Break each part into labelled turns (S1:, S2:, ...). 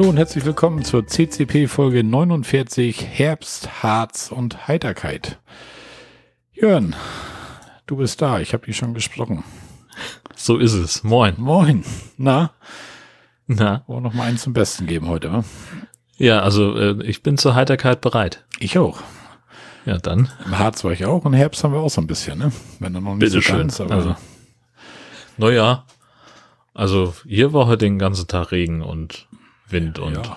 S1: Hallo und herzlich willkommen zur CCP Folge 49 Herbst, Harz und Heiterkeit. Jörn, du bist da, ich habe dich schon gesprochen.
S2: So ist es. Moin.
S1: Moin. Na?
S2: Na?
S1: Wollen noch mal einen zum Besten geben heute, wa?
S2: Ja, also äh, ich bin zur Heiterkeit bereit.
S1: Ich auch.
S2: Ja, dann.
S1: Im Harz war ich auch und Herbst haben wir auch so ein bisschen, ne? Wenn dann noch nicht
S2: Bitte
S1: so
S2: schön.
S1: ganz, aber
S2: Also, naja, also hier war heute den ganzen Tag Regen und Wind und
S1: ja.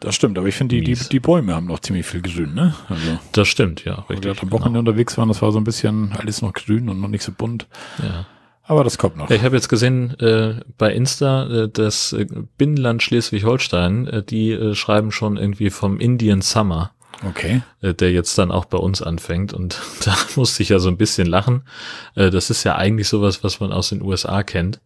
S1: Das stimmt, aber ich finde, die, die, die Bäume haben noch ziemlich viel grün, ne? Also,
S2: das stimmt, ja,
S1: wo wir
S2: richtig.
S1: am Wochenende unterwegs waren, das war so ein bisschen alles noch grün und noch nicht so bunt.
S2: genau. Ja.
S1: Aber das kommt noch.
S2: Ich habe jetzt gesehen äh, bei Insta, äh, das äh, Binnenland Schleswig-Holstein, äh, die äh, schreiben schon irgendwie vom Indian Summer,
S1: Okay.
S2: äh, der jetzt dann auch bei uns anfängt. Und da musste ich ja so ein bisschen lachen. Äh, das ist ja eigentlich sowas, was man aus den USA kennt.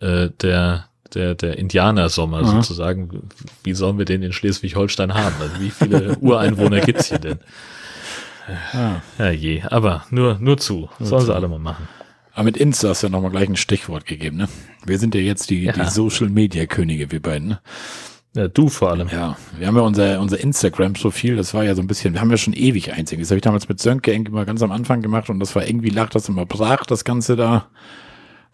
S2: Äh, der der, der Indianersommer
S1: Aha.
S2: sozusagen. Wie sollen wir den in Schleswig-Holstein haben? Also wie viele Ureinwohner gibt's hier denn?
S1: Ah.
S2: Ja je, aber nur, nur zu. Sollen sie alle mal machen.
S1: Aber mit Insta hast du ja nochmal gleich ein Stichwort gegeben, ne? Wir sind ja jetzt die,
S2: Ja.
S1: die Social Media Könige, wir beiden, ne?
S2: Ja, du vor allem.
S1: Ja, wir haben ja unser, unser Instagram-Profil, das war ja so ein bisschen, wir haben ja schon ewig einzigen. Das habe ich damals mit Sönke irgendwie mal ganz am Anfang gemacht und das war irgendwie lacht das immer brach, das Ganze da.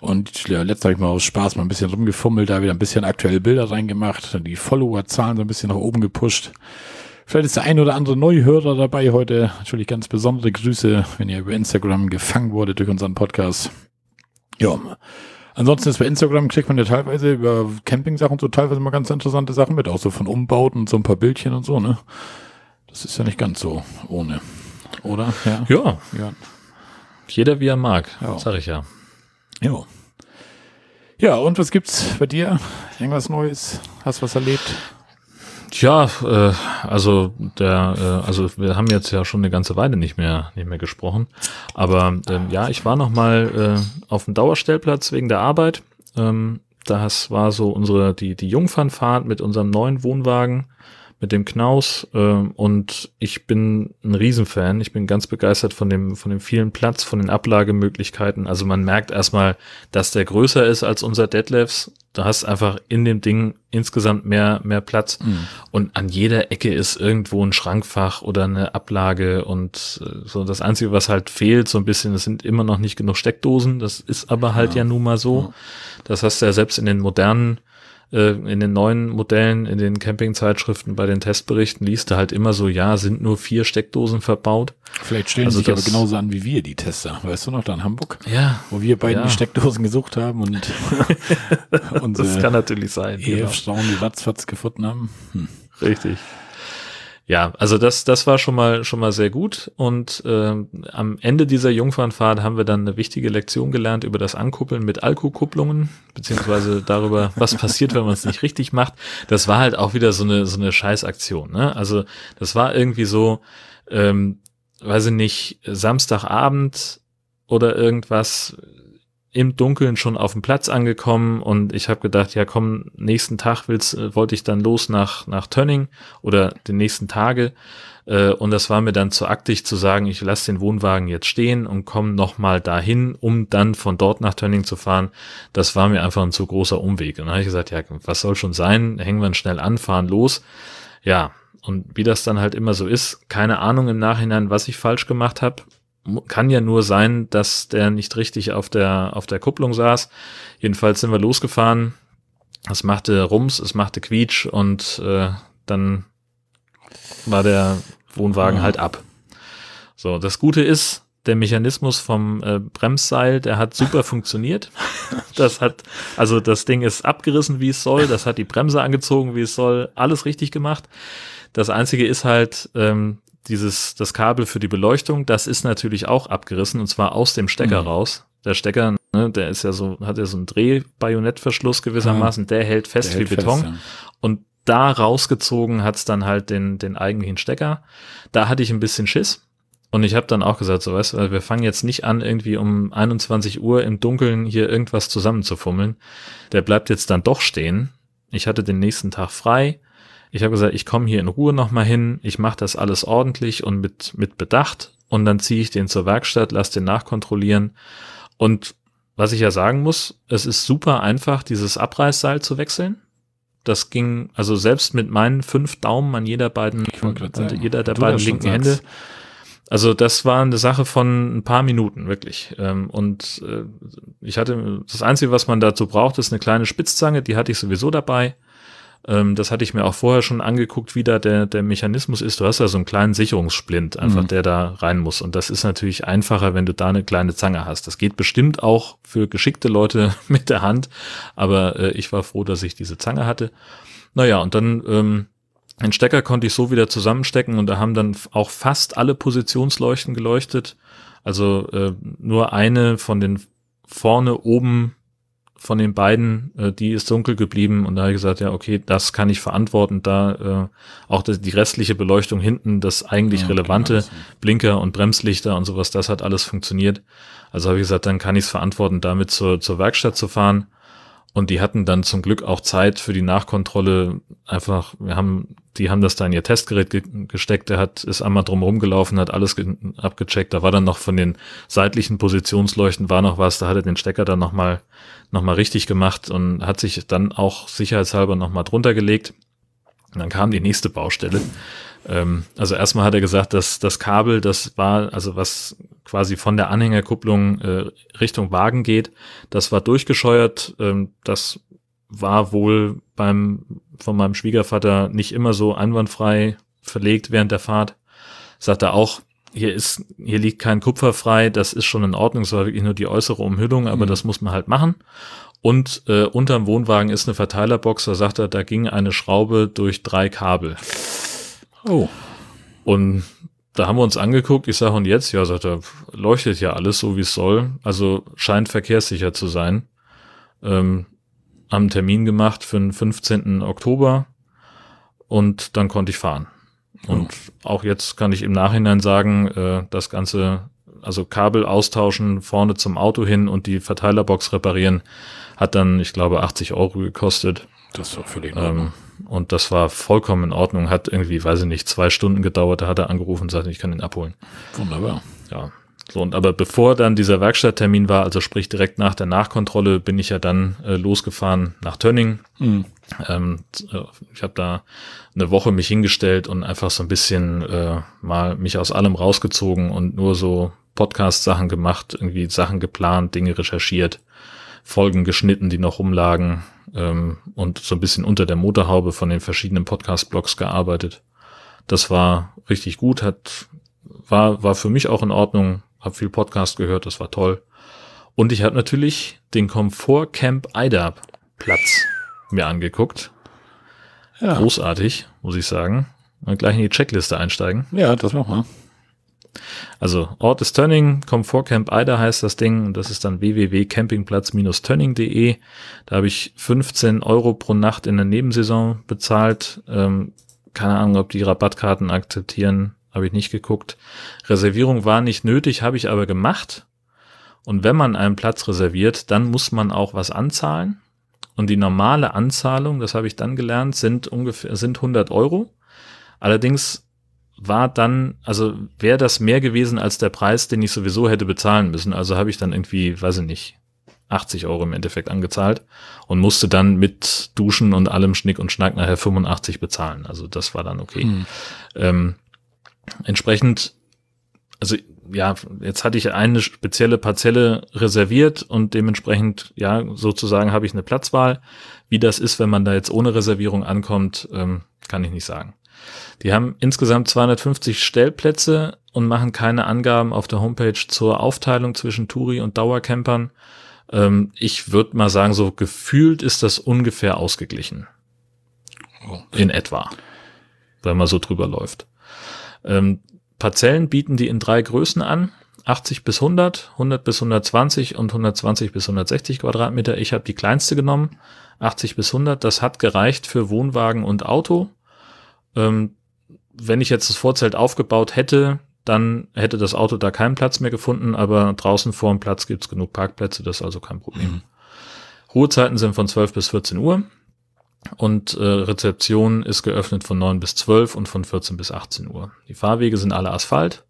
S1: Und ja, letztes habe ich mal aus Spaß mal ein bisschen rumgefummelt, da wieder ein bisschen aktuelle Bilder reingemacht, dann die Follower-Zahlen so ein bisschen nach oben gepusht. Vielleicht ist der ein oder andere Neuhörer dabei heute. Natürlich ganz besondere Grüße, wenn ihr über Instagram gefangen wurde durch unseren Podcast. Ja. Ansonsten ist bei Instagram kriegt man ja teilweise über Camping-Sachen so teilweise mal ganz interessante Sachen mit, auch so von Umbauten und so ein paar Bildchen und so, ne? Das ist ja nicht ganz so ohne. Oder? Ja.
S2: Ja,
S1: Ja.
S2: jeder wie er mag,
S1: Ja.
S2: sag ich ja.
S1: Ja. Ja, und was gibt's bei dir? Irgendwas Neues? Hast was erlebt?
S2: Tja, äh, also der, äh, also wir haben jetzt ja schon eine ganze Weile nicht mehr, nicht mehr gesprochen. Aber ähm, ja, ich war noch mal äh, auf dem Dauerstellplatz wegen der Arbeit. Ähm, das war so unsere die die Jungfernfahrt mit unserem neuen Wohnwagen mit dem Knaus ähm, und ich bin ein Riesenfan. Ich bin ganz begeistert von dem von dem vielen Platz, von den Ablagemöglichkeiten. Also man merkt erstmal, dass der größer ist als unser Deadlifts. Du hast einfach in dem Ding insgesamt mehr mehr Platz und an jeder Ecke ist irgendwo ein Schrankfach oder eine Ablage und äh, so das einzige, was halt fehlt, so ein bisschen, es sind immer noch nicht genug Steckdosen. Das ist aber halt ja, nun mal so. Das hast du ja selbst in den modernen äh, in den neuen Modellen, in den Campingzeitschriften, bei den Testberichten liest du halt immer so, ja, sind nur vier Steckdosen verbaut.
S1: Vielleicht stellen
S2: Also
S1: sie sich aber
S2: das-
S1: genauso an wie wir, die Tester. Weißt du noch, da in Hamburg?
S2: Ja,
S1: Wo wir beiden
S2: Ja.
S1: die Steckdosen gesucht haben und unsere
S2: das kann natürlich sein. genau.
S1: Ehefrauen die Ratzfatz gefunden haben. Hm.
S2: Richtig. Ja, also das, das war schon mal schon mal sehr gut und ähm, am Ende dieser Jungfernfahrt haben wir dann eine wichtige Lektion gelernt über das Ankuppeln mit Alkukupplungen beziehungsweise darüber, was passiert, wenn man es nicht richtig macht. Das war halt auch wieder so eine so eine Scheißaktion. Ne? Also das war irgendwie so, ähm, weiß ich nicht, Samstagabend oder irgendwas im Dunkeln schon auf dem Platz angekommen und ich habe gedacht, ja komm, nächsten Tag willst, äh, wollte ich dann los nach, nach Tönning oder den nächsten Tage äh, und das war mir dann zu aktig zu sagen, ich lasse den Wohnwagen jetzt stehen und komme nochmal dahin, um dann von dort nach Tönning zu fahren. Das war mir einfach ein zu großer Umweg. Und dann habe ich gesagt, ja, was soll schon sein, hängen wir schnell an, fahren los. Ja, und wie das dann halt immer so ist, keine Ahnung im Nachhinein, was ich falsch gemacht habe. Kann ja nur sein, dass der nicht richtig auf der, auf der Kupplung saß. Jedenfalls sind wir losgefahren. Es machte Rums, es machte Quietsch und äh, dann war der Wohnwagen halt ab. So, das Gute ist, der Mechanismus vom äh, Bremsseil, der hat super funktioniert. Das hat, also das Ding ist abgerissen, wie es soll. Das hat die Bremse angezogen, wie es soll. Alles richtig gemacht. Das einzige ist halt ähm, dieses das Kabel für die Beleuchtung. Das ist natürlich auch abgerissen und zwar aus dem Stecker
S1: Mhm.
S2: raus. Der Stecker, ne, der ist ja so, hat ja so einen Drehbajonettverschluss gewissermaßen. Der hält fest
S1: Der hält
S2: wie Beton.
S1: fest, ja.
S2: Und da rausgezogen hat's dann halt den, den eigentlichen Stecker. Da hatte ich ein bisschen Schiss. Und ich habe dann auch gesagt, so weißt du, wir fangen jetzt nicht an, irgendwie um 21 Uhr im Dunkeln hier irgendwas zusammenzufummeln. Der bleibt jetzt dann doch stehen. Ich hatte den nächsten Tag frei. Ich habe gesagt, ich komme hier in Ruhe nochmal hin, ich mache das alles ordentlich und mit, mit Bedacht und dann ziehe ich den zur Werkstatt, lass den nachkontrollieren. Und was ich ja sagen muss, es ist super einfach, dieses Abreißseil zu wechseln. das ging, also selbst mit meinen fünf Daumen an jeder beiden, an jeder der beiden linken Hände. Also das war eine Sache von ein paar Minuten, wirklich. Ähm, und äh, ich hatte, das Einzige, was man dazu braucht, ist eine kleine Spitzzange, die hatte ich sowieso dabei. Ähm, das hatte ich mir auch vorher schon angeguckt, wie da der, der Mechanismus ist. Du hast ja so einen kleinen Sicherungssplint, einfach mhm. der da rein muss. Und das ist natürlich einfacher, wenn du da eine kleine Zange hast. Das geht bestimmt auch für geschickte Leute mit der Hand, aber äh, ich war froh, dass ich diese Zange hatte. Naja, und dann ähm, den Stecker konnte ich so wieder zusammenstecken und da haben dann auch fast alle Positionsleuchten geleuchtet. Also äh, nur eine von den vorne oben von den beiden, äh, die ist dunkel geblieben und da habe ich gesagt, ja, okay, das kann ich verantworten, da äh, auch das, die restliche Beleuchtung hinten, das eigentlich ja, relevante genau. Blinker und Bremslichter und sowas, das hat alles funktioniert. Also habe ich gesagt, dann kann ich es verantworten, damit zur, zur Werkstatt zu fahren. Und die hatten dann zum Glück auch Zeit für die Nachkontrolle. Einfach, wir haben, die haben das da in ihr Testgerät ge gesteckt. Der hat, ist einmal drum rumgelaufen, hat alles abgecheckt. Da war dann noch von den seitlichen Positionsleuchten war noch was. Da hat er den Stecker dann nochmal, noch mal richtig gemacht und hat sich dann auch sicherheitshalber nochmal drunter gelegt. Und dann kam die nächste Baustelle. Ähm, also erstmal hat er gesagt, dass das Kabel, das war, also was quasi von der Anhängerkupplung äh, Richtung Wagen geht, das war durchgescheuert. Ähm, das war wohl beim von meinem Schwiegervater nicht immer so einwandfrei verlegt während der Fahrt. Sagt er auch, hier ist, hier liegt kein Kupfer frei, das ist schon in Ordnung, es war wirklich nur die äußere Umhüllung, aber mhm. das muss man halt machen. Und äh, unterm Wohnwagen ist eine Verteilerbox, da sagt er, da ging eine Schraube durch drei Kabel. Oh. Und da haben wir uns angeguckt, ich sage, und jetzt? Ja, sagt er, leuchtet ja alles so, wie es soll. Also scheint verkehrssicher zu sein. Ähm, haben Termin gemacht für den 15. Oktober und dann konnte ich fahren. Und oh. auch jetzt kann ich im Nachhinein sagen, äh, das Ganze, also Kabel austauschen, vorne zum Auto hin und die Verteilerbox reparieren, hat dann, ich glaube, 80 Euro gekostet.
S1: Das war völlig ähm,
S2: und das war vollkommen in Ordnung. Hat irgendwie, weiß ich nicht, zwei Stunden gedauert. Da hat er angerufen und sagte, ich kann ihn abholen.
S1: Wunderbar.
S2: Ja. So, und aber bevor dann dieser Werkstatttermin war, also sprich direkt nach der Nachkontrolle, bin ich ja dann äh, losgefahren nach Tönning. Mhm. Ähm, äh, ich habe da eine Woche mich hingestellt und einfach so ein bisschen äh, mal mich aus allem rausgezogen und nur so Podcast-Sachen gemacht, irgendwie Sachen geplant, Dinge recherchiert, Folgen geschnitten, die noch rumlagen, ähm, und so ein bisschen unter der Motorhaube von den verschiedenen Podcast-Blogs gearbeitet. Das war richtig gut, hat, war, war für mich auch in Ordnung, habe viel Podcast gehört, das war toll. Und ich habe natürlich den Komfort Camp Ida Platz mir angeguckt. Ja. Großartig, muss ich sagen. Mal gleich in die Checkliste einsteigen.
S1: Ja, das machen wir.
S2: Also Ort ist Tönning, Comfort Camp Eider heißt das Ding und das ist dann www.campingplatz-tönning.de. Da habe ich 15 Euro pro Nacht in der Nebensaison bezahlt. Ähm, keine Ahnung, ob die Rabattkarten akzeptieren, habe ich nicht geguckt. Reservierung war nicht nötig, habe ich aber gemacht. Und wenn man einen Platz reserviert, dann muss man auch was anzahlen. Und die normale Anzahlung, das habe ich dann gelernt, sind ungefähr sind 100 Euro. Allerdings war dann, also wäre das mehr gewesen als der Preis, den ich sowieso hätte bezahlen müssen. Also habe ich dann irgendwie, weiß ich nicht, 80 Euro im Endeffekt angezahlt und musste dann mit Duschen und allem Schnick und Schnack nachher 85 bezahlen. Also das war dann okay. Mhm. Ähm, entsprechend, also ja, jetzt hatte ich eine spezielle Parzelle reserviert und dementsprechend, ja, sozusagen habe ich eine Platzwahl. Wie das ist, wenn man da jetzt ohne Reservierung ankommt, ähm, kann ich nicht sagen. Die haben insgesamt 250 Stellplätze und machen keine Angaben auf der Homepage zur Aufteilung zwischen Touri und Dauercampern. Ähm, ich würde mal sagen, so gefühlt ist das ungefähr ausgeglichen. Oh. In etwa. Wenn man so drüber läuft. Ähm, Parzellen bieten die in drei Größen an. 80 bis 100, 100 bis 120 und 120 bis 160 Quadratmeter. Ich habe die kleinste genommen, 80 bis 100. Das hat gereicht für Wohnwagen und Auto. Ähm, wenn ich jetzt das Vorzelt aufgebaut hätte, dann hätte das Auto da keinen Platz mehr gefunden, aber draußen vor dem Platz gibt's genug Parkplätze, das ist also kein Problem. Mhm. Ruhezeiten sind von 12 bis 14 Uhr und äh, Rezeption ist geöffnet von 9 bis 12 und von 14 bis 18 Uhr. Die Fahrwege sind alle Asphalt.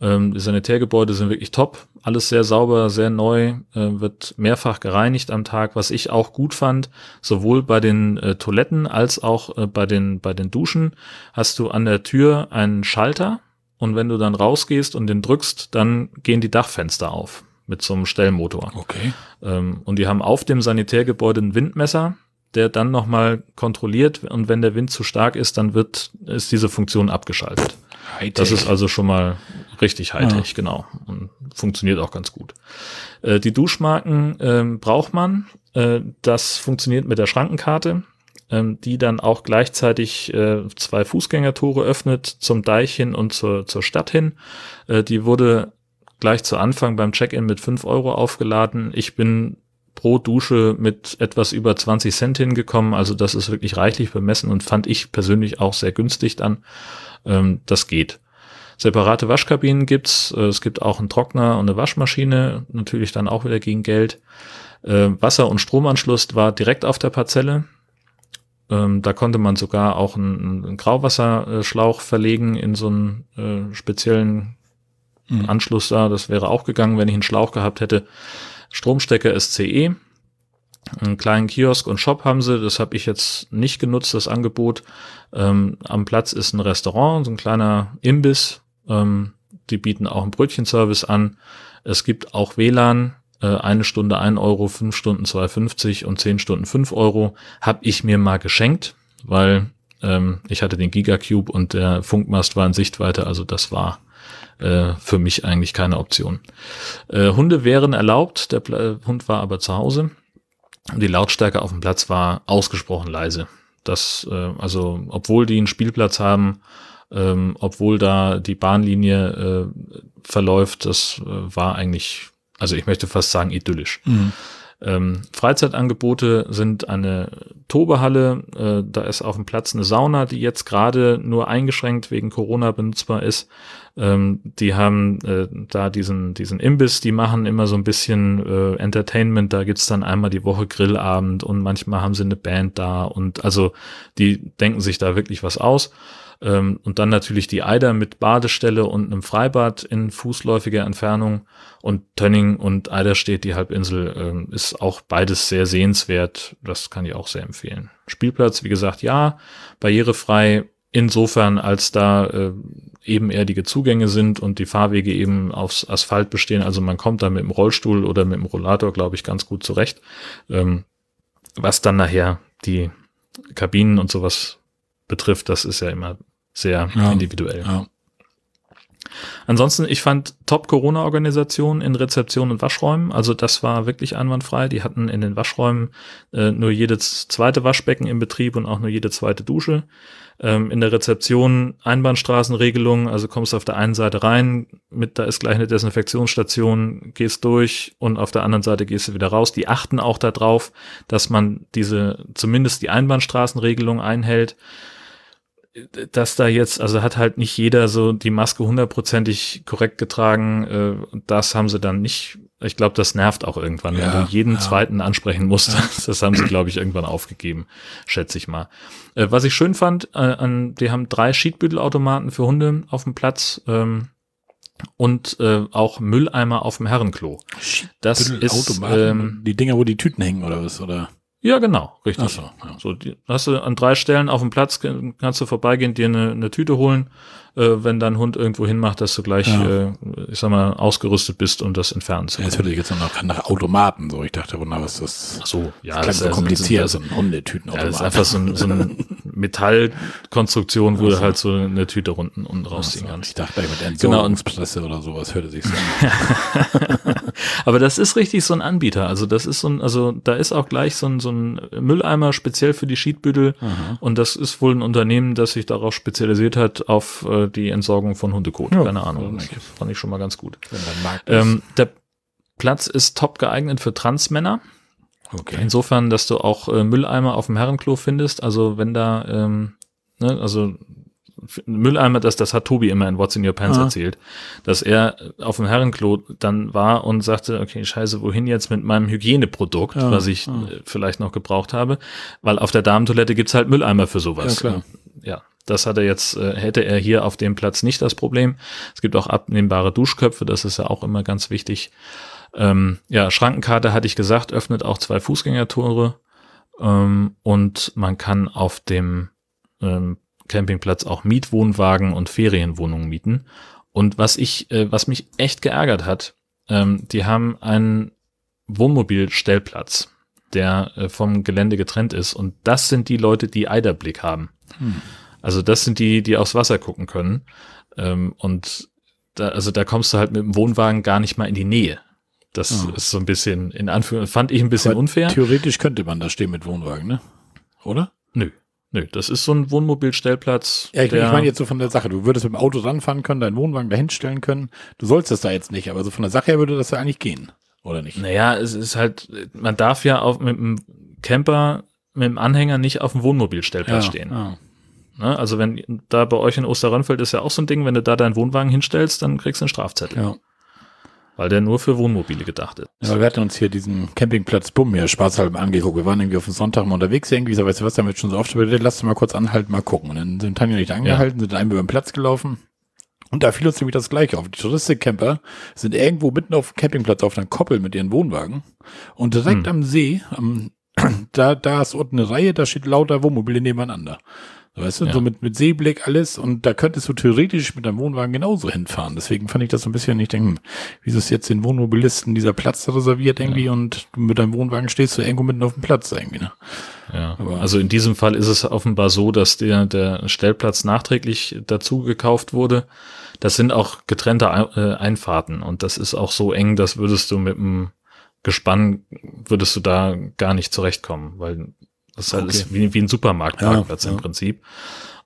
S2: Ähm, die Sanitärgebäude sind wirklich top, alles sehr sauber, sehr neu, äh, wird mehrfach gereinigt am Tag, was ich auch gut fand, sowohl bei den äh, Toiletten als auch äh, bei den bei den Duschen hast du an der Tür einen Schalter und wenn du dann rausgehst und den drückst, dann gehen die Dachfenster auf mit so einem Stellmotor.
S1: Okay.
S2: Ähm, und die haben auf dem Sanitärgebäude ein Windmesser, der dann nochmal kontrolliert und wenn der Wind zu stark ist, dann wird, ist diese Funktion abgeschaltet. Hightech. Das ist also schon mal richtig Hightech, ja. genau. Und funktioniert auch ganz gut. Äh, die Duschmarken äh, braucht man. Äh, das funktioniert mit der Schrankenkarte, ähm, die dann auch gleichzeitig äh, zwei Fußgängertore öffnet zum Deich hin und zur, zur Stadt hin. Äh, die wurde gleich zu Anfang beim Check-in mit fünf Euro aufgeladen. Ich bin pro Dusche mit etwas über 20 Cent hingekommen. Also das ist wirklich reichlich bemessen und fand ich persönlich auch sehr günstig dann. Ähm, das geht. Separate Waschkabinen gibt's. Äh, es gibt auch einen Trockner und eine Waschmaschine, natürlich dann auch wieder gegen Geld. Äh, Wasser- und Stromanschluss war direkt auf der Parzelle. Ähm, da konnte man sogar auch einen, einen Grauwasserschlauch verlegen in so einen äh, speziellen mhm. Anschluss da. Das wäre auch gegangen, wenn ich einen Schlauch gehabt hätte. Stromstecker SCE. Einen kleinen Kiosk und Shop haben sie, das habe ich jetzt nicht genutzt, das Angebot. Ähm, am Platz ist ein Restaurant, so ein kleiner Imbiss. Ähm, die bieten auch einen Brötchenservice an. Es gibt auch WLAN, äh, eine Stunde ein Euro, fünf Stunden 2,50 und zehn Stunden fünf Euro. Hab ich mir mal geschenkt, weil ähm, ich hatte den Gigacube und der Funkmast war in Sichtweite, also das war äh, für mich eigentlich keine Option. Äh, Hunde wären erlaubt, der Pla äh, Hund war aber zu Hause. Die Lautstärke auf dem Platz war ausgesprochen leise. Das, äh, also, obwohl die einen Spielplatz haben, ähm, obwohl da die Bahnlinie äh, verläuft, das äh, war eigentlich, also ich möchte fast sagen, idyllisch. Mhm. Ähm, Freizeitangebote sind eine Tobehalle, äh, da ist auf dem Platz eine Sauna, die jetzt gerade nur eingeschränkt wegen Corona benutzbar ist. Ähm, die haben äh, da diesen, diesen Imbiss, die machen immer so ein bisschen äh, Entertainment, da gibt's dann einmal die Woche Grillabend und manchmal haben sie eine Band da und also die denken sich da wirklich was aus. Ähm, und dann natürlich die Eider mit Badestelle und einem Freibad in fußläufiger Entfernung. Und Tönning und Eiderstedt, die Halbinsel, ähm, ist auch beides sehr sehenswert. Das kann ich auch sehr empfehlen. Spielplatz, wie gesagt, ja, barrierefrei. Insofern, als da äh, ebenerdige Zugänge sind und die Fahrwege eben aufs Asphalt bestehen. Also man kommt da mit dem Rollstuhl oder mit dem Rollator, glaube ich, ganz gut zurecht. Ähm, was dann nachher die Kabinen und sowas betrifft, das ist ja immer sehr ja, individuell. Ja. Ansonsten, ich fand Top-Corona-Organisation in Rezeption und Waschräumen. Also das war wirklich einwandfrei. Die hatten in den Waschräumen äh, nur jedes zweite Waschbecken im Betrieb und auch nur jede zweite Dusche. Ähm, in der Rezeption Einbahnstraßenregelung, also kommst auf der einen Seite rein, mit da ist gleich eine Desinfektionsstation, gehst durch und auf der anderen Seite gehst du wieder raus. Die achten auch darauf, dass man diese zumindest die Einbahnstraßenregelung einhält dass da jetzt, also hat halt nicht jeder so die Maske hundertprozentig korrekt getragen. Äh, das haben sie dann nicht. Ich glaube, das nervt auch irgendwann, ja, wenn du jeden ja. zweiten ansprechen musst. Ja. Das haben sie, glaube ich, irgendwann aufgegeben, schätze ich mal. Äh, was ich schön fand, äh, an, die haben drei Schiedbüttelautomaten für Hunde auf dem Platz. Ähm, und äh, auch Mülleimer auf dem Herrenklo.
S1: Das ist ähm, die Dinger, wo die Tüten hängen oder was oder?
S2: Ja, genau, richtig. So, ja. so die, hast du an drei Stellen auf dem Platz, kannst du vorbeigehen, dir eine, eine Tüte holen, äh, wenn dein Hund irgendwo hinmacht, dass du gleich, ja. äh, ich sag mal, ausgerüstet bist, um das entfernen zu
S1: können. Ja, jetzt würde ich jetzt noch nach Automaten so. Ich dachte, wunderbar, was das?
S2: Ach so, ja,
S1: das, das ist so kompliziert, so ein Hundetütenautomat.
S2: Ja, das ist einfach so, ein, so eine Metallkonstruktion, wo also. du halt so eine Tüte unten, unten rausziehen
S1: also, kannst. Ich dachte, mit Entsorgungspresse genau. oder sowas hörte sich so
S2: Aber das ist richtig so ein Anbieter. Also das ist so ein, also da ist auch gleich so ein, so ein Mülleimer speziell für die Schiedbüttel. Und das ist wohl ein Unternehmen, das sich darauf spezialisiert hat, auf äh, die Entsorgung von Hundekot. Ja, Keine Ahnung. Das fand ich schon mal ganz gut. Ähm, der Platz ist top geeignet für Transmänner. Okay. Insofern, dass du auch äh, Mülleimer auf dem Herrenklo findest. Also wenn da, ähm, ne, also Mülleimer, das, das hat Tobi immer in What's in Your Pants ah. erzählt, dass er auf dem Herrenklo dann war und sagte, okay, scheiße, wohin jetzt mit meinem Hygieneprodukt, ja. was ich ah. vielleicht noch gebraucht habe, weil auf der Damentoilette gibt's halt Mülleimer für sowas. Ja, klar. Ja, Das hat er jetzt, äh, hätte er hier auf dem Platz nicht das Problem. Es gibt auch abnehmbare Duschköpfe, das ist ja auch immer ganz wichtig. Ähm, ja, Schrankenkarte hatte ich gesagt, öffnet auch zwei Fußgängertore ähm, und man kann auf dem ähm, Campingplatz auch Mietwohnwagen und Ferienwohnungen mieten. Und was ich, äh, was mich echt geärgert hat, ähm, die haben einen Wohnmobilstellplatz, der äh, vom Gelände getrennt ist. Und das sind die Leute, die Eiderblick haben. Hm. Also das sind die, die aufs Wasser gucken können. Ähm, und da, also da kommst du halt mit dem Wohnwagen gar nicht mal in die Nähe. Das oh. ist so ein bisschen, in Anführungszeichen, fand ich ein bisschen Aber unfair.
S1: Theoretisch könnte man da stehen mit Wohnwagen, ne? Oder?
S2: Nö. Nö, das ist so ein Wohnmobilstellplatz.
S1: Ja, ich, ich meine jetzt so von der Sache. Du würdest mit dem Auto ranfahren können, deinen Wohnwagen dahin stellen können. Du sollst das da jetzt nicht, aber so von der Sache her würde das ja eigentlich gehen. Oder nicht?
S2: Naja, es ist halt, man darf ja auch mit dem Camper, mit dem Anhänger nicht auf dem Wohnmobilstellplatz ja, stehen. Ja. Ne? Also wenn da bei euch in Osterrönfeld ist ja auch so ein Ding, wenn du da deinen Wohnwagen hinstellst, dann kriegst du einen Strafzettel. Ja. Weil der nur für Wohnmobile gedacht ist.
S1: Ja, wir hatten uns hier diesen Campingplatz Bumm hier spaßhalber angeguckt. Wir waren irgendwie auf dem Sonntag mal unterwegs irgendwie. So, weißt du was, damit schon so oft lass uns mal kurz anhalten, mal gucken. Und dann sind Tanja nicht angehalten, ja. sind einmal über den Platz gelaufen. Und da fiel uns nämlich das Gleiche auf. Die Touristikcamper sind irgendwo mitten auf dem Campingplatz auf einer Koppel mit ihren Wohnwagen. Und direkt hm. am See, am, da, da ist unten eine Reihe, da steht lauter Wohnmobile nebeneinander. Weißt du, ja. so mit, mit Seeblick alles und da könntest du theoretisch mit deinem Wohnwagen genauso hinfahren. Deswegen fand ich das so ein bisschen, ich denke, hm, wieso ist jetzt den Wohnmobilisten dieser Platz reserviert irgendwie ja. und du mit deinem Wohnwagen stehst du irgendwo mitten auf dem Platz irgendwie, ne?
S2: Ja, Aber also in diesem Fall ist es offenbar so, dass der, der Stellplatz nachträglich dazu gekauft wurde. Das sind auch getrennte äh, Einfahrten und das ist auch so eng, dass würdest du mit dem Gespann, würdest du da gar nicht zurechtkommen, weil das ist, halt okay. wie, wie ein Supermarktparkplatz ja, im ja. Prinzip.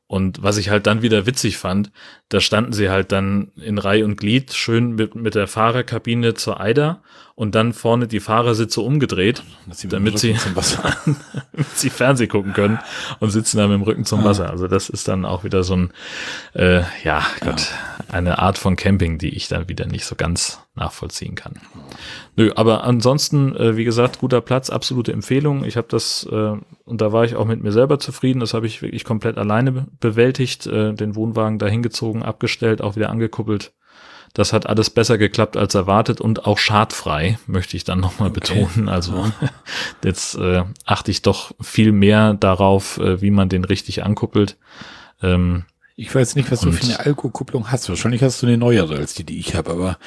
S2: Und was ich halt dann wieder witzig fand, da standen sie halt dann in Reihe und Glied schön mit, mit der Fahrerkabine zur Eider und dann vorne die Fahrersitze umgedreht, damit sie, damit sie Fernseh gucken können und sitzen da mit dem Rücken zum ah. Wasser. Also das ist dann auch wieder so ein, äh, ja, Gott, ja. eine Art von Camping, die ich dann wieder nicht so ganz nachvollziehen kann. Nö, aber ansonsten, äh, wie gesagt, guter Platz, absolute Empfehlung. Ich habe das, äh, und da war ich auch mit mir selber zufrieden, das habe ich wirklich komplett alleine be bewältigt, äh, den Wohnwagen da hingezogen, abgestellt, auch wieder angekuppelt. Das hat alles besser geklappt als erwartet und auch schadfrei, möchte ich dann nochmal okay. betonen. Also jetzt äh, achte ich doch viel mehr darauf, äh, wie man den richtig ankuppelt.
S1: Ähm, ich weiß nicht, was du für eine Alkokupplung hast. Wahrscheinlich hast du eine neuere als die, die ich habe, aber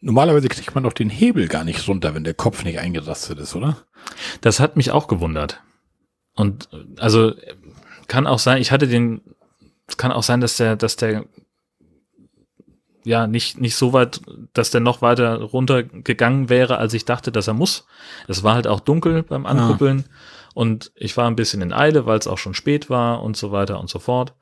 S1: Normalerweise kriegt man doch den Hebel gar nicht runter, wenn der Kopf nicht eingerastet ist, oder?
S2: Das hat mich auch gewundert. Und also kann auch sein, ich hatte den, es kann auch sein, dass der, dass der ja nicht nicht so weit, dass der noch weiter runtergegangen wäre, als ich dachte, dass er muss. Es war halt auch dunkel beim Ankuppeln ah. und ich war ein bisschen in Eile, weil es auch schon spät war und so weiter und so fort.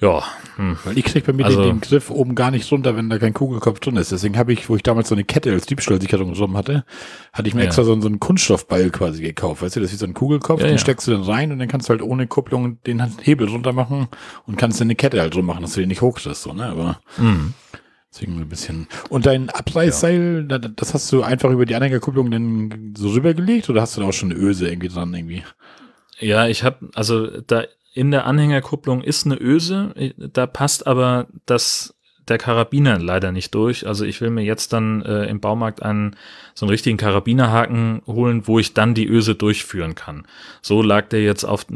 S2: Ja.
S1: Hm. Weil ich krieg bei mir also, den, den, Griff oben gar nicht runter, wenn da kein Kugelkopf drin ist. Deswegen habe ich, wo ich damals so eine Kette als Diebstahlsicherung genommen hatte, hatte ich mir ja. extra so, so einen Kunststoffbeil quasi gekauft. Weißt du, das ist wie so ein Kugelkopf, ja, den ja. steckst du dann rein und dann kannst du halt ohne Kupplung den Hebel runter machen und kannst dann eine Kette halt drum machen, dass du den nicht hochkriegst, so, ne? Aber mhm. deswegen ein bisschen. Und dein Abreißseil, ja. das hast du einfach über die Anhängerkupplung dann so rübergelegt oder hast du da auch schon eine Öse irgendwie dran irgendwie?
S2: Ja, ich habe, also da in der Anhängerkupplung ist eine Öse, da passt aber das der Karabiner leider nicht durch. Also ich will mir jetzt dann äh, im Baumarkt einen so einen richtigen Karabinerhaken holen, wo ich dann die Öse durchführen kann. So lag der jetzt auf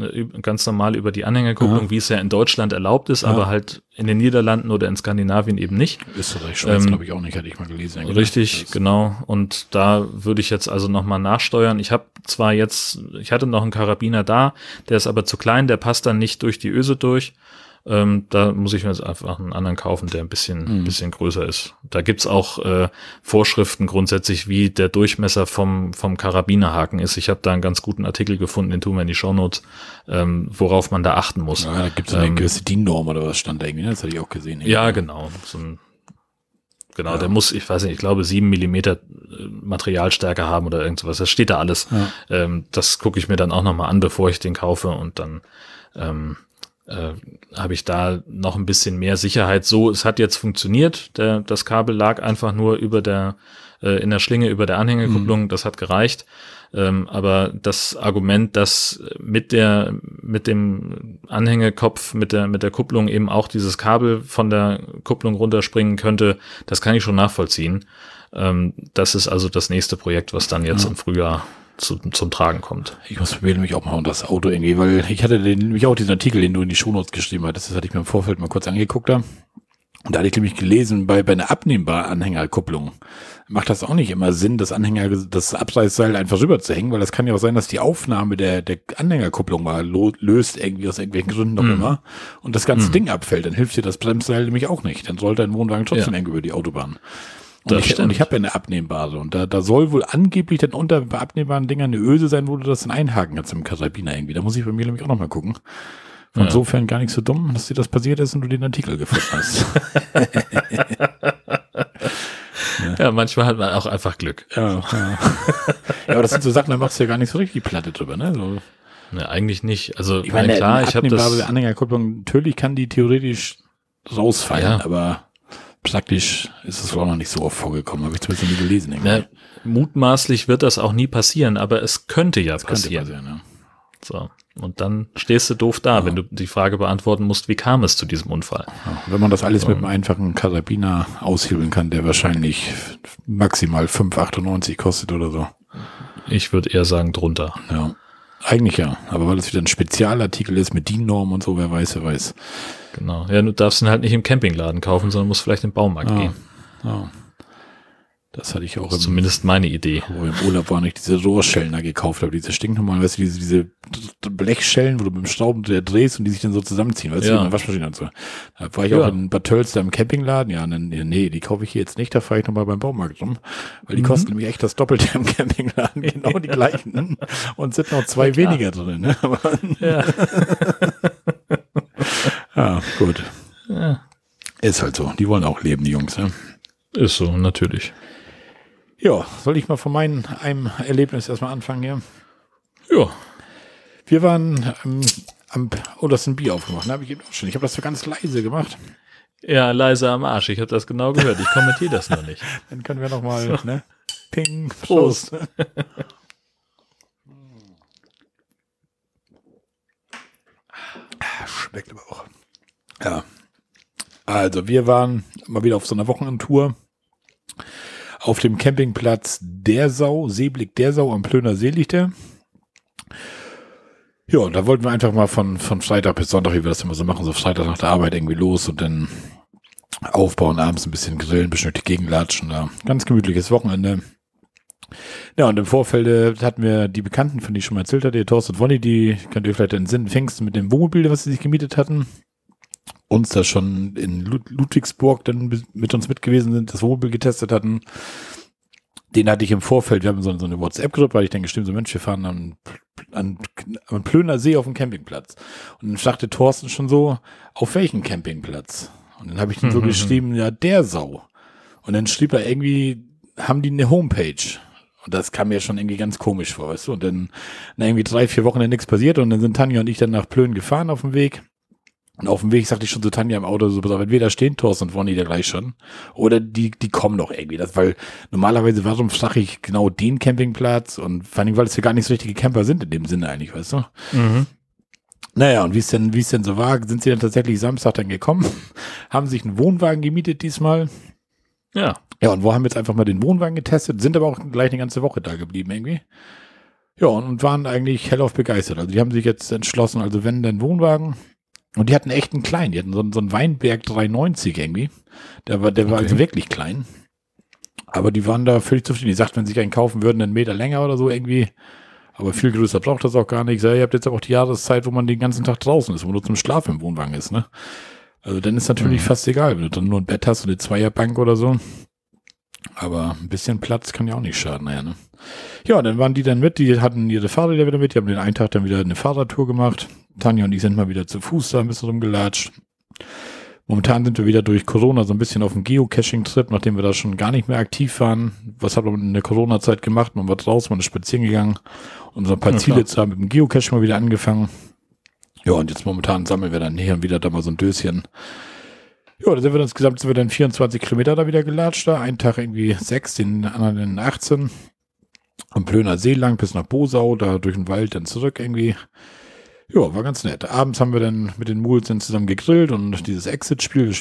S2: ganz normal über die Anhängerkupplung, ja. wie es ja in Deutschland erlaubt ist, ja. aber halt in den Niederlanden oder in Skandinavien eben nicht.
S1: Österreich, Schweiz ähm, glaube ich auch nicht, hatte ich mal gelesen.
S2: Richtig, genau. Und da würde ich jetzt also nochmal nachsteuern. Ich habe zwar jetzt, ich hatte noch einen Karabiner da, der ist aber zu klein, der passt dann nicht durch die Öse durch. Ähm, da muss ich mir jetzt einfach einen anderen kaufen, der ein bisschen, mhm. bisschen größer ist. Da gibt's auch äh, Vorschriften grundsätzlich, wie der Durchmesser vom, vom Karabinerhaken ist. Ich habe da einen ganz guten Artikel gefunden, den tun wir in die Shownotes, ähm, worauf man da achten muss.
S1: Ja, da gibt's eine ähm, gewisse DIN-Norm oder was stand da irgendwie, ne? das hatte ich auch gesehen.
S2: Ja, genau. So ein, genau, ja. der muss, ich weiß nicht, ich glaube sieben Millimeter äh, Materialstärke haben oder irgendwas. Das steht da alles. Ja. Ähm, das gucke ich mir dann auch nochmal an, bevor ich den kaufe und dann ähm, äh, habe ich da noch ein bisschen mehr Sicherheit. So, es hat jetzt funktioniert. Der, das Kabel lag einfach nur über der, äh, in der Schlinge über der Anhängerkupplung. Mhm. Das hat gereicht. Ähm, aber das Argument, dass mit der, mit dem Anhängekopf, mit der, mit der Kupplung eben auch dieses Kabel von der Kupplung runterspringen könnte, das kann ich schon nachvollziehen. Ähm, das ist also das nächste Projekt, was dann jetzt ja. im Frühjahr zu, zum Tragen kommt.
S1: Ich muss probieren, mich auch mal um das Auto irgendwie, weil ich hatte den, nämlich auch diesen Artikel, den du in die Shownotes geschrieben hattest, das hatte ich mir im Vorfeld mal kurz angeguckt da. Und da hatte ich nämlich gelesen, bei, bei einer abnehmbaren Anhängerkupplung macht das auch nicht immer Sinn, das Anhänger, das Abreißseil einfach rüber zu hängen, weil das kann ja auch sein, dass die Aufnahme der, der Anhängerkupplung mal löst, irgendwie aus irgendwelchen Gründen noch mm. immer, und das ganze mm. Ding abfällt, dann hilft dir das Bremsseil nämlich auch nicht. Dann sollte ein Wohnwagen trotzdem ja. eng über die Autobahn. Und ich, und ich habe ja eine abnehmbare. Und da, da soll wohl angeblich dann unter bei abnehmbaren Dingern eine Öse sein, wo du das dann einhaken kannst im Karabiner irgendwie. Da muss ich bei mir nämlich auch nochmal gucken. Von Insofern gar nicht so dumm, dass dir das passiert ist und du den Artikel gefunden hast.
S2: ja. ja. manchmal hat man auch einfach Glück.
S1: Ja, ja. ja aber das sind so Sachen, da machst du ja gar nicht so richtig Platte drüber, ne? So.
S2: Ne, eigentlich nicht. Also
S1: ich meine, klar, ich habe das Anhängerkupplung, natürlich kann die theoretisch rausfallen, ja. aber praktisch ist es auch noch nicht so oft vorgekommen, habe ich zumindest nie gelesen.
S2: Na, mutmaßlich wird das auch nie passieren, aber es könnte ja es passieren. Könnte passieren ja. So. Und dann stehst du doof da, ja. wenn du die Frage beantworten musst, wie kam es zu diesem Unfall?
S1: Ja, wenn man das alles so. mit einem einfachen Karabiner aushebeln kann, der wahrscheinlich maximal 5,98 kostet oder so.
S2: Ich würde eher sagen drunter.
S1: Ja. Eigentlich ja, aber weil es wieder ein Spezialartikel ist mit DIN-Norm und so, wer weiß, wer weiß.
S2: Genau. Ja, du darfst ihn halt nicht im Campingladen kaufen, sondern musst vielleicht im Baumarkt
S1: ja.
S2: gehen.
S1: Ja. Das hatte ich auch.
S2: Das ist im, zumindest meine Idee.
S1: Wo im Urlaub war nicht diese Rohrschellen da gekauft habe, diese stinknormalen, weißt du, diese, diese Blechschellen, wo du mit dem Schrauben drehst und die sich dann so zusammenziehen, weißt ja. du, in der Waschmaschine und so. Da war ich ja. auch in Bad Tölz da im Campingladen, ja, dann, nee, die kaufe ich hier jetzt nicht, da fahre ich nochmal beim Baumarkt rum, weil die mhm. kosten nämlich echt das Doppelte im Campingladen, genau die gleichen, und sind noch zwei weniger drin, ne? Aber, ja. ja, gut. Ja. Ist halt so, die wollen auch leben, die Jungs, ne?
S2: Ist so, natürlich.
S1: Ja, soll ich mal von meinem einem Erlebnis erstmal anfangen hier?
S2: Ja.
S1: Wir waren ähm, am, oh, das ist ein Bier aufgemacht, ne? Hab ich eben auch schon. Ich habe das so ganz leise gemacht.
S2: Ja, leise am Arsch. Ich habe das genau gehört. Ich kommentiere das noch nicht.
S1: Dann können wir noch mal, so. ne? Ping, Prost. Prost. Schmeckt aber auch. Ja. Also, wir waren mal wieder auf so einer Wochenendtour auf dem Campingplatz Der Sau, Seeblick Der Sau am Plöner See liegt der. Ja, und da wollten wir einfach mal von, von Freitag bis Sonntag, wie wir das immer so machen, so Freitag nach der Arbeit irgendwie los und dann aufbauen, abends ein bisschen grillen, durch die Gegend latschen. Da. Ganz gemütliches Wochenende. Ja, und im Vorfeld äh, hatten wir die Bekannten, von denen ich schon mal erzählt hatte, Thorsten und Wonny, die könnt ihr vielleicht in den Sinn Pfingsten mit dem Wohnmobil, was sie sich gemietet hatten uns da schon in Ludwigsburg dann mit uns mit gewesen sind, das Wohnmobil getestet hatten. Den hatte ich im Vorfeld, wir haben so, eine WhatsApp-Gruppe, weil ich dann gestimmt, so Mensch, wir fahren an, an, an Plöner See auf dem Campingplatz. Und dann sagte Thorsten schon so, auf welchem Campingplatz? Und dann habe ich dann so geschrieben, ja, der Sau. Und dann schrieb er irgendwie, haben die eine Homepage? Und das kam mir schon irgendwie ganz komisch vor, weißt du? Und dann, na, irgendwie drei, vier Wochen nichts passiert und dann sind Tanja und ich dann nach Plön gefahren auf dem Weg. Und auf dem Weg sagte ich schon zu Tanja im Auto, so, entweder stehen Thorsten und Wonny da gleich schon, oder die, die kommen doch irgendwie. Das, weil normalerweise, warum sage ich genau den Campingplatz? Und vor allem, weil es ja gar nicht so richtige Camper sind in dem Sinne eigentlich, weißt du? Mhm. Naja, und wie es denn, wie es denn so war, sind sie dann tatsächlich Samstag dann gekommen, haben sich einen Wohnwagen gemietet diesmal.
S2: Ja.
S1: Ja, und wo haben wir jetzt einfach mal den Wohnwagen getestet, sind aber auch gleich eine ganze Woche da geblieben irgendwie. Ja, und waren eigentlich hellauf begeistert. Also die haben sich jetzt entschlossen, also wenn denn Wohnwagen, und die hatten echt einen kleinen, die hatten so, so einen Weinberg 390 irgendwie. Der war, der war also wirklich klein. Aber die waren da völlig zufrieden. Die sagten, wenn sie sich einen kaufen würden, einen Meter länger oder so irgendwie. Aber viel größer braucht das auch gar nicht. ihr habt jetzt aber auch die Jahreszeit, wo man den ganzen Tag draußen ist, wo nur zum Schlaf im Wohnwagen ist, ne? Also dann ist natürlich mhm. fast egal, wenn du dann nur ein Bett hast und eine Zweierbank oder so. Aber ein bisschen Platz kann ja auch nicht schaden, naja, ne? Ja, dann waren die dann mit, die hatten ihre Fahrräder wieder mit, die haben den einen Tag dann wieder eine Fahrradtour gemacht. Tanja und ich sind mal wieder zu Fuß da ein bisschen rumgelatscht. Momentan sind wir wieder durch Corona so ein bisschen auf dem Geocaching-Trip, nachdem wir da schon gar nicht mehr aktiv waren. Was hat man in der Corona-Zeit gemacht? Man war draußen, man ist spazieren gegangen und so ein paar ja, Ziele zu haben mit dem Geocaching mal wieder angefangen. Ja, und jetzt momentan sammeln wir dann hier und wieder da mal so ein Döschen. Ja, da sind wir insgesamt sind wir dann 24 Kilometer da wieder gelatscht da. Einen Tag irgendwie sechs, den anderen 18. am Plöner See lang bis nach Bosau, da durch den Wald dann zurück irgendwie. Ja, war ganz nett. Abends haben wir dann mit den Mules dann zusammen gegrillt und dieses Exit-Spiel,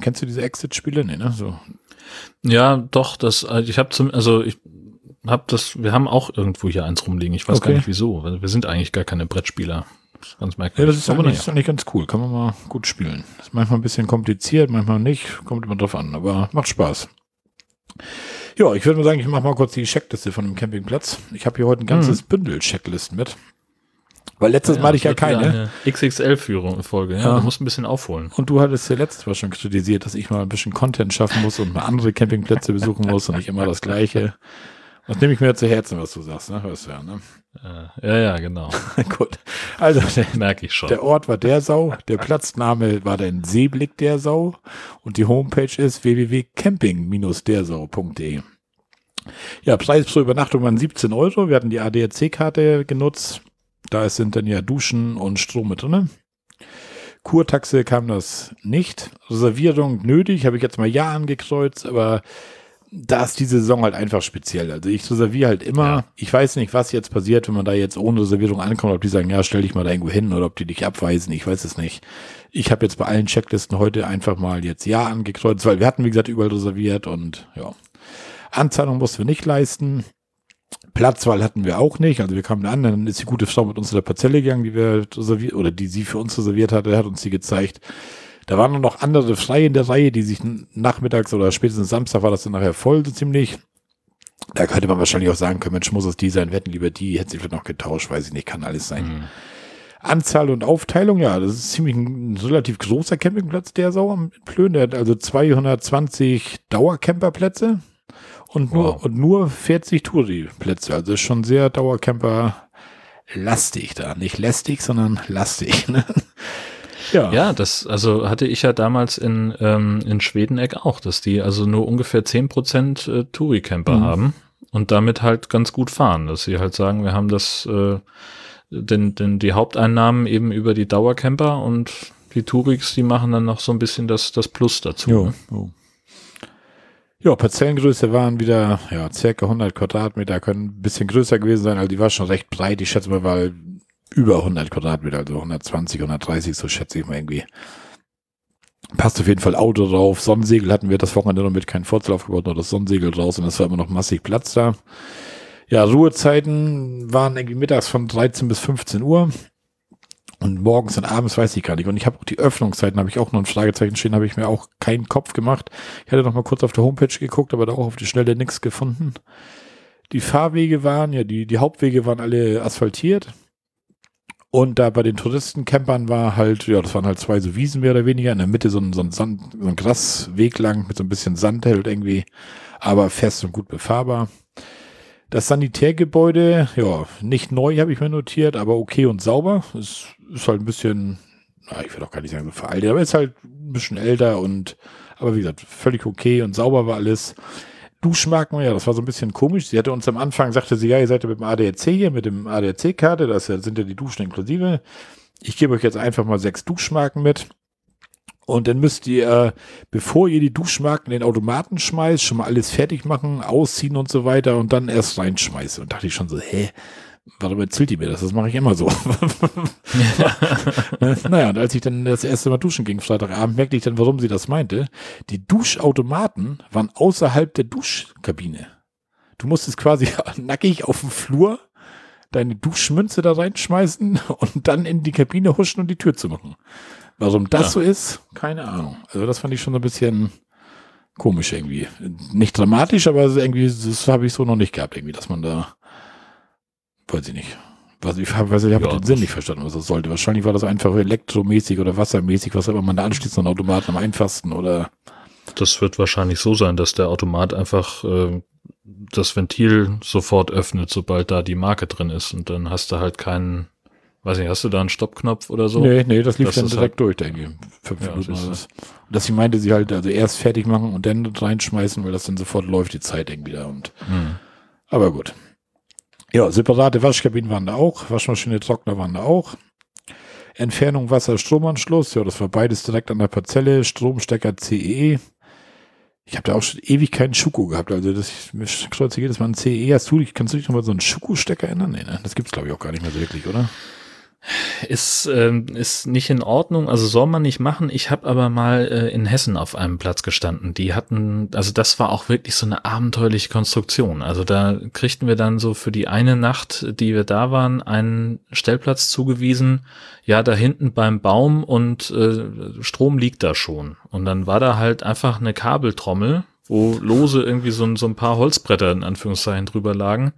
S1: kennst du diese Exit-Spiele? Nee, ne? So.
S2: Ja, doch, das, äh, ich habe zum, also ich habe das, wir haben auch irgendwo hier eins rumliegen. Ich weiß okay. gar nicht wieso. Wir sind eigentlich gar keine Brettspieler.
S1: Das ist ganz merkwürdig. Ja, das ist, aber eigentlich, ist eigentlich ganz cool. Kann man mal gut spielen. Ist manchmal ein bisschen kompliziert, manchmal nicht. Kommt immer drauf an, aber macht Spaß. Ja, ich würde mal sagen, ich mache mal kurz die Checkliste von dem Campingplatz. Ich habe hier heute ein ganzes hm. Bündel Checklisten mit. Weil letztes ja, Mal hatte ich ja keine.
S2: XXL-Folge, ja. ja. Du musst ein bisschen aufholen.
S1: Und du hattest ja letztes Mal schon kritisiert, dass ich mal ein bisschen Content schaffen muss und mal andere Campingplätze besuchen muss und nicht immer das Gleiche. Das nehme ich mir zu Herzen, was du sagst, ne? Hörst du ja, ne?
S2: Ja, ja, genau.
S1: Gut. Also, der, merke ich schon. Der Ort war der Sau, der Platzname war der Seeblick der Sau und die Homepage ist www.camping-dersau.de. Ja, Preis pro Übernachtung waren 17 Euro. Wir hatten die ADAC-Karte genutzt. Da sind dann ja Duschen und Strom mit drin. Kurtaxe kam das nicht. Reservierung nötig, habe ich jetzt mal Ja angekreuzt, aber da ist die Saison halt einfach speziell. Also ich reserviere halt immer. Ja. Ich weiß nicht, was jetzt passiert, wenn man da jetzt ohne Reservierung ankommt, ob die sagen, ja, stell dich mal da irgendwo hin oder ob die dich abweisen. Ich weiß es nicht. Ich habe jetzt bei allen Checklisten heute einfach mal jetzt Ja angekreuzt, weil wir hatten, wie gesagt, überall reserviert und ja. Anzahlung mussten wir nicht leisten. Platzwahl hatten wir auch nicht. Also wir kamen an, dann ist die gute Frau mit uns in der Parzelle gegangen, die wir reserviert, oder die sie für uns reserviert hatte, hat uns die gezeigt. Da waren noch andere frei in der Reihe, die sich nachmittags oder spätestens Samstag war das dann nachher voll, so ziemlich. Da könnte man wahrscheinlich auch sagen können, Mensch, muss es die sein, wir hätten lieber die, hätte sich vielleicht noch getauscht, weiß ich nicht, kann alles sein. Mhm. Anzahl und Aufteilung, ja, das ist ziemlich ein relativ großer Campingplatz, der Sau am Plön. Der hat also 220 Dauercamperplätze und nur, wow. und nur 40 Touri-Plätze. Also schon sehr Dauercamper lastig da. Nicht lästig, sondern lastig. Ne?
S2: Ja. ja, das, also hatte ich ja damals in, ähm, in Schwedeneck auch, dass die also nur ungefähr zehn Prozent äh, Touri-Camper mhm. haben und damit halt ganz gut fahren, dass sie halt sagen, wir haben das, äh, denn, denn die Haupteinnahmen eben über die Dauercamper und die Touriks, die machen dann noch so ein bisschen das, das Plus dazu. Jo, ne? jo.
S1: Ja, Parzellengröße waren wieder, ja, circa 100 Quadratmeter, können ein bisschen größer gewesen sein, also die war schon recht breit. Ich schätze mal, weil über 100 Quadratmeter, also 120, 130, so schätze ich mal irgendwie. Passt auf jeden Fall Auto drauf. Sonnensegel hatten wir das Wochenende noch mit kein Vorzelt aufgebaut, nur das Sonnensegel draus und es war immer noch massig Platz da. Ja, Ruhezeiten waren irgendwie mittags von 13 bis 15 Uhr. Und morgens und abends weiß ich gar nicht. Und ich habe auch die Öffnungszeiten, habe ich auch noch ein Fragezeichen stehen, habe ich mir auch keinen Kopf gemacht. Ich hatte noch mal kurz auf der Homepage geguckt, aber da auch auf die Schnelle nichts gefunden. Die Fahrwege waren, ja, die, die Hauptwege waren alle asphaltiert. Und da bei den Touristencampern war halt, ja, das waren halt zwei so Wiesen mehr oder weniger. In der Mitte so ein, so ein, Sand, so ein Grasweg lang mit so ein bisschen Sand hält irgendwie, aber fest und gut befahrbar. Das Sanitärgebäude, ja, nicht neu habe ich mir notiert, aber okay und sauber. Es ist halt ein bisschen, na, ich will auch gar nicht sagen so veraltet, aber ist halt ein bisschen älter und, aber wie gesagt, völlig okay und sauber war alles. Duschmarken, ja, das war so ein bisschen komisch. Sie hatte uns am Anfang, sagte sie, ja, ihr seid ja mit dem ADAC hier, mit dem ADAC-Karte, das sind ja die Duschen inklusive. Ich gebe euch jetzt einfach mal sechs Duschmarken mit. Und dann müsst ihr, äh, bevor ihr die Duschmarken in den Automaten schmeißt, schon mal alles fertig machen, ausziehen und so weiter und dann erst reinschmeißen. Und dachte ich schon so, hä? Warum erzählt die mir das? Das mache ich immer so. naja, und als ich dann das erste Mal duschen ging, Freitagabend, merkte ich dann, warum sie das meinte. Die Duschautomaten waren außerhalb der Duschkabine. Du musstest quasi nackig auf dem Flur deine Duschmünze da reinschmeißen und dann in die Kabine huschen und die Tür zu machen. Warum das ja. so ist, keine Ahnung. Also das fand ich schon ein bisschen komisch irgendwie. Nicht dramatisch, aber irgendwie, das habe ich so noch nicht gehabt, irgendwie, dass man da weiß ich nicht. Was ich habe ich hab ja, den Sinn nicht verstanden, was das sollte. Wahrscheinlich war das einfach elektromäßig oder wassermäßig, was immer man da anschließt an Automaten am einfachsten oder.
S2: Das wird wahrscheinlich so sein, dass der Automat einfach äh, das Ventil sofort öffnet, sobald da die Marke drin ist und dann hast du halt keinen, weiß nicht, hast du da einen Stoppknopf oder so?
S1: Nee, nee, das lief das dann direkt halt, durch, denke ich. Fünf ja, Minuten oder das. Dass sie meinte, sie halt also erst fertig machen und dann reinschmeißen, weil das dann sofort läuft, die Zeit irgendwie da und. Hm. Aber gut. Ja, separate Waschkabinen waren da auch, Waschmaschine, Trockner waren da auch. Entfernung Wasser, Stromanschluss, ja, das war beides direkt an der Parzelle, Stromstecker CE. Ich habe da auch schon ewig keinen Schuko gehabt. Also das mir kreuzt jedes Mal ein CE. Hast du, kannst du dich noch mal so einen Schuko-Stecker erinnern? Nee, ne? Das gibt's glaube ich auch gar nicht mehr so wirklich, oder?
S2: Ist, ähm, ist nicht in Ordnung, also soll man nicht machen. Ich habe aber mal äh, in Hessen auf einem Platz gestanden. Die hatten, also das war auch wirklich so eine abenteuerliche Konstruktion. Also da kriegten wir dann so für die eine Nacht, die wir da waren, einen Stellplatz zugewiesen. Ja, da hinten beim Baum und äh, Strom liegt da schon. Und dann war da halt einfach eine Kabeltrommel, wo lose irgendwie so, so ein paar Holzbretter in Anführungszeichen drüber lagen.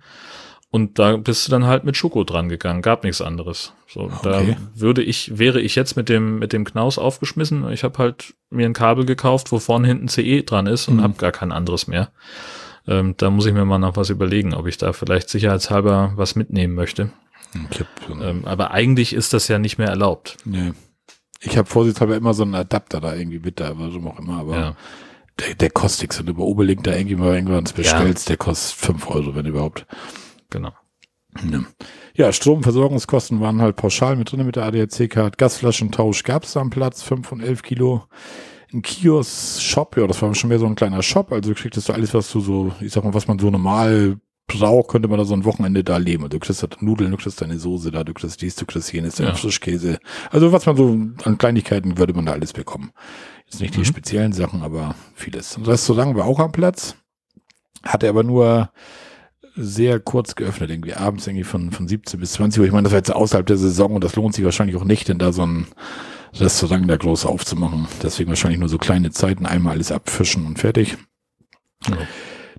S2: Und da bist du dann halt mit Schoko dran gegangen, gab nichts anderes. So, okay. da würde ich, wäre ich jetzt mit dem, mit dem Knaus aufgeschmissen. Ich habe halt mir ein Kabel gekauft, wo vorne hinten CE dran ist und mhm. habe gar kein anderes mehr. Ähm, da muss ich mir mal noch was überlegen, ob ich da vielleicht sicherheitshalber was mitnehmen möchte. Ähm, aber eigentlich ist das ja nicht mehr erlaubt.
S1: Nee. Ich habe vorsichtshalber immer so einen Adapter da irgendwie mit da, warum auch immer, aber ja. der, der kostet nichts. Du über Oberlink da irgendwie mal irgendwann bestellst, ja. der kostet fünf Euro, wenn überhaupt.
S2: Genau.
S1: Ja. Stromversorgungskosten waren halt pauschal mit drin mit der ADAC-Card. Gasflaschentausch gab es am Platz, 5 von 11 Kilo. Ein Kiosk-Shop, ja, das war schon mehr so ein kleiner Shop. Also du kriegst du alles, was du so, ich sag mal, was man so normal braucht, könnte man da so ein Wochenende da leben. Also du kriegst da Nudeln, du kriegst deine Soße da, du kriegst dies, du kriegst jenes, ja. Frischkäse. Also was man so an Kleinigkeiten würde man da alles bekommen. Jetzt nicht die mhm. speziellen Sachen, aber vieles. Und das Restaurant war auch am Platz. Hatte aber nur sehr kurz geöffnet, irgendwie abends irgendwie von, von 17 bis 20 Uhr. Ich meine, das war jetzt außerhalb der Saison und das lohnt sich wahrscheinlich auch nicht, denn da so ein Restaurant da groß aufzumachen. Deswegen wahrscheinlich nur so kleine Zeiten, einmal alles abfischen und fertig. Ja.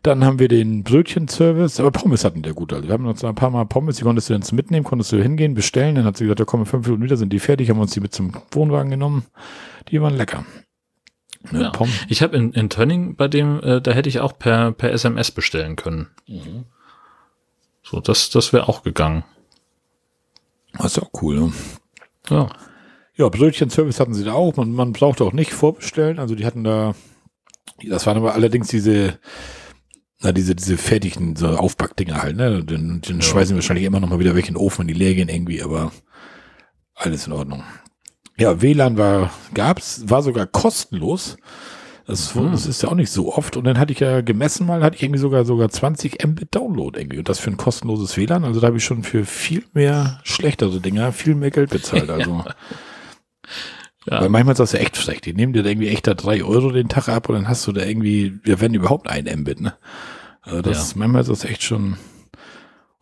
S1: Dann haben wir den Brötchenservice, aber Pommes hatten der gut. Also wir haben uns ein paar Mal Pommes, die konntest du dann mitnehmen, konntest du hingehen, bestellen. Dann hat sie gesagt, da kommen fünf Minuten wieder, sind die fertig, haben uns die mit zum Wohnwagen genommen. Die waren lecker.
S2: Ne, ja. Ich habe in, in Tönning bei dem, äh, da hätte ich auch per, per SMS bestellen können. Mhm. So, das, das wäre auch gegangen.
S1: Das ist auch cool, ne? Ja. Ja, Brötchen-Service hatten sie da auch. Man, man brauchte auch nicht vorbestellen. Also die hatten da, das waren aber allerdings diese, na, diese, diese fertigen so Aufpackdinger halt, ne? Den, den ja. schweißen wahrscheinlich immer noch mal wieder weg in den Ofen, wenn die leer gehen irgendwie, aber alles in Ordnung. Ja, WLAN war, gab's, war sogar kostenlos. Das, mhm. das ist ja auch nicht so oft. Und dann hatte ich ja gemessen mal, hatte ich irgendwie sogar sogar 20 Mbit Download irgendwie. Und das für ein kostenloses WLAN. Also da habe ich schon für viel mehr schlechtere Dinger viel mehr Geld bezahlt. Also. ja. Weil manchmal ist das ja echt schlecht. Die nehmen dir da irgendwie echt da drei Euro den Tag ab und dann hast du da irgendwie, wir werden überhaupt ein Mbit, ne? Also das, ja. manchmal ist das echt schon,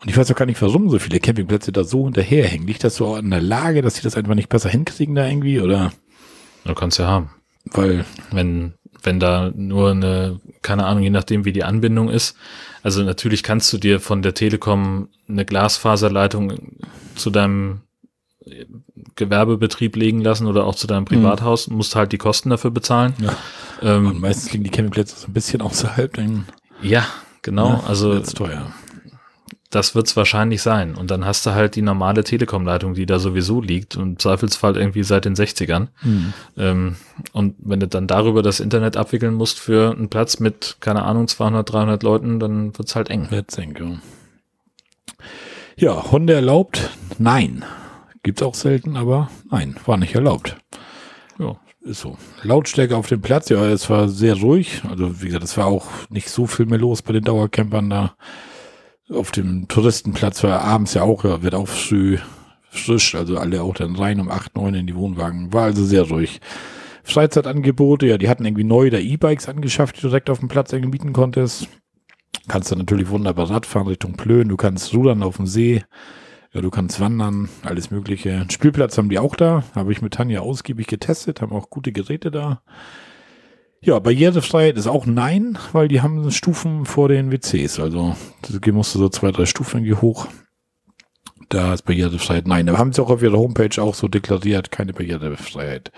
S1: und ich weiß auch gar nicht, warum so viele Campingplätze da so hinterherhängen. Liegt das so an der Lage, dass sie das einfach nicht besser hinkriegen da irgendwie, oder?
S2: Du kannst ja haben. Weil, wenn wenn da nur eine, keine Ahnung, je nachdem wie die Anbindung ist. Also natürlich kannst du dir von der Telekom eine Glasfaserleitung zu deinem Gewerbebetrieb legen lassen oder auch zu deinem mhm. Privathaus, mhm. musst halt die Kosten dafür bezahlen.
S1: Ja. Ähm, meistens liegen die Campingplätze so ein bisschen außerhalb.
S2: ja, genau. Ja, also ist teuer das wird's wahrscheinlich sein. Und dann hast du halt die normale Telekom-Leitung, die da sowieso liegt und im Zweifelsfall irgendwie seit den 60ern. Mhm. Ähm, und wenn du dann darüber das Internet abwickeln musst für einen Platz mit, keine Ahnung, 200, 300 Leuten, dann wird's halt eng.
S1: Wird's eng, ja. Ja, Hunde erlaubt? Nein. Gibt's auch selten, aber nein, war nicht erlaubt. Ja, ist so. Lautstärke auf dem Platz, ja, es war sehr ruhig. Also, wie gesagt, es war auch nicht so viel mehr los bei den Dauercampern da auf dem Touristenplatz war abends ja auch, wird auch früh frisch, also alle auch dann rein um acht neun in die Wohnwagen. War also sehr ruhig. Freizeitangebote, ja, die hatten irgendwie neu da E-Bikes angeschafft, die du direkt auf dem Platz irgendwie mieten konntest. Kannst dann natürlich wunderbar Radfahren Richtung Plön, du kannst rudern auf dem See, ja, du kannst wandern, alles mögliche. Einen Spielplatz haben die auch da, habe ich mit Tanja ausgiebig getestet, haben auch gute Geräte da. Ja, Barrierefreiheit ist auch nein, weil die haben Stufen vor den WCs. Also da musst du so zwei, drei Stufen irgendwie hoch. Da ist Barrierefreiheit nein. Da haben sie auch auf ihrer Homepage auch so deklariert, keine Barrierefreiheit.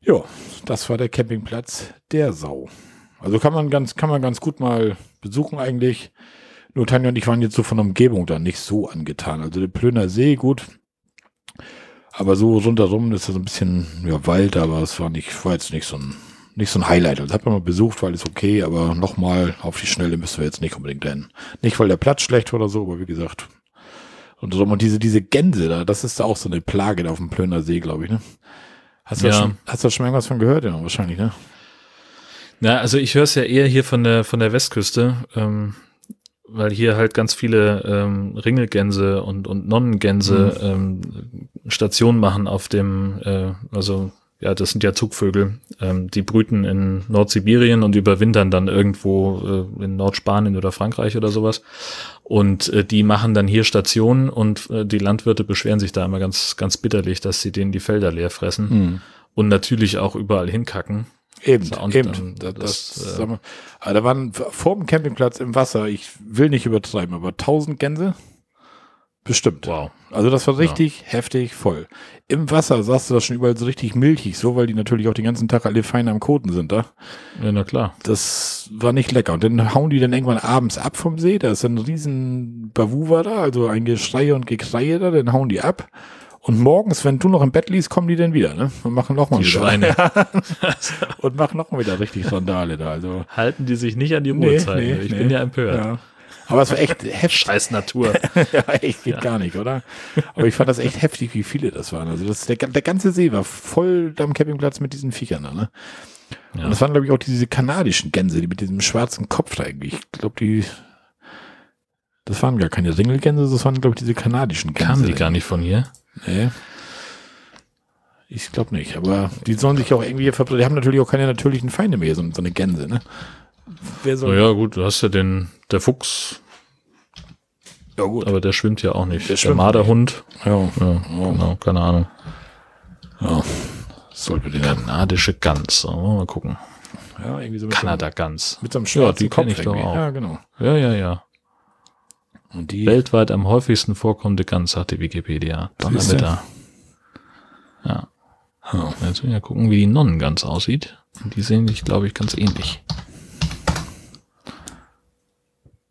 S1: Ja, das war der Campingplatz der Sau. Also kann man ganz, kann man ganz gut mal besuchen eigentlich. Nur Tanja und ich waren jetzt so von der Umgebung da nicht so angetan. Also der Plöner See, gut. Aber so rundherum ist da so ein bisschen ja, Wald, aber es war nicht, war jetzt nicht so ein nicht so ein Highlight. Also hat man mal besucht, weil ist okay, aber nochmal auf die Schnelle müssen wir jetzt nicht unbedingt rennen. Nicht, weil der Platz schlecht war oder so, aber wie gesagt. Und, und diese, diese Gänse da, das ist da auch so eine Plage da auf dem Plöner See, glaube ich, ne? Hast du, ja. schon, hast du schon irgendwas von gehört? Ja, wahrscheinlich, ne?
S2: Ja, also ich höre es ja eher hier von der von der Westküste, ähm, weil hier halt ganz viele ähm, Ringelgänse und und Nonnengänse ähm, Stationen machen auf dem, äh, also ja, das sind ja Zugvögel, ähm, die brüten in Nordsibirien und überwintern dann irgendwo äh, in Nordspanien oder Frankreich oder sowas. Und äh, die machen dann hier Stationen und äh, die Landwirte beschweren sich da immer ganz, ganz bitterlich, dass sie denen die Felder leer fressen
S1: Hm.
S2: und natürlich auch überall hinkacken.
S1: Eben,
S2: und
S1: eben.
S2: dann
S1: das,
S2: das,
S1: das,
S2: äh,
S1: aber da waren vor dem Campingplatz im Wasser, ich will nicht übertreiben, aber 1000 Gänse? Bestimmt.
S2: Wow.
S1: Also das war richtig heftig voll. Im Wasser sahst du das schon überall so richtig milchig, so weil die natürlich auch den ganzen Tag alle fein am Koten sind da.
S2: Ja, na klar.
S1: Das war nicht lecker. Und dann hauen die dann irgendwann abends ab vom See. Da ist ein riesen Bavuwa da, also ein Geschrei und Gekreie da, dann hauen die ab. Und morgens, wenn du noch im Bett liegst, kommen die dann wieder, ne? Und machen nochmal
S2: Die
S1: wieder.
S2: Schweine.
S1: Und machen nochmal wieder richtig Randale da. Also.
S2: Halten die sich nicht an die
S1: Nee,
S2: Ruhezeiten.
S1: nee,
S2: ich
S1: nee.
S2: bin ja empört.
S1: Ja. Aber es war echt heftig.
S2: Scheiß Natur.
S1: ja, echt geht gar nicht, oder? Aber ich fand das echt heftig, wie viele das waren. Also das, der, der ganze See war voll am Campingplatz mit diesen Viechern da, ne?
S2: Ja.
S1: Und das waren, glaube ich, auch diese kanadischen Gänse, die mit diesem schwarzen Kopf da irgendwie. Ich glaube, die. Das waren gar keine Ringelgänse, das waren, glaube ich, diese kanadischen Gänse.
S2: Kamen die gar nicht von hier?
S1: Nee. Ich glaube nicht, aber die sollen sich auch irgendwie verbreiten. Die haben natürlich auch keine natürlichen Feinde mehr, so, so eine Gänse, ne? Wer soll.
S2: Naja, gut, du hast ja den, der Fuchs,
S1: ja, gut.
S2: aber der schwimmt ja auch nicht.
S1: Der
S2: Der, Marderhund,
S1: Ja,
S2: ja, genau, keine Ahnung.
S1: ja. Sollte dann.
S2: Kanadische Gans, wir mal gucken.
S1: Ja, irgendwie so mit so einem-
S2: Kanada-Gans.
S1: Mit so einem
S2: Ja,
S1: schwarzen
S2: die kenn ich doch auch.
S1: Ja, genau.
S2: Ja, ja, ja.
S1: Und die,
S2: Weltweit am häufigsten vorkommende Gans, sagt die Wikipedia. Donnerwetter. Ja.
S1: Ja.
S2: Jetzt müssen wir ja gucken, wie die Nonnengans aussieht. Die sehen sich, glaube ich, ganz ähnlich.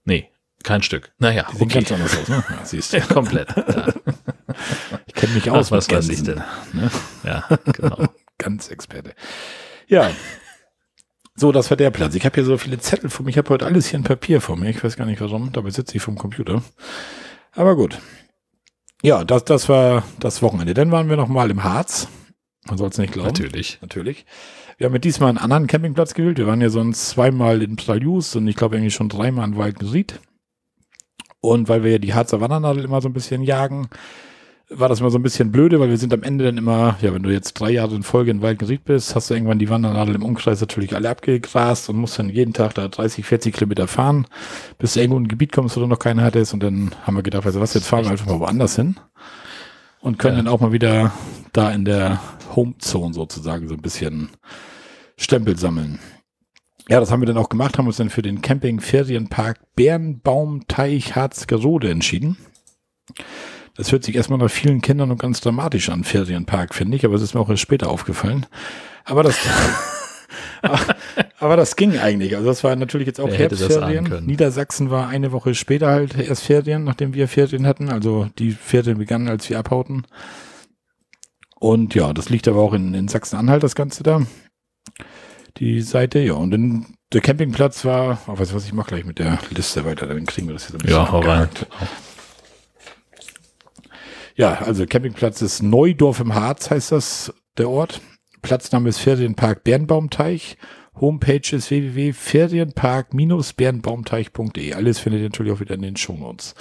S2: Nee, kein Stück. Naja,
S1: sehen
S2: okay.
S1: ganz anders aus, ne? Ja, siehst du.
S2: Komplett. Ja,
S1: Ich kenne mich aus
S2: was
S1: mit Gänsen,
S2: ich denn?
S1: Ne?
S2: ja genau.
S1: Ganz Experte. Ja. So, das war der Platz. Ich habe hier so viele Zettel vor mir. Ich habe heute alles hier in Papier vor mir. Ich weiß gar nicht warum. Dabei sitze ich vom Computer. Aber gut. Ja, das, das war das Wochenende. Dann waren wir noch mal im Harz. Man soll es nicht glauben.
S2: Natürlich.
S1: Natürlich. Wir haben ja diesmal einen anderen Campingplatz gewählt. Wir waren ja sonst zweimal in Praljus und ich glaube eigentlich schon dreimal in Waldgeriet. Und weil wir ja die Harzer Wandernadel immer so ein bisschen jagen, war das immer so ein bisschen blöde, weil wir sind am Ende dann immer, ja, wenn du jetzt drei Jahre in Folge in Waldgeriet bist, hast du irgendwann die Wandernadel im Umkreis natürlich alle abgegrast und musst dann jeden Tag da 30, 40 Kilometer fahren, bis du irgendwo in ein Gebiet kommst, wo du noch keine hattest. Und dann haben wir gedacht, du was, jetzt fahren wir einfach mal woanders hin und können
S2: Ja.
S1: dann auch mal wieder da in der Homezone sozusagen so ein bisschen Stempel sammeln. Ja, das haben wir dann auch gemacht, haben uns dann für den Camping-Ferienpark Bärenbaumteich Harzgerode entschieden. Das hört sich erstmal nach vielen Kindern und ganz dramatisch an, Ferienpark, finde ich, aber es ist mir auch erst später aufgefallen. Aber das, aber das ging eigentlich. Also das war natürlich jetzt auch
S2: Wer
S1: Herbstferien. Niedersachsen war eine Woche später halt erst Ferien, nachdem wir Ferien hatten. Also die Ferien begannen, als wir abhauten. Und ja, das liegt aber auch in, in Sachsen-Anhalt, das Ganze da. Die Seite, ja. Und dann der Campingplatz war, oh, du was, ich mach gleich mit der Liste weiter, dann kriegen wir das hier so ein bisschen
S2: Ja,
S1: abgehakt. Ja, also Campingplatz ist Neudorf im Harz, heißt das, der Ort. Platzname ist Ferienpark Bernbaumteich. Homepage ist www.ferienpark-bernbaumteich.de. Alles findet ihr natürlich auch wieder in den Shownotes.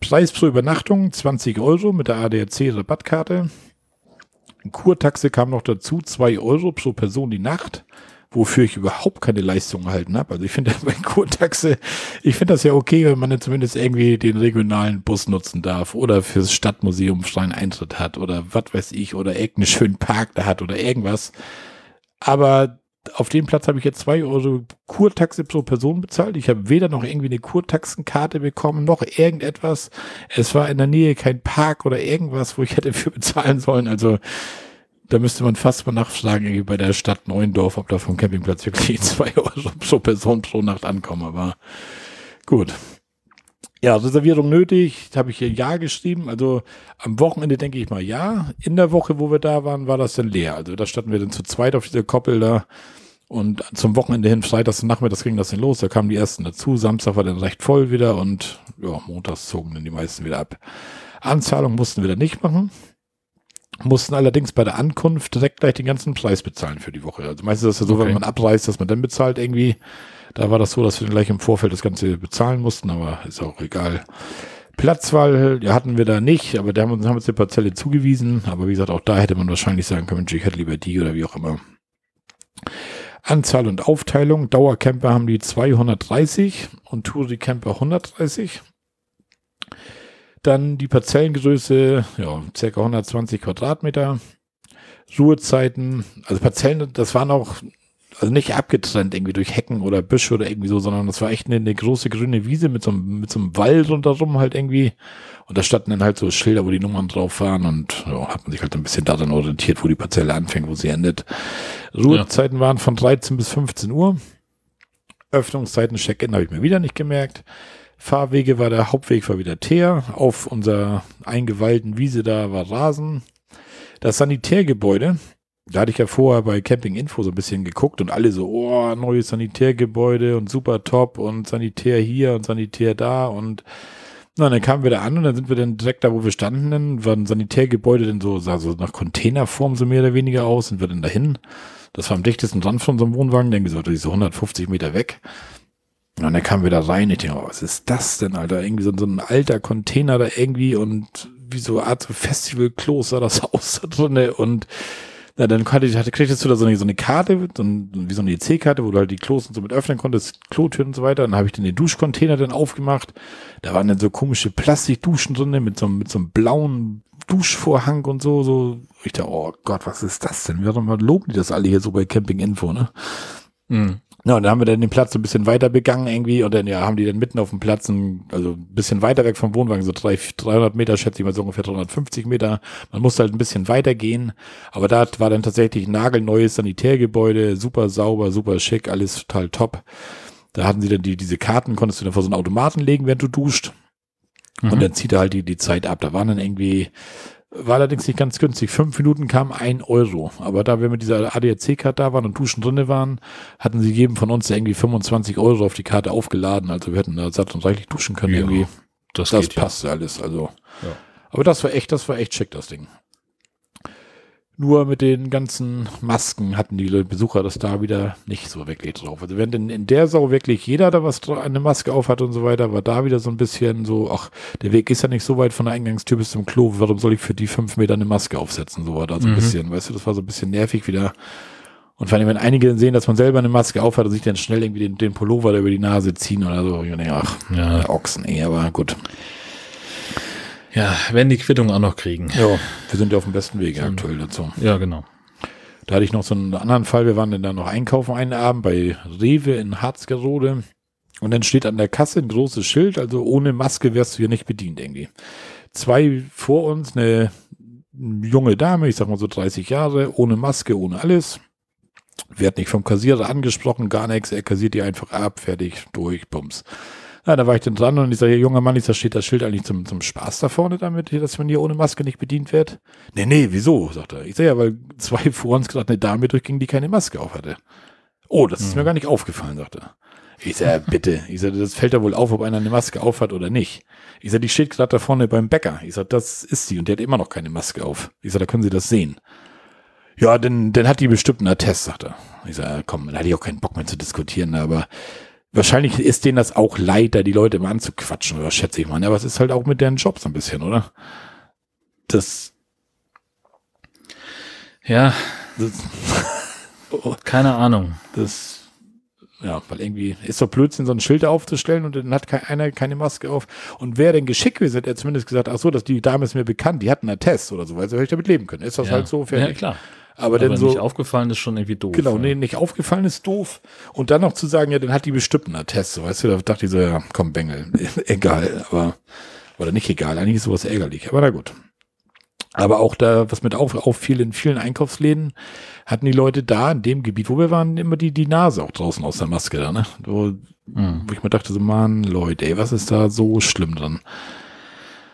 S1: Preis pro Übernachtung 20 Euro mit der ADAC-Rabattkarte. Kurtaxe kam noch dazu, 2 Euro pro Person die Nacht, wofür ich überhaupt keine Leistung erhalten habe. Also ich finde bei Kurtaxe, ich finde das ja okay, wenn man dann zumindest irgendwie den regionalen Bus nutzen darf oder fürs Stadtmuseum freien Eintritt hat oder was weiß ich oder irgendeinen schönen Park da hat oder irgendwas. Aber auf dem Platz habe ich jetzt 2 Euro Kurtaxe pro Person bezahlt. Ich habe weder noch irgendwie eine Kurtaxenkarte bekommen, noch irgendetwas. Es war in der Nähe kein Park oder irgendwas, wo ich hätte für bezahlen sollen. Also da müsste man fast mal nachfragen, irgendwie bei der Stadt Neuendorf, ob da vom Campingplatz wirklich 2 Euro pro Person pro Nacht ankommen. Aber gut. Ja, Reservierung nötig, habe ich hier Ja geschrieben. Also am Wochenende denke ich mal ja. In der Woche, wo wir da waren, war das dann leer. Also da standen wir dann zu zweit auf dieser Koppel da. Und zum Wochenende hin, freitags und nachmittags ging das dann los. Da kamen die ersten dazu. Samstag war dann recht voll wieder und ja, montags zogen dann die meisten wieder ab. Anzahlung mussten wir dann nicht machen. mussten allerdings bei der Ankunft direkt gleich den ganzen Preis bezahlen für die Woche. Also meistens ist das ja so,
S2: Okay.
S1: wenn man abreist, dass man dann bezahlt irgendwie. Da war das so, dass wir gleich im Vorfeld das Ganze bezahlen mussten, aber ist auch egal. Platzwahl ja, hatten wir da nicht, aber da haben, uns, haben uns die Parzelle zugewiesen. Aber wie gesagt, auch da hätte man wahrscheinlich sagen können, ich hätte lieber die oder wie auch immer. Anzahl und Aufteilung. Dauercamper haben die 230 und Touri-Camper 130. Dann die Parzellengröße, ja, circa 120 Quadratmeter. Ruhezeiten, also Parzellen, das waren auch, also nicht abgetrennt irgendwie durch Hecken oder Büsche oder irgendwie so, sondern das war echt eine, eine große grüne Wiese mit so, einem, mit so einem Wald rundherum halt irgendwie. Und da standen dann halt so Schilder, wo die Nummern drauf waren und ja, hat man sich halt ein bisschen daran orientiert, wo die Parzelle anfängt, wo sie endet. Ruhezeiten waren von 13 bis 15 Uhr. Öffnungszeiten, Check-in habe ich mir wieder nicht gemerkt. Fahrwege war der Hauptweg war wieder Teer. Auf unserer eingeweihten Wiese da war Rasen. Das Sanitärgebäude, da hatte ich ja vorher bei Camping Info so ein bisschen geguckt und alle so, oh, neues Sanitärgebäude und super top und Sanitär hier und Sanitär da und na, dann kamen wir da an und dann sind wir dann direkt da, wo wir standen, dann war ein Sanitärgebäude dann so, sah so nach Containerform so mehr oder weniger aus, sind wir dann dahin. Das war am dichtesten dran von so einem Wohnwagen, dann gesagt, so 150 Meter weg. Und dann kamen wir da rein, ich denke, oh, was ist das denn, Alter? Irgendwie so, so ein alter Container da irgendwie und wie so eine Art Festivalklos das aus da drinne und na, dann hatte, hatte, kriegtest du da so eine, so eine Karte, so ein, wie so eine EC-Karte, wo du halt die Klos und so mit öffnen konntest, Klotüren und so weiter. Dann habe ich dann den Duschcontainer dann aufgemacht. Da waren dann so komische Plastikduschen drinne mit so, mit so einem blauen Duschvorhang und so, so. Ich dachte, oh Gott, was ist das denn? Warum loben die das alle hier so bei Camping Info, ne?
S2: Mhm.
S1: Ja, und dann haben wir dann den Platz so ein bisschen weiter begangen irgendwie und dann ja, haben die dann mitten auf dem Platz, ein, also ein bisschen weiter weg vom Wohnwagen, so drei, 300 Meter, schätze ich mal so ungefähr 350 Meter. Man musste halt ein bisschen weiter gehen, aber da war dann tatsächlich ein nagelneues Sanitärgebäude, super sauber, super schick, alles total top. Da hatten sie dann die, diese Karten, konntest du dann vor so einen Automaten legen, während du duscht.
S2: Mhm.
S1: Und dann zieht er halt die, die Zeit ab. Da waren dann irgendwie, war allerdings nicht ganz günstig. Fünf Minuten kam ein Euro. Aber da wir mit dieser ADAC-Karte da waren und Duschen drinne waren, hatten sie jedem von uns irgendwie 25 Euro auf die Karte aufgeladen. Also wir hätten da satt und reichlich duschen können
S2: Ja,
S1: irgendwie.
S2: das,
S1: Das
S2: geht
S1: passte alles. Also.
S2: Ja.
S1: Aber das war echt, das war echt schick, das Ding. Nur mit den ganzen Masken hatten die Besucher das da wieder nicht so wirklich drauf. Also wenn in, in der Sau wirklich jeder da was eine Maske auf hat und so weiter, war da wieder so ein bisschen so, ach, der Weg ist ja nicht so weit von der Eingangstür bis zum Klo, warum soll ich für die fünf Meter eine Maske aufsetzen? So war da so ein
S2: Mhm.
S1: bisschen, weißt du, das war so ein bisschen nervig wieder. Und vor allem, wenn einige sehen, dass man selber eine Maske aufhat und sich dann schnell irgendwie den, den Pullover da über die Nase ziehen oder so, ich denke, ach,
S2: ja. ja.
S1: Ochsen, eh, aber gut.
S2: Ja, werden die Quittung auch noch kriegen.
S1: Ja, wir sind ja auf dem besten Weg
S2: So.
S1: aktuell dazu.
S2: Ja, genau.
S1: Da hatte ich noch so einen anderen Fall. Wir waren dann da noch einkaufen einen Abend bei Rewe in Harzgerode. Und dann steht an der Kasse ein großes Schild, also ohne Maske wärst du hier nicht bedient irgendwie. Zwei vor uns, eine junge Dame, ich sag mal so 30 Jahre, ohne Maske, ohne alles. Wird nicht vom Kassierer angesprochen, gar nichts. Er kassiert die einfach ab, fertig, durch, bums. Na, da war ich dann dran und ich sage, junger Mann, ich sag, steht das Schild eigentlich zum, zum Spaß da vorne damit, dass man hier ohne Maske nicht bedient wird? Nee, nee, wieso? sagt er. Ich sage ja, weil zwei vor uns gerade eine Dame durchging, die keine Maske auf hatte. Oh, das ist
S2: Hm.
S1: mir gar nicht aufgefallen, sagt er. Ich sage, bitte. Ich sage, das fällt ja wohl auf, ob einer eine Maske auf hat oder nicht. Ich sage, die steht gerade da vorne beim Bäcker. Ich sage, das ist sie und der hat immer noch keine Maske auf. Ich sage, da können Sie das sehen. Ja, dann, dann hat die bestimmt einen Attest, sagt er. Ich sage, ja, komm, dann hatte ich auch keinen Bock mehr zu diskutieren, aber wahrscheinlich ist denen das auch leid, da die Leute immer anzuquatschen, oder schätze ich mal. Ja, aber es ist halt auch mit deren Job so ein bisschen, oder? Das,
S2: Ja,
S1: das, oh,
S2: keine Ahnung.
S1: das, ja, weil irgendwie ist doch Blödsinn, so ein Schild aufzustellen und dann hat kein, einer keine Maske auf. Und wer denn geschickt ist, hat er zumindest gesagt, ach so, dass die Dame ist mir bekannt, die hat einen Attest oder so, weil sie hätte ich damit leben können. Ist das
S2: ja.
S1: halt so
S2: Ja,
S1: fertig?
S2: klar.
S1: Aber,
S2: Aber
S1: dann so,
S2: nicht aufgefallen ist schon irgendwie doof.
S1: Genau,
S2: ja.
S1: nee, nicht aufgefallen ist doof. Und dann noch zu sagen, ja, dann hat die bestimmt einen Attest. So, weißt du, da dachte ich so, ja, komm, Bengel, egal, aber, oder nicht egal, eigentlich ist sowas ärgerlich, aber na gut. Aber auch da, was mit auf, auffiel in vielen Einkaufsläden, hatten die Leute da in dem Gebiet, wo wir waren, immer die, die Nase auch draußen aus der Maske da, ne? Wo,
S2: Mhm.
S1: wo ich mir dachte, so, Mann, Leute, ey, was ist da so schlimm dran?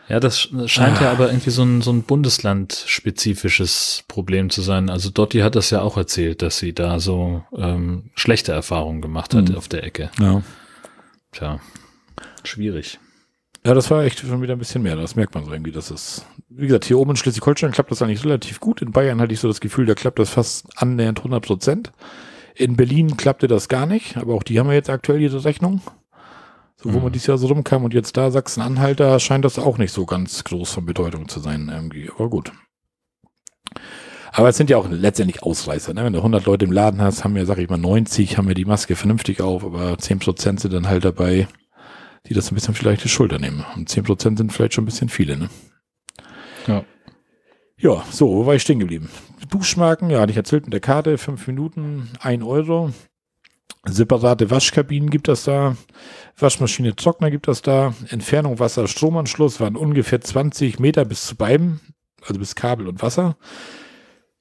S2: Ja, das sch- scheint ja
S1: Ah.
S2: aber irgendwie so ein, so ein Bundesland-spezifisches Problem zu sein. Also Dotti hat das ja auch erzählt, dass sie da so ähm, schlechte Erfahrungen gemacht hat
S1: Mhm.
S2: auf der Ecke.
S1: Ja.
S2: Tja, schwierig.
S1: Ja, das war echt schon wieder ein bisschen mehr. Das merkt man so irgendwie, dass es, wie gesagt, hier oben in Schleswig-Holstein klappt das eigentlich relativ gut. In Bayern hatte ich so das Gefühl, da klappt das fast annähernd 100 Prozent. In Berlin klappte das gar nicht, aber auch die haben ja jetzt aktuell ihre Rechnung. So, wo mhm. man dieses Jahr so rumkam und jetzt da Sachsen-Anhalt, da scheint das auch nicht so ganz groß von Bedeutung zu sein irgendwie. Aber gut. Aber es sind ja auch letztendlich Ausreißer. Ne? Wenn du 100 Leute im Laden hast, haben wir, sag ich mal, 90, haben wir die Maske vernünftig auf, aber 10% sind dann halt dabei, die das ein bisschen vielleicht die Schulter nehmen. Und 10% sind vielleicht schon ein bisschen viele. Ne? Ja. Ja, so, wo war ich stehen geblieben? Duschmarken, ja, hatte ich erzählt mit der Karte, 5 Minuten, 1 Euro. Separate Waschkabinen gibt es da. Waschmaschine, Trockner gibt es da. Entfernung Wasser, Stromanschluss waren ungefähr 20 Meter bis zu beiden, also bis Kabel und Wasser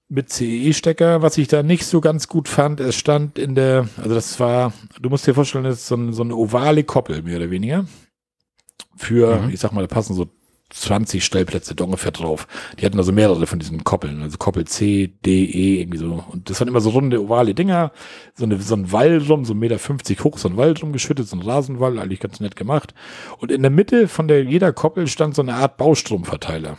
S1: mit CE-Stecker, was ich da nicht so ganz gut fand, es stand in der, also das war, du musst dir vorstellen, das ist so, ein, so eine ovale Koppel, mehr oder weniger. Für, mhm. ich sag mal, da passen so 20 Stellplätze da ungefähr drauf. Die hatten also mehrere von diesen Koppeln, also Koppel C, D, E, irgendwie so. Und das waren immer so runde, ovale Dinger, so, eine, so ein Wall drum, so 1,50 Meter hoch, so ein Wall drum geschüttet, so ein Rasenwall, eigentlich ganz nett gemacht. Und in der Mitte von der jeder Koppel stand so eine Art Baustromverteiler.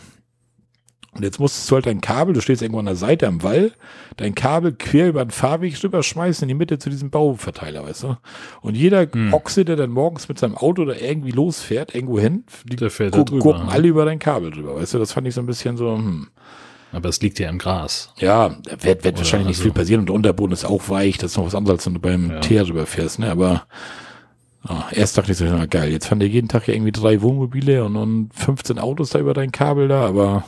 S1: Und jetzt musstest du halt dein Kabel, du stehst irgendwo an der Seite am Wall, dein Kabel quer über den Fahrweg rüberschmeißen in die Mitte zu diesem Bauverteiler, weißt du? Und jeder hm. Ochse, der dann morgens mit seinem Auto da irgendwie losfährt, irgendwo hin, die fährt gu gucken alle über dein Kabel drüber, weißt du? Das fand ich so ein bisschen so, hm.
S2: Aber es liegt ja im Gras.
S1: Ja, wird, wird wahrscheinlich also. nicht viel passieren und der Unterboden ist auch weich, das ist noch was anderes, als wenn du beim ja. Teer rüberfährst, ne? Aber oh, erst dachte ich so, na, geil, jetzt fand ihr jeden Tag ja irgendwie drei Wohnmobile und, und 15 Autos da über dein Kabel da, aber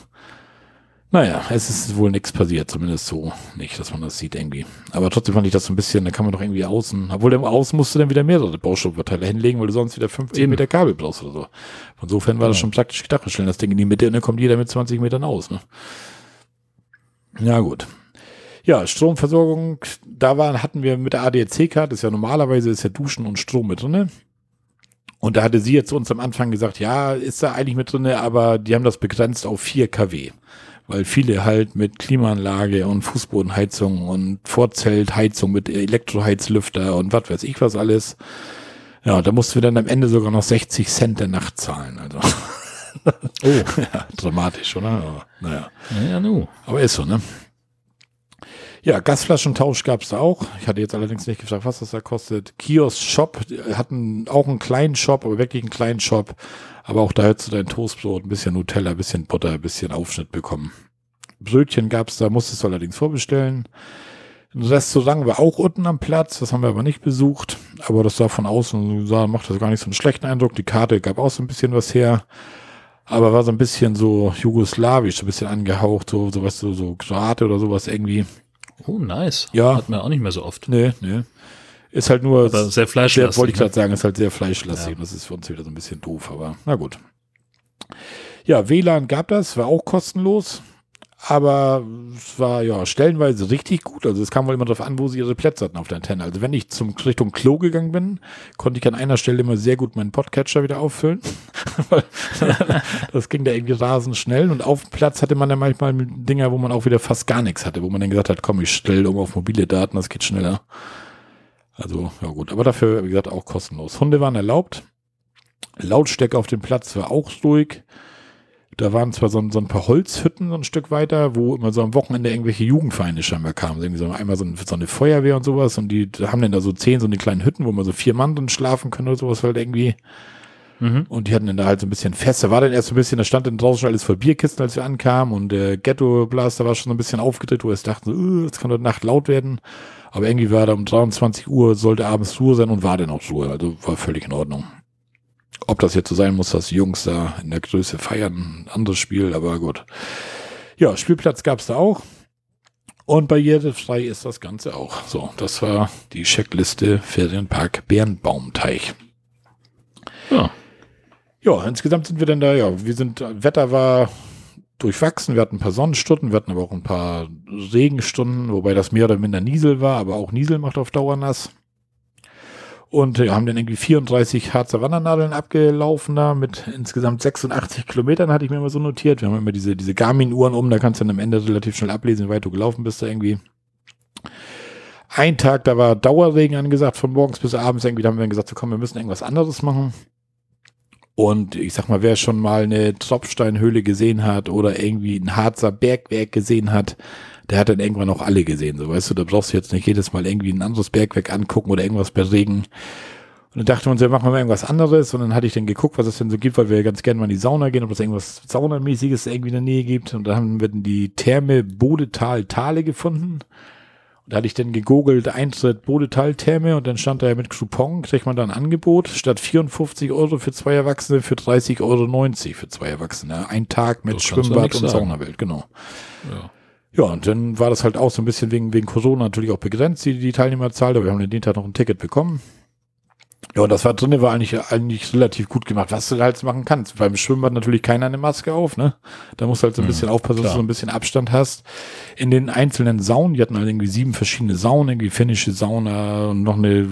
S1: naja, es ist wohl nichts passiert, zumindest so nicht, dass man das sieht irgendwie. Aber trotzdem fand ich das so ein bisschen, da kann man doch irgendwie außen, obwohl im Außen musst du dann wieder mehrere Baustoffverteiler hinlegen, weil du sonst wieder 50 Eben. Meter Kabel brauchst oder so. Insofern war das schon praktisch gedacht, wir stellen das Ding in die Mitte und dann kommt jeder mit 20 Metern aus. Ne? Ja gut. Ja, Stromversorgung, da waren, hatten wir mit der ADAC-Karte, ist ja normalerweise ist ja Duschen und Strom mit drin. Und da hatte sie jetzt uns am Anfang gesagt, ja, ist da eigentlich mit drin, aber die haben das begrenzt auf 4 kW weil viele halt mit Klimaanlage und Fußbodenheizung und Vorzeltheizung mit Elektroheizlüfter und was weiß ich was alles. Ja, da mussten wir dann am Ende sogar noch 60 Cent der Nacht zahlen. Also. Oh. ja, dramatisch, oder? Aber, naja. Ja, nu. Aber ist so, ne? Ja, Gasflaschentausch gab es da auch. Ich hatte jetzt allerdings nicht gefragt, was das da kostet. Kiosk Shop hatten auch einen kleinen Shop, aber wirklich einen kleinen Shop. Aber auch da hättest du dein Toastbrot, ein bisschen Nutella, ein bisschen Butter, ein bisschen Aufschnitt bekommen. Brötchen gab's da, musstest du allerdings vorbestellen. Ein Restaurant war auch unten am Platz, das haben wir aber nicht besucht. Aber das sah von außen, sah, macht das gar nicht so einen schlechten Eindruck. Die Karte gab auch so ein bisschen was her. Aber war so ein bisschen so jugoslawisch, so ein bisschen angehaucht, so, so was, so, so Kroate oder sowas irgendwie.
S2: Oh, nice.
S1: Ja.
S2: Hat man auch nicht mehr so oft.
S1: Nee, nee. Ist halt nur.
S2: Aber sehr fleischlastig.
S1: wollte ich gerade ne? sagen, ist halt sehr fleischlastig. Ja. Das ist für uns wieder so ein bisschen doof, aber na gut. Ja, WLAN gab das, war auch kostenlos. Aber es war ja stellenweise richtig gut. Also es kam wohl immer darauf an, wo sie ihre Plätze hatten auf der Antenne. Also wenn ich zum Richtung Klo gegangen bin, konnte ich an einer Stelle immer sehr gut meinen Podcatcher wieder auffüllen. das ging da irgendwie rasend schnell. Und auf dem Platz hatte man dann manchmal Dinger, wo man auch wieder fast gar nichts hatte, wo man dann gesagt hat, komm, ich stelle um auf mobile Daten, das geht schneller. Also, ja gut. Aber dafür, wie gesagt, auch kostenlos. Hunde waren erlaubt. Lautstärke auf dem Platz war auch ruhig. Da waren zwar so, so, ein paar Holzhütten so ein Stück weiter, wo immer so am Wochenende irgendwelche Jugendvereine scheinbar kamen. Irgendwie so einmal so, ein, so eine Feuerwehr und sowas und die haben dann da so zehn so eine kleinen Hütten, wo man so vier Mann drin schlafen können oder sowas halt irgendwie. Mhm. Und die hatten dann da halt so ein bisschen fest. Da war dann erst so ein bisschen, da stand dann draußen schon alles voll Bierkisten, als wir ankamen und der Ghetto-Blaster war schon so ein bisschen aufgedreht, wo wir es dachten, so, uh, das kann heute Nacht laut werden. Aber irgendwie war da um 23 Uhr, sollte abends Ruhe sein und war dann auch Ruhe. Also war völlig in Ordnung. Ob das jetzt so sein muss, dass die Jungs da in der Größe feiern, ein anderes Spiel, aber gut. Ja, Spielplatz gab es da auch. Und barrierefrei ist das Ganze auch. So, das war die Checkliste Ferienpark Bärenbaumteich. Ja. Ja, insgesamt sind wir dann da, ja, wir sind, Wetter war durchwachsen. Wir hatten ein paar Sonnenstunden, wir hatten aber auch ein paar Regenstunden, wobei das mehr oder minder Niesel war, aber auch Niesel macht auf Dauer nass. Und wir haben dann irgendwie 34 Harzer Wandernadeln abgelaufen da mit insgesamt 86 Kilometern, hatte ich mir immer so notiert. Wir haben immer diese, diese Garmin-Uhren um, da kannst du dann am Ende relativ schnell ablesen, wie weit du gelaufen bist da irgendwie. Ein Tag, da war Dauerregen angesagt, von morgens bis abends irgendwie, da haben wir dann gesagt, so komm, wir müssen irgendwas anderes machen. Und ich sag mal, wer schon mal eine Tropfsteinhöhle gesehen hat oder irgendwie ein Harzer Bergwerk gesehen hat, der hat dann irgendwann auch alle gesehen. So, weißt du, da brauchst du jetzt nicht jedes Mal irgendwie ein anderes Bergwerk angucken oder irgendwas beregen. Und dann dachten wir uns, ja, machen wir mal irgendwas anderes. Und dann hatte ich dann geguckt, was es denn so gibt, weil wir ganz gerne mal in die Sauna gehen, ob es irgendwas Saunamäßiges irgendwie in der Nähe gibt. Und da haben wir dann die Therme Bodetal Tale gefunden. Und da hatte ich dann gegoogelt, Eintritt Bodetal Therme und dann stand da ja mit Coupon, kriegt man da ein Angebot, statt 54 Euro für zwei Erwachsene für 30,90 Euro für zwei Erwachsene. Ein Tag mit
S2: Das
S1: Schwimmbad und
S2: sagen.
S1: Saunawelt, genau.
S2: Ja.
S1: Ja, und dann war das halt auch so ein bisschen wegen, wegen Corona natürlich auch begrenzt, die, die Teilnehmerzahl. Aber wir haben an dem Tag noch ein Ticket bekommen. Ja, und das war drinne, war eigentlich, eigentlich relativ gut gemacht, was du halt machen kannst. Beim Schwimmbad natürlich keiner eine Maske auf, ne? Da musst du halt so ein
S2: Hm,
S1: bisschen aufpassen, dass
S2: klar.
S1: du so ein bisschen Abstand hast. In den einzelnen Saunen, die hatten halt irgendwie sieben verschiedene Saunen, irgendwie finnische Sauna und noch eine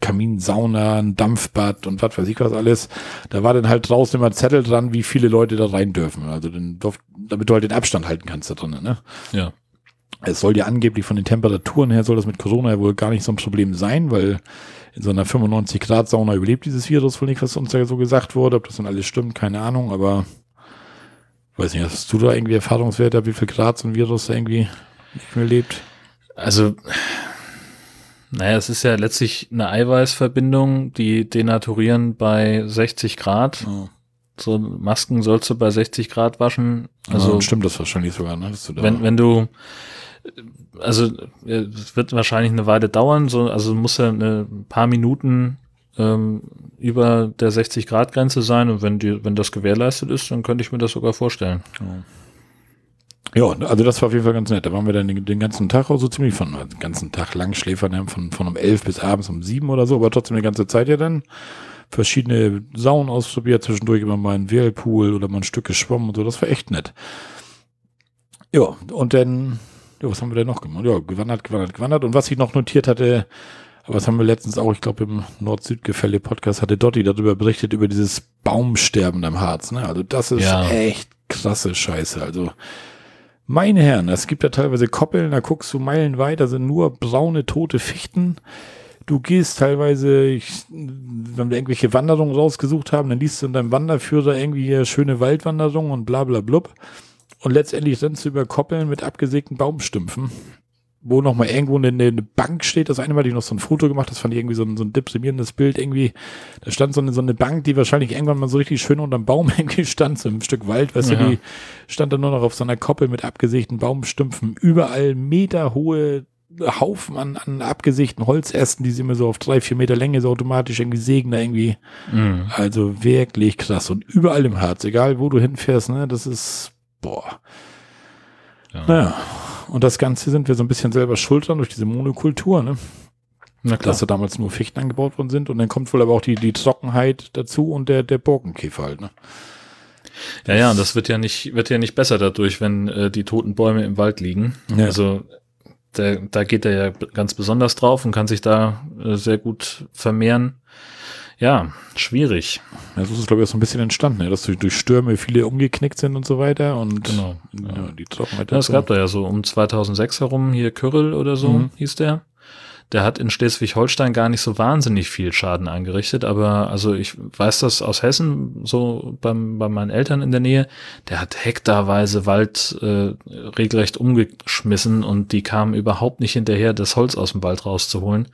S1: Kaminsauna, ein Dampfbad und was weiß ich was alles. Da war dann halt draußen immer Zettel dran, wie viele Leute da rein dürfen. Also dann durft, damit du halt den Abstand halten kannst da drinnen, ne?
S2: ja.
S1: Es soll ja angeblich von den Temperaturen her soll das mit Corona ja wohl gar nicht so ein Problem sein, weil in so einer 95 Grad Sauna überlebt dieses Virus wohl nicht, was uns ja so gesagt wurde. Ob das dann alles stimmt, keine Ahnung, aber weiß nicht, hast du da irgendwie Erfahrungswerte, wie viel Grad so ein Virus da irgendwie nicht mehr lebt?
S2: Also, naja, es ist ja letztlich eine Eiweißverbindung, die denaturieren bei 60 Grad.
S1: Oh.
S2: So Masken sollst du bei 60 Grad waschen. Also,
S1: Also stimmt das wahrscheinlich sogar, ne? Da
S2: wenn, wenn du, also es wird wahrscheinlich eine Weile dauern, so, also muss ja eine ein paar Minuten ähm, über der 60 Grad Grenze sein und wenn die, wenn das gewährleistet ist, dann könnte ich mir das sogar vorstellen.
S1: Ja, also das war auf jeden Fall ganz nett. Da waren wir dann den, den ganzen Tag auch so ziemlich von, also den ganzen Tag lang schläfern, ja, von, von um elf bis abends um sieben oder so, aber trotzdem die ganze Zeit ja dann. Verschiedene Saunen ausprobiert, zwischendurch immer mal einen Whirlpool oder mal ein Stück geschwommen und so. Das war echt nett. Ja, und dann, ja, was haben wir denn noch gemacht? Ja, gewandert, gewandert, gewandert. Und was ich noch notiert hatte, aber das haben wir letztens auch, ich glaube, im Nord-Süd-Gefälle-Podcast hatte Dotti darüber berichtet, über dieses Baumsterben am Harz. Ne? Also das ist
S2: Ja.
S1: echt krasse Scheiße. Also meine Herren, es gibt ja teilweise Koppeln, da guckst du meilenweit, da sind nur braune, tote Fichten. Du gehst teilweise, ich, wenn wir irgendwelche Wanderungen rausgesucht haben, dann liest du in deinem Wanderführer irgendwie hier schöne Waldwanderung und bla bla blub. Und letztendlich rennst du über Koppeln mit abgesägten Baumstümpfen, wo noch mal irgendwo eine, eine Bank steht. Das eine Mal ich noch so ein Foto gemacht, das fand ich irgendwie so ein, so ein deprimierendes Bild irgendwie. Da stand so eine, so eine Bank, die wahrscheinlich irgendwann mal so richtig schön unterm Baum irgendwie stand, so ein Stück Wald, weißt
S2: Ja.
S1: du, die stand dann nur noch auf so einer Koppel mit abgesägten Baumstümpfen, überall meterhohe Haufen an, an abgesägten Holzästen, die sie immer so auf drei, vier Meter Länge so automatisch irgendwie sägen da irgendwie.
S2: Mhm.
S1: Also wirklich krass. Und überall im Harz, egal wo du hinfährst, ne, das ist, boah.
S2: Ja.
S1: Naja. Und das Ganze sind wir so ein bisschen selber schuld dran durch diese Monokultur, ne?
S2: Na
S1: Dass da damals nur Fichten angebaut worden sind. Und dann kommt wohl aber auch die, die Trockenheit dazu und der, der Borkenkäfer halt, ne?
S2: Ja, ja, und das wird ja nicht, wird ja nicht besser dadurch, wenn äh, die toten Bäume im Wald liegen.
S1: Ja.
S2: Also der, da geht er ja ganz besonders drauf und kann sich da äh, sehr gut vermehren. Ja, schwierig.
S1: Ja, so ist es, glaube ich, auch so ein bisschen entstanden, ne? dass durch, durch Stürme viele umgeknickt sind und so weiter. Und
S2: Genau.
S1: ja, die Trockenheit.
S2: Ja, es gab da ja so um 2006 herum hier Kürrel oder so
S1: Mhm.
S2: hieß der. Der hat in Schleswig-Holstein gar nicht so wahnsinnig viel Schaden angerichtet, aber also ich weiß das aus Hessen, so beim, bei meinen Eltern in der Nähe, der hat hektarweise Wald äh, regelrecht umgeschmissen und die kamen überhaupt nicht hinterher, das Holz aus dem Wald rauszuholen,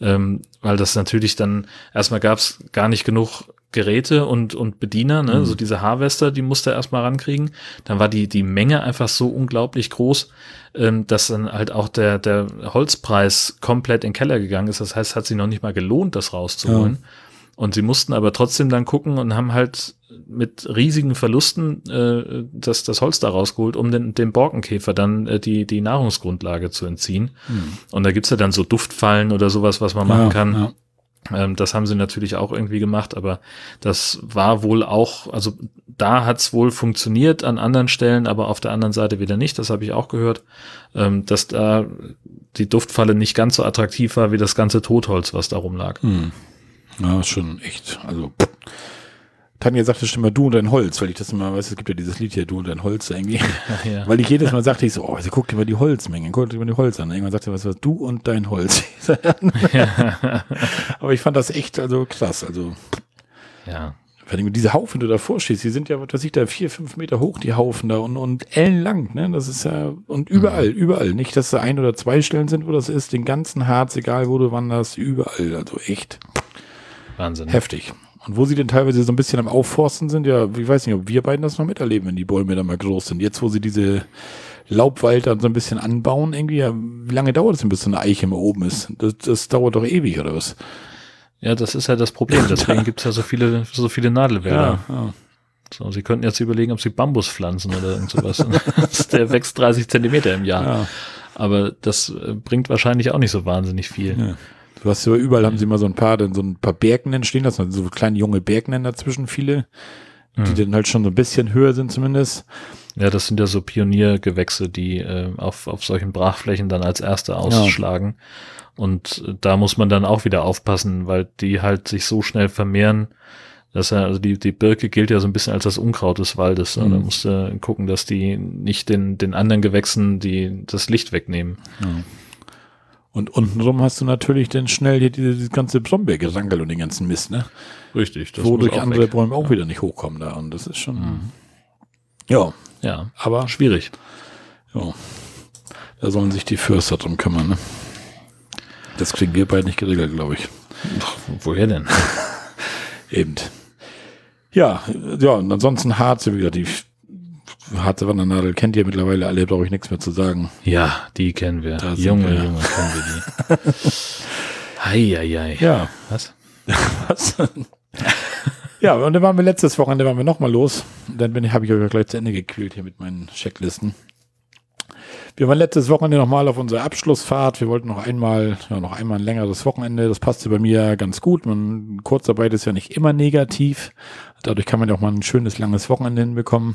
S2: ähm, weil das natürlich dann, erstmal gab es gar nicht genug Geräte und, und Bediener, ne?
S1: Mhm.
S2: so diese Harvester, die musste er erstmal rankriegen. Dann war die, die Menge einfach so unglaublich groß, ähm, dass dann halt auch der, der Holzpreis komplett in den Keller gegangen ist. Das heißt, es hat sich noch nicht mal gelohnt, das rauszuholen. Und sie mussten aber trotzdem dann gucken und haben halt mit riesigen Verlusten äh, das, das Holz da rausgeholt, um den, dem Borkenkäfer dann äh, die, die Nahrungsgrundlage zu entziehen.
S1: Hm.
S2: Und da gibt's ja dann so Duftfallen oder sowas, was man machen
S1: Ja,
S2: kann.
S1: ja.
S2: Ähm, das haben sie natürlich auch irgendwie gemacht, aber das war wohl auch, also da hat's wohl funktioniert, an anderen Stellen, aber auf der anderen Seite wieder nicht. Das habe ich auch gehört, ähm, dass da die Duftfalle nicht ganz so attraktiv war wie das ganze Totholz, was da rumlag.
S1: Hm. Ja, schon echt. Also, pff. Tanja sagte schon immer du und dein Holz, weil ich das immer, weißt du, es gibt ja dieses Lied hier, du und dein Holz irgendwie.
S2: Ja.
S1: Weil ich jedes Mal sagte, ich so, oh, also guck dir mal die Holzmenge, guck dir mal die Holz an. Irgendwann sagte er, was, was, du und dein Holz. Aber ich fand das echt, also krass. Also,
S2: ja.
S1: Wenn diese Haufen, du davor stehst, die sind ja, was weiß ich, da vier, fünf Meter hoch, die Haufen da und, und ellenlang, ne? Das ist ja, und überall, mhm. überall. Nicht, dass da ein oder zwei Stellen sind, wo das ist, den ganzen Harz, egal wo du wanderst, überall. Also echt.
S2: Wahnsinn.
S1: Heftig. Und wo sie denn teilweise so ein bisschen am Aufforsten sind, ja, ich weiß nicht, ob wir beiden das noch miterleben, wenn die Bäume da mal groß sind. Jetzt, wo sie diese Laubwald dann so ein bisschen anbauen, irgendwie, ja, wie lange dauert es denn, bis so eine Eiche mal oben ist? Das, das dauert doch ewig, oder was?
S2: Ja, das ist ja das Problem. Deswegen gibt es ja so viele, so viele Nadelwälder. Ja, ja. So, sie könnten jetzt überlegen, ob sie Bambus pflanzen oder irgend sowas. Der wächst 30 Zentimeter im Jahr. Ja. Aber das äh, bringt wahrscheinlich auch nicht so wahnsinnig viel.
S1: Du hast ja überall haben sie mal so ein paar, dann so ein paar Bergen entstehen lassen, also so kleine junge Bergnen dazwischen viele, die mhm. dann halt schon so ein bisschen höher sind zumindest.
S2: Ja, das sind ja so Pioniergewächse, die äh, auf, auf solchen Brachflächen dann als erste ausschlagen. Ja. Und da muss man dann auch wieder aufpassen, weil die halt sich so schnell vermehren. Dass ja, also die, die Birke gilt ja so ein bisschen als das Unkraut des Waldes. Mhm. Da musst du gucken, dass die nicht den, den anderen Gewächsen die das Licht wegnehmen. Ja.
S1: Und untenrum hast du natürlich dann schnell hier diese, diese ganze Brombeergerankel und den ganzen Mist, ne?
S2: Richtig.
S1: Das Wodurch andere weg. Bäume auch ja. wieder nicht hochkommen da. Und das ist schon, mhm.
S2: ja. Ja. Aber schwierig.
S1: Ja. Da sollen sich die Förster drum kümmern, ne? Das kriegen wir beide nicht geregelt, glaube ich.
S2: Woher denn?
S1: Eben. Ja, ja, und ansonsten Harz, wie gesagt, die harte Wandernadel kennt ihr mittlerweile alle, brauche ich nichts mehr zu sagen.
S2: Ja, die kennen wir.
S1: Da Junge, wir. Junge, kennen wir die.
S2: Heieiei.
S1: Ja. Was? Was? ja, und dann waren wir letztes Wochenende waren wir nochmal los. Dann bin ich, habe ich euch gleich zu Ende gekühlt hier mit meinen Checklisten. Wir waren letztes Wochenende nochmal auf unserer Abschlussfahrt. Wir wollten noch einmal, ja, noch einmal ein längeres Wochenende. Das passte bei mir ganz gut. Man, Kurzarbeit ist ja nicht immer negativ. Dadurch kann man ja auch mal ein schönes, langes Wochenende hinbekommen.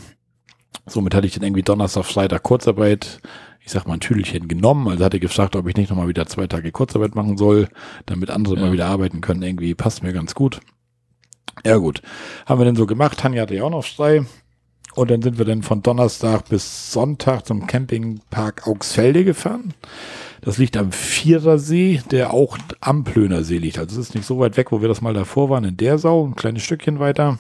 S1: Somit hatte ich dann irgendwie Donnerstag, Freitag Kurzarbeit, ich sag mal ein Tüdelchen genommen. Also hatte ich gefragt, ob ich nicht nochmal wieder zwei Tage Kurzarbeit machen soll, damit andere ja. mal wieder arbeiten können. Irgendwie passt mir ganz gut. Ja gut, haben wir dann so gemacht. Tanja hatte ja auch noch frei. Und dann sind wir dann von Donnerstag bis Sonntag zum Campingpark Augsfelde gefahren. Das liegt am Vierersee, der auch am Plönersee liegt. Also es ist nicht so weit weg, wo wir das mal davor waren, in der Sau, ein kleines Stückchen weiter.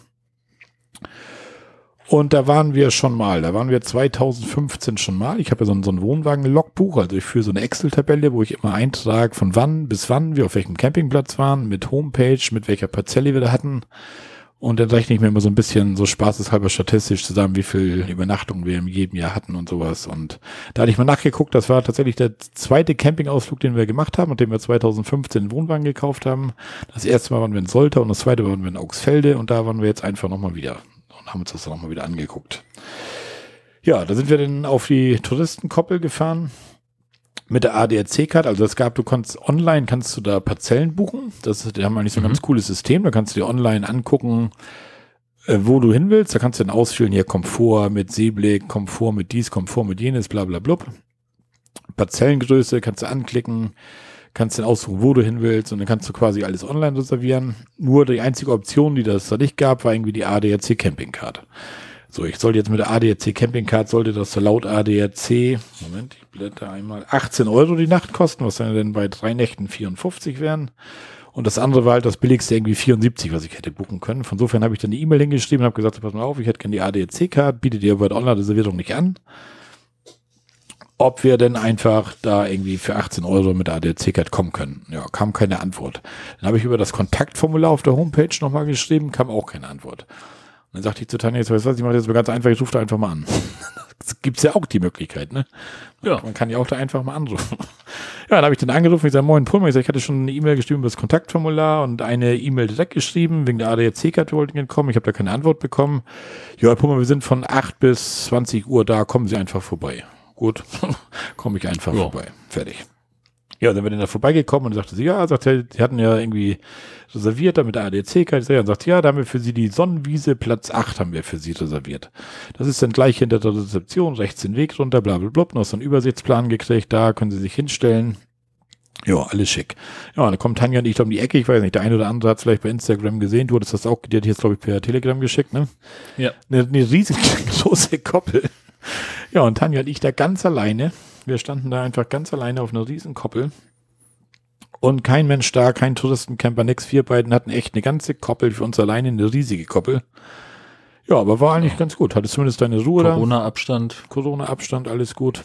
S1: Und da waren wir schon mal, da waren wir 2015 schon mal. Ich habe ja so ein, so ein Wohnwagen-Logbuch, also ich führe so eine Excel-Tabelle, wo ich immer eintrage, von wann bis wann wir auf welchem Campingplatz waren, mit Homepage, mit welcher Parzelle wir da hatten. Und dann rechne ich mir immer so ein bisschen so spaßeshalber statistisch zusammen, wie viel Übernachtungen wir in jedem Jahr hatten und sowas. Und da hatte ich mal nachgeguckt, das war tatsächlich der zweite Campingausflug, den wir gemacht haben und den wir 2015 einen Wohnwagen gekauft haben. Das erste Mal waren wir in Solta und das zweite waren wir in Augsfelde und da waren wir jetzt einfach nochmal wieder und haben uns das dann nochmal wieder angeguckt. Ja, da sind wir dann auf die Touristenkoppel gefahren mit der ADAC-Card. Also es gab, du kannst online, kannst du da Parzellen buchen. Das, die haben eigentlich so ein mhm. ganz cooles System. Da kannst du dir online angucken, äh, wo du hin willst. Da kannst du dann ausfüllen, hier Komfort mit Seeblick, Komfort mit dies, Komfort mit jenes, bla bla blub. Parzellengröße kannst du anklicken, kannst dann aussuchen, wo du hin willst und dann kannst du quasi alles online reservieren. Nur die einzige Option, die das da nicht gab, war irgendwie die ADAC Campingcard. So, ich sollte jetzt mit der ADAC Campingcard, sollte das laut ADAC, Moment, ich blätter einmal, 18 Euro die Nacht kosten, was dann bei drei Nächten 54 wären. Und das andere war halt das billigste irgendwie 74, was ich hätte buchen können. Von insofern habe ich dann eine E-Mail hingeschrieben und habe gesagt, pass mal auf, ich hätte gerne die ADAC-Card, bietet ihr aber Online-Reservierung nicht an ob wir denn einfach da irgendwie für 18 Euro mit der ADAC-Card kommen können. Ja, kam keine Antwort. Dann habe ich über das Kontaktformular auf der Homepage nochmal geschrieben, kam auch keine Antwort. Und dann sagte ich zu Tanja, jetzt weißt du was, ich mache das ganz einfach, ich rufe da einfach mal an. Das gibt's ja auch die Möglichkeit, ne? Ja. Man kann ja auch da einfach mal anrufen. Ja, dann habe ich dann angerufen, ich sage, moin Pullman, ich, sag, ich hatte schon eine E-Mail geschrieben über das Kontaktformular und eine E-Mail direkt geschrieben, wegen der ADAC-Karte wollten ich kommen, ich habe da keine Antwort bekommen. Ja, Pullman, wir sind von 8 bis 20 Uhr da, kommen Sie einfach vorbei gut, komme ich einfach ja. vorbei. Fertig. Ja, dann bin ich da vorbeigekommen und sagte sie, ja, sagt er, die hatten ja irgendwie reserviert, damit der ADC-Karte, und sagt, ja, da haben wir für sie die Sonnenwiese, Platz 8 haben wir für sie reserviert. Das ist dann gleich hinter der Rezeption, rechts den Weg runter, bla, bla, bla, noch so einen Übersichtsplan gekriegt, da können sie sich hinstellen. Ja, alles schick. Ja, dann kommt Tanja nicht um die Ecke, ich weiß nicht, der eine oder andere hat es vielleicht bei Instagram gesehen, du hattest das auch, die hat jetzt, glaube ich, per Telegram geschickt, ne?
S2: Ja.
S1: Eine, eine riesengroße Koppel ja, und Tanja und ich da ganz alleine. Wir standen da einfach ganz alleine auf einer riesen Koppel. Und kein Mensch da, kein Touristencamper, nix. Wir beiden hatten echt eine ganze Koppel für uns alleine, eine riesige Koppel. Ja, aber war eigentlich ganz gut. Hatte zumindest deine Ruhe da.
S2: Corona-Abstand.
S1: Corona-Abstand, alles gut.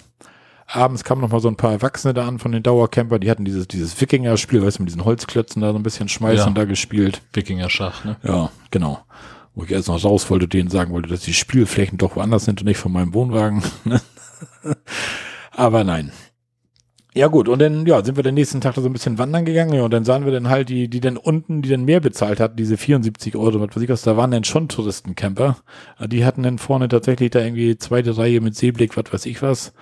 S1: Abends kamen noch mal so ein paar Erwachsene da an von den Dauercamper. Die hatten dieses, dieses Wikinger-Spiel, weißt du, mit diesen Holzklötzen da so ein bisschen schmeißen
S2: Ja.
S1: da gespielt.
S2: Wikinger-Schach, ne?
S1: Ja, genau. Wo ich erst noch raus wollte, denen sagen wollte, dass die Spielflächen doch woanders sind und nicht von meinem Wohnwagen. Aber nein. Ja gut, und dann ja, sind wir den nächsten Tag da so ein bisschen wandern gegangen ja, und dann sahen wir dann halt die, die dann unten, die dann mehr bezahlt hatten, diese 74 Euro, was weiß ich was, da waren dann schon Touristencamper. Die hatten dann vorne tatsächlich da irgendwie zweite Reihe mit Seeblick, was weiß ich was.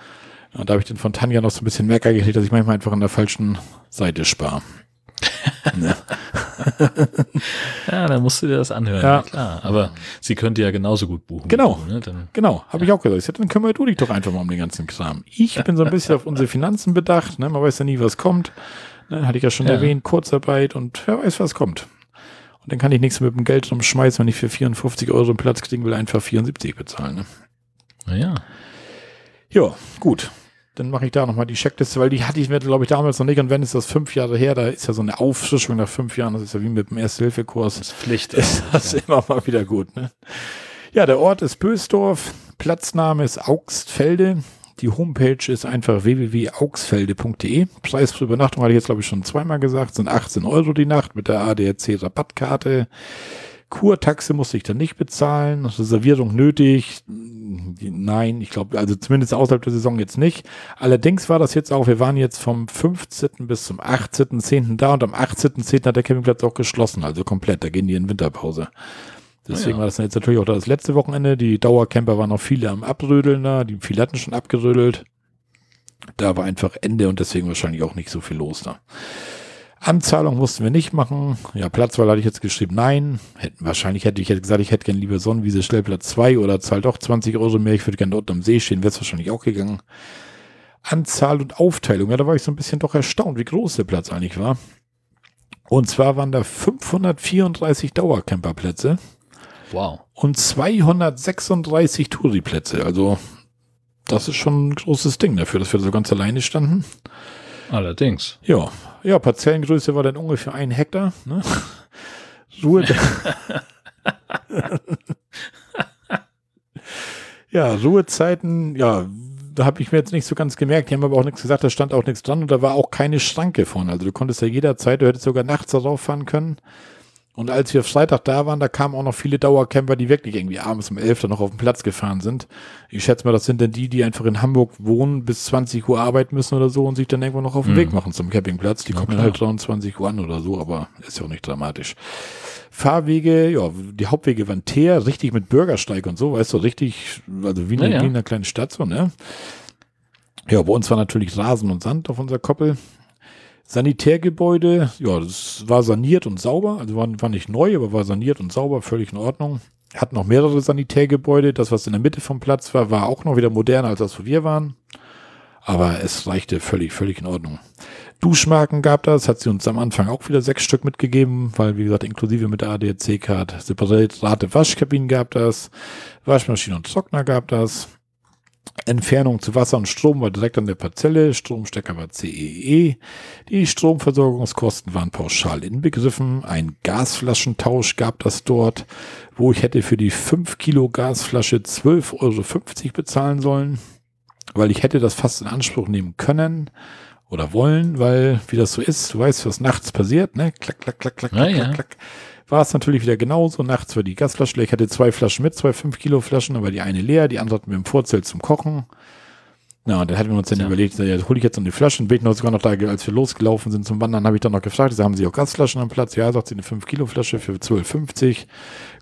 S1: Und da habe ich dann von Tanja noch so ein bisschen Merker gekriegt, dass ich manchmal einfach an der falschen Seite spare. Ne?
S2: Ja, dann musst du dir das anhören,
S1: Ja.
S2: ja. klar. Aber sie könnte ja genauso gut buchen.
S1: Genau.
S2: Du, ne? Dann,
S1: Genau, habe ich auch gesagt. Ich sag, Dann kümmere du dich doch einfach mal um den ganzen Kram. Ich bin so ein bisschen auf unsere Finanzen bedacht. Ne? Man weiß ja nie, was kommt. Ne? Hatte ich ja schon
S2: Ja.
S1: erwähnt, Kurzarbeit und wer weiß, was kommt. Und dann kann ich nichts mit dem Geld rumschmeißen, wenn ich für 54 Euro einen Platz kriegen will, einfach 74 bezahlen. Ne?
S2: naja.
S1: Ja, gut. Dann mache ich da nochmal die Checkliste, weil die hatte ich mir, glaube ich, damals noch nicht. Und wenn ist das fünf Jahre her, da ist ja so eine Auffrischung nach fünf Jahren. Das ist ja wie mit dem Erste-Hilfe-Kurs.
S2: Das ist Pflicht.
S1: ist das immer mal wieder gut. Ne? Ja, der Ort ist Bösdorf, Platzname ist Augstfelde. Die Homepage ist einfach www.augsfelde.de. Preis für Übernachtung hatte ich jetzt, glaube ich, schon zweimal gesagt, sind 18 Euro die Nacht mit der ADAC-Rabattkarte. Kurtaxe musste ich dann nicht bezahlen. Reservierung nötig. Nein, ich glaube, also zumindest außerhalb der Saison jetzt nicht. Allerdings war das jetzt auch, wir waren jetzt vom 15. bis zum 18.10. da und am 18.10. hat der Campingplatz auch geschlossen, also komplett. Da gehen die in Winterpause. Deswegen
S2: Ah, ja.
S1: war das jetzt natürlich auch das letzte Wochenende. Die Dauercamper waren noch viele am Abrödeln da, die viele hatten schon abgerödelt. Da war einfach Ende und deswegen wahrscheinlich auch nicht so viel los da. Anzahlung mussten wir nicht machen. Ja, Platzwahl hatte ich jetzt geschrieben, nein. Hätten, wahrscheinlich hätte ich jetzt gesagt, ich hätte gern lieber Sonnenwiese Stellplatz 2 oder zahlt doch 20 Euro mehr. Ich würde gerne dort am See stehen, wäre es wahrscheinlich auch gegangen. Anzahl und Aufteilung, ja, da war ich so ein bisschen doch erstaunt, wie groß der Platz eigentlich war. Und zwar waren da 534 Dauercamperplätze
S2: Wow.
S1: und 236 Touri-Plätze. Also, das ist schon ein großes Ding dafür, dass wir so ganz alleine standen.
S2: Allerdings.
S1: Ja, ja, Parzellengröße war dann ungefähr ein Hektar. Ne? Ruhe. ja, Ruhezeiten, ja, da habe ich mir jetzt nicht so ganz gemerkt. Die haben aber auch nichts gesagt, da stand auch nichts dran und da war auch keine Schranke vorne. Also du konntest ja jederzeit, du hättest sogar nachts darauf fahren können. Und als wir Freitag da waren, da kamen auch noch viele Dauercamper, die wirklich irgendwie abends um 11 dann noch auf den Platz gefahren sind. Ich schätze mal, das sind dann die, die einfach in Hamburg wohnen, bis 20 Uhr arbeiten müssen oder so und sich dann irgendwo noch auf den
S2: Mhm.
S1: Weg machen zum Campingplatz. Die
S2: Ja,
S1: kommen
S2: klar.
S1: halt 23 Uhr an oder so, aber ist ja auch nicht dramatisch. Fahrwege, ja, die Hauptwege waren Teer, richtig mit Bürgersteig und so, weißt du, richtig, also wie, eine,
S2: Ja, ja.
S1: wie in einer kleinen Stadt so, ne? Ja, bei uns war natürlich Rasen und Sand auf unserer Koppel. Sanitärgebäude, ja, das war saniert und sauber, also war, war nicht neu, aber war saniert und sauber, völlig in Ordnung. Hatten noch mehrere Sanitärgebäude, das, was in der Mitte vom Platz war, war auch noch wieder moderner als das, wo wir waren. Aber es reichte völlig, völlig in Ordnung. Duschmarken gab das, hat sie uns am Anfang auch wieder sechs Stück mitgegeben, weil, wie gesagt, inklusive mit der ADAC-Card. Separate Waschkabinen gab das, Waschmaschine und Trockner gab das. Entfernung zu Wasser und Strom war direkt an der Parzelle, Stromstecker war CEE. Die Stromversorgungskosten waren pauschal inbegriffen. Ein Gasflaschentausch gab das dort, wo ich hätte für die 5 Kilo Gasflasche 12,50 Euro bezahlen sollen, weil ich hätte das fast in Anspruch nehmen können oder wollen, weil, wie das so ist, du weißt, was nachts passiert, ne? Klack, klack, klack, klack,
S2: Ja,
S1: klack,
S2: ja.
S1: klack, klack. War es natürlich wieder genauso. Nachts war die Gasflasche leer. Ich hatte zwei Flaschen mit, zwei 5 Kilo Flaschen, aber die eine leer, die andere hatten wir im Vorzelt zum Kochen. Ja, und dann hatten wir uns dann
S2: Ja.
S1: überlegt, ja, hole ich jetzt noch die Flaschen. Bin ich noch sogar noch da, als wir losgelaufen sind zum Wandern, habe ich dann noch gefragt, haben Sie auch Gasflaschen am Platz? Ja, sagt sie, eine 5 Kilo Flasche für 12,50.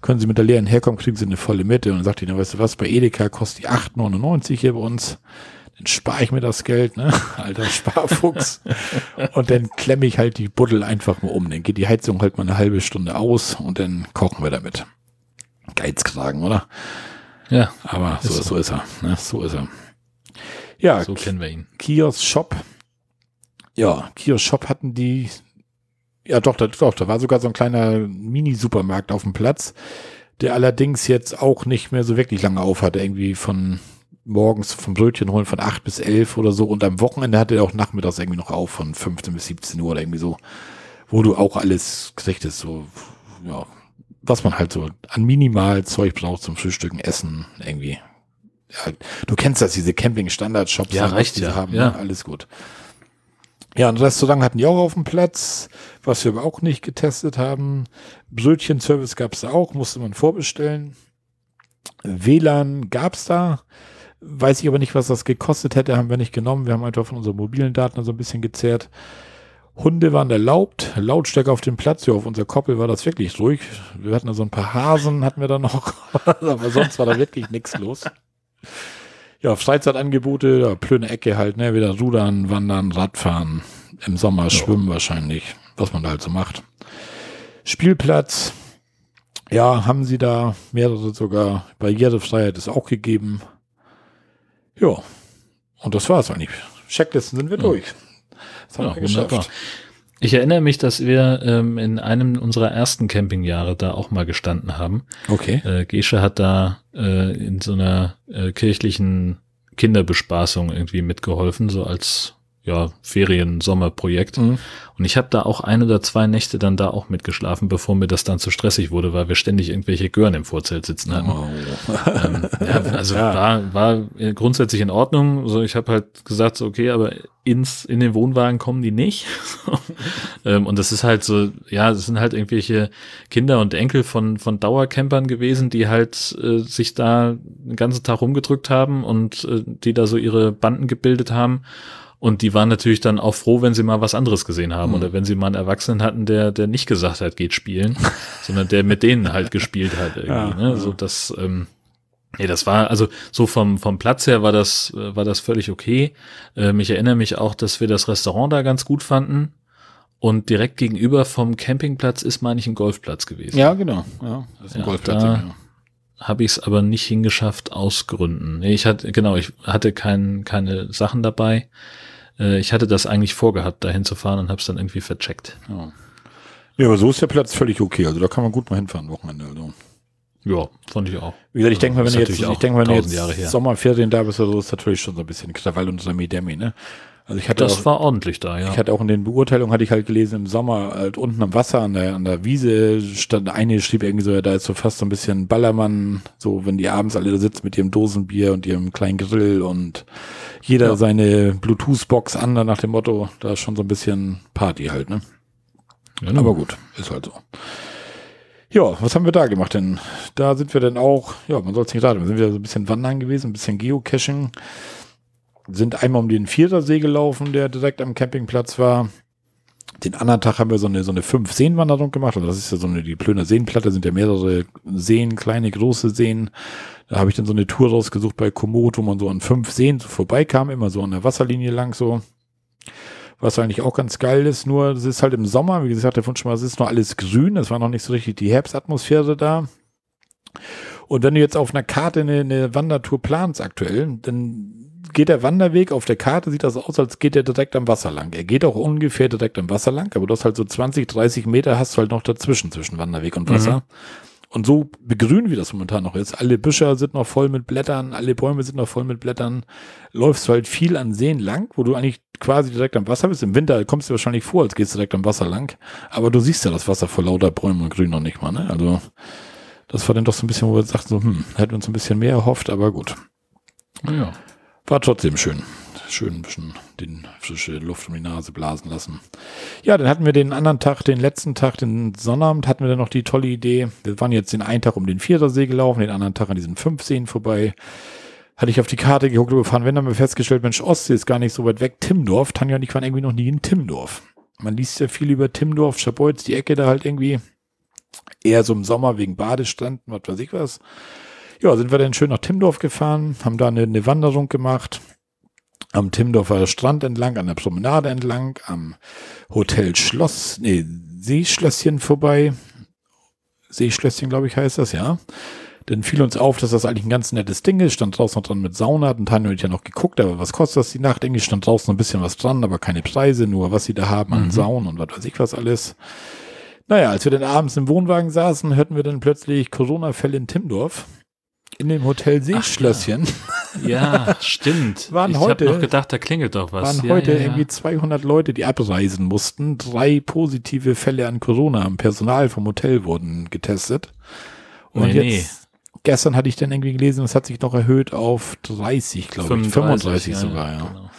S1: Können Sie mit der leeren herkommen, kriegen Sie eine volle Mitte. Und dann sagt die, na, weißt du was, bei Edeka kostet die 8,99 hier bei uns. Dann spare ich mir das Geld, ne? Alter Sparfuchs. und dann klemme ich halt die Buddel einfach mal um. Dann geht die Heizung halt mal eine halbe Stunde aus und dann kochen wir damit. Geizkragen, oder?
S2: Ja,
S1: Aber so,
S2: Ist so.
S1: ist er. Ne? So ist er. Ja,
S2: so kennen wir ihn.
S1: Kiosk Shop. Ja, Kiosk Shop hatten die. Ja, doch, da, doch, da war sogar so ein kleiner Mini-Supermarkt auf dem Platz, der allerdings jetzt auch nicht mehr so wirklich lange auf hatte. Irgendwie von morgens vom Brötchen holen von 8 bis 11 oder so und am Wochenende hatte er auch nachmittags irgendwie noch auf von 15 bis 17 Uhr oder irgendwie so, wo du auch alles kriegtest, so, ja, was man halt so an minimal Zeug braucht zum Frühstücken, Essen, irgendwie. Ja, du kennst das, diese Camping-Standard-Shops,
S2: Ja,
S1: die sie
S2: ja,
S1: haben,
S2: ja.
S1: ne? alles gut. Ja, ein Restaurant hatten die auch auf dem Platz, was wir aber auch nicht getestet haben. Brötchenservice gab es auch, musste man vorbestellen. WLAN gab's da. Weiß ich aber nicht, was das gekostet hätte, haben wir nicht genommen. Wir haben einfach von unseren mobilen Daten so ein bisschen gezehrt. Hunde waren erlaubt, Lautstärke auf dem Platz, ja, auf unserer Koppel war das wirklich ruhig. Wir hatten da so ein paar Hasen, hatten wir da noch, aber sonst war da wirklich nichts los. Ja, Freizeitangebote, ja, plöne Ecke halt, ne, wieder rudern, wandern, Radfahren, im Sommer schwimmen wahrscheinlich, was man da halt so macht. Spielplatz, ja, haben sie da mehrere sogar, Barrierefreiheit ist auch gegeben. Ja, und das war's eigentlich. Checklisten sind wir durch. Das haben
S2: Ja,
S1: wir geschafft.
S2: wunderbar. Ich erinnere mich, dass wir ähm, in einem unserer ersten Campingjahre da auch mal gestanden haben.
S1: Okay.
S2: Äh, Gesche hat da äh, in so einer äh, kirchlichen Kinderbespaßung irgendwie mitgeholfen, so als ja, Ferien-Sommerprojekt.
S1: Mhm.
S2: Und ich habe da auch ein oder zwei Nächte dann da auch mitgeschlafen, bevor mir das dann zu stressig wurde, weil wir ständig irgendwelche Gören im Vorzelt sitzen hatten.
S1: Oh.
S2: Ähm, ja, also
S1: Ja.
S2: war, war grundsätzlich in Ordnung. So, ich habe halt gesagt, so, okay, aber ins, in den Wohnwagen kommen die nicht. ähm, und das ist halt so, ja, das sind halt irgendwelche Kinder und Enkel von, von Dauercampern gewesen, die halt äh, sich da den ganzen Tag rumgedrückt haben und äh, die da so ihre Banden gebildet haben. Und die waren natürlich dann auch froh, wenn sie mal was anderes gesehen haben oder wenn sie mal einen Erwachsenen hatten, der, der nicht gesagt hat, geht spielen, sondern der mit denen halt gespielt hat irgendwie.
S1: Ja,
S2: ne?
S1: ja.
S2: So das, ähm, nee, das war, also so vom, vom Platz her war das, äh, war das völlig okay. Ähm, ich erinnere mich auch, dass wir das Restaurant da ganz gut fanden. Und direkt gegenüber vom Campingplatz ist, meine ich, ein Golfplatz gewesen.
S1: Ja, genau. Ja, das ist ein
S2: Ja,
S1: Golfplatz.
S2: da-
S1: ja.
S2: habe ich es aber nicht hingeschafft aus Gründen. Nee, ich hatte, genau, ich hatte kein, keine Sachen dabei. Äh, Ich hatte das eigentlich vorgehabt, dahin zu fahren und habe es dann irgendwie vercheckt.
S1: Ja. ja, aber so ist der Platz völlig okay. Also da kann man gut mal hinfahren, Wochenende. Also.
S2: Ja, fand ich auch.
S1: Wie gesagt, ich denke mal, wenn du jetzt, ich denke mal, wenn du jetzt. Sommerferien da bist oder so, ist natürlich schon so ein bisschen Krawall und Sami Demi, ne? Also ich hatte
S2: Das
S1: auch,
S2: war ordentlich da, ja.
S1: ich hatte auch in den Beurteilungen hatte ich halt gelesen, im Sommer halt unten am Wasser an der, an der Wiese stand eine schrieb irgendwie so, ja, da ist so fast so ein bisschen Ballermann, so wenn die abends alle da sitzen mit ihrem Dosenbier und ihrem kleinen Grill und jeder
S2: Ja.
S1: seine Bluetooth-Box an, dann nach dem Motto, da ist schon so ein bisschen Party halt, ne?
S2: Genau.
S1: Aber gut, ist halt so. Ja, was haben wir da gemacht denn? Da sind wir dann auch, ja, man soll es nicht raten, wir sind wieder so ein bisschen wandern gewesen, ein bisschen Geocaching. Sind einmal um den Vierersee gelaufen, der direkt am Campingplatz war. Den anderen Tag haben wir so eine, so eine Fünf-Seen-Wanderung gemacht. Also das ist ja so eine, die Plöner Seenplatte sind ja mehrere Seen, kleine, große Seen. Da habe ich dann so eine Tour rausgesucht bei Komoot, wo man so an fünf Seen so vorbeikam, immer so an der Wasserlinie lang so was eigentlich auch ganz geil ist. Nur, es ist halt im Sommer, wie gesagt, der Wunsch mal, es ist noch alles grün, es war noch nicht so richtig die Herbstatmosphäre da. Und wenn du jetzt auf einer Karte eine, eine Wandertour planst aktuell, dann geht der Wanderweg auf der Karte, sieht das aus, als geht er direkt am Wasser lang. Er geht auch ungefähr direkt am Wasser lang, aber du hast halt so 20, 30 Meter hast du halt noch dazwischen, zwischen Wanderweg und Wasser. Und so begrün, wie das momentan noch ist, alle Büsche sind noch voll mit Blättern, alle Bäume sind noch voll mit Blättern, läufst du halt viel an Seen lang, wo du eigentlich quasi direkt am Wasser bist. Im Winter kommst du dir wahrscheinlich vor, als gehst du direkt am Wasser lang. Aber du siehst ja das Wasser vor lauter Bäumen und Grün noch nicht mal, ne? Also, das war dann doch so ein bisschen, wo wir sagten, so, hm, hätten wir uns ein bisschen mehr erhofft, aber gut.
S2: ja.
S1: War trotzdem schön. Schön ein bisschen den frische Luft um die Nase blasen lassen. Ja, dann hatten wir den anderen Tag, den letzten Tag, den Sonnabend, hatten wir dann noch die tolle Idee. Wir waren jetzt den einen Tag um den Vierersee gelaufen, den anderen Tag an diesen fünf Seen vorbei. Hatte ich auf die Karte geguckt und gefahren, wenn haben wir festgestellt, Mensch, Ostsee ist gar nicht so weit weg. Timmendorf, Tanja und ich waren irgendwie noch nie in Timmendorf. Man liest ja viel über Timmendorf, Schabolz, die Ecke da halt irgendwie. Eher so im Sommer wegen Badestranden, was weiß ich was. Ja, sind wir dann schön nach Timmendorf gefahren, haben da eine, eine Wanderung gemacht. Am Timmendorfer Strand entlang, an der Promenade entlang, am Hotel Schloss, nee, Seeschlösschen vorbei. Seeschlösschen, glaube ich, heißt das, ja. Dann fiel uns auf, dass das eigentlich ein ganz nettes Ding ist. Stand draußen noch dran mit Sauna. Hatten Tanja und ja noch geguckt, aber was kostet das die Nacht? Irgendwie stand draußen ein bisschen was dran, aber keine Preise, nur was sie da haben an
S2: Mhm.
S1: Saunen und was weiß ich was alles. Naja, als wir dann abends im Wohnwagen saßen, hörten wir dann plötzlich Corona-Fälle in Timmendorf. In dem Hotel Seeschlösschen.
S2: Ja, stimmt.
S1: Waren
S2: ich
S1: heute-
S2: habe noch gedacht, da klingelt doch was.
S1: waren
S2: ja,
S1: heute
S2: ja, ja.
S1: irgendwie 200 Leute, die abreisen mussten. Drei positive Fälle an Corona am Personal vom Hotel wurden getestet. Und
S2: Nee,
S1: jetzt, gestern hatte ich dann irgendwie gelesen, es hat sich noch erhöht auf 30, glaube ich. 35
S2: ja,
S1: sogar, ja.
S2: genau.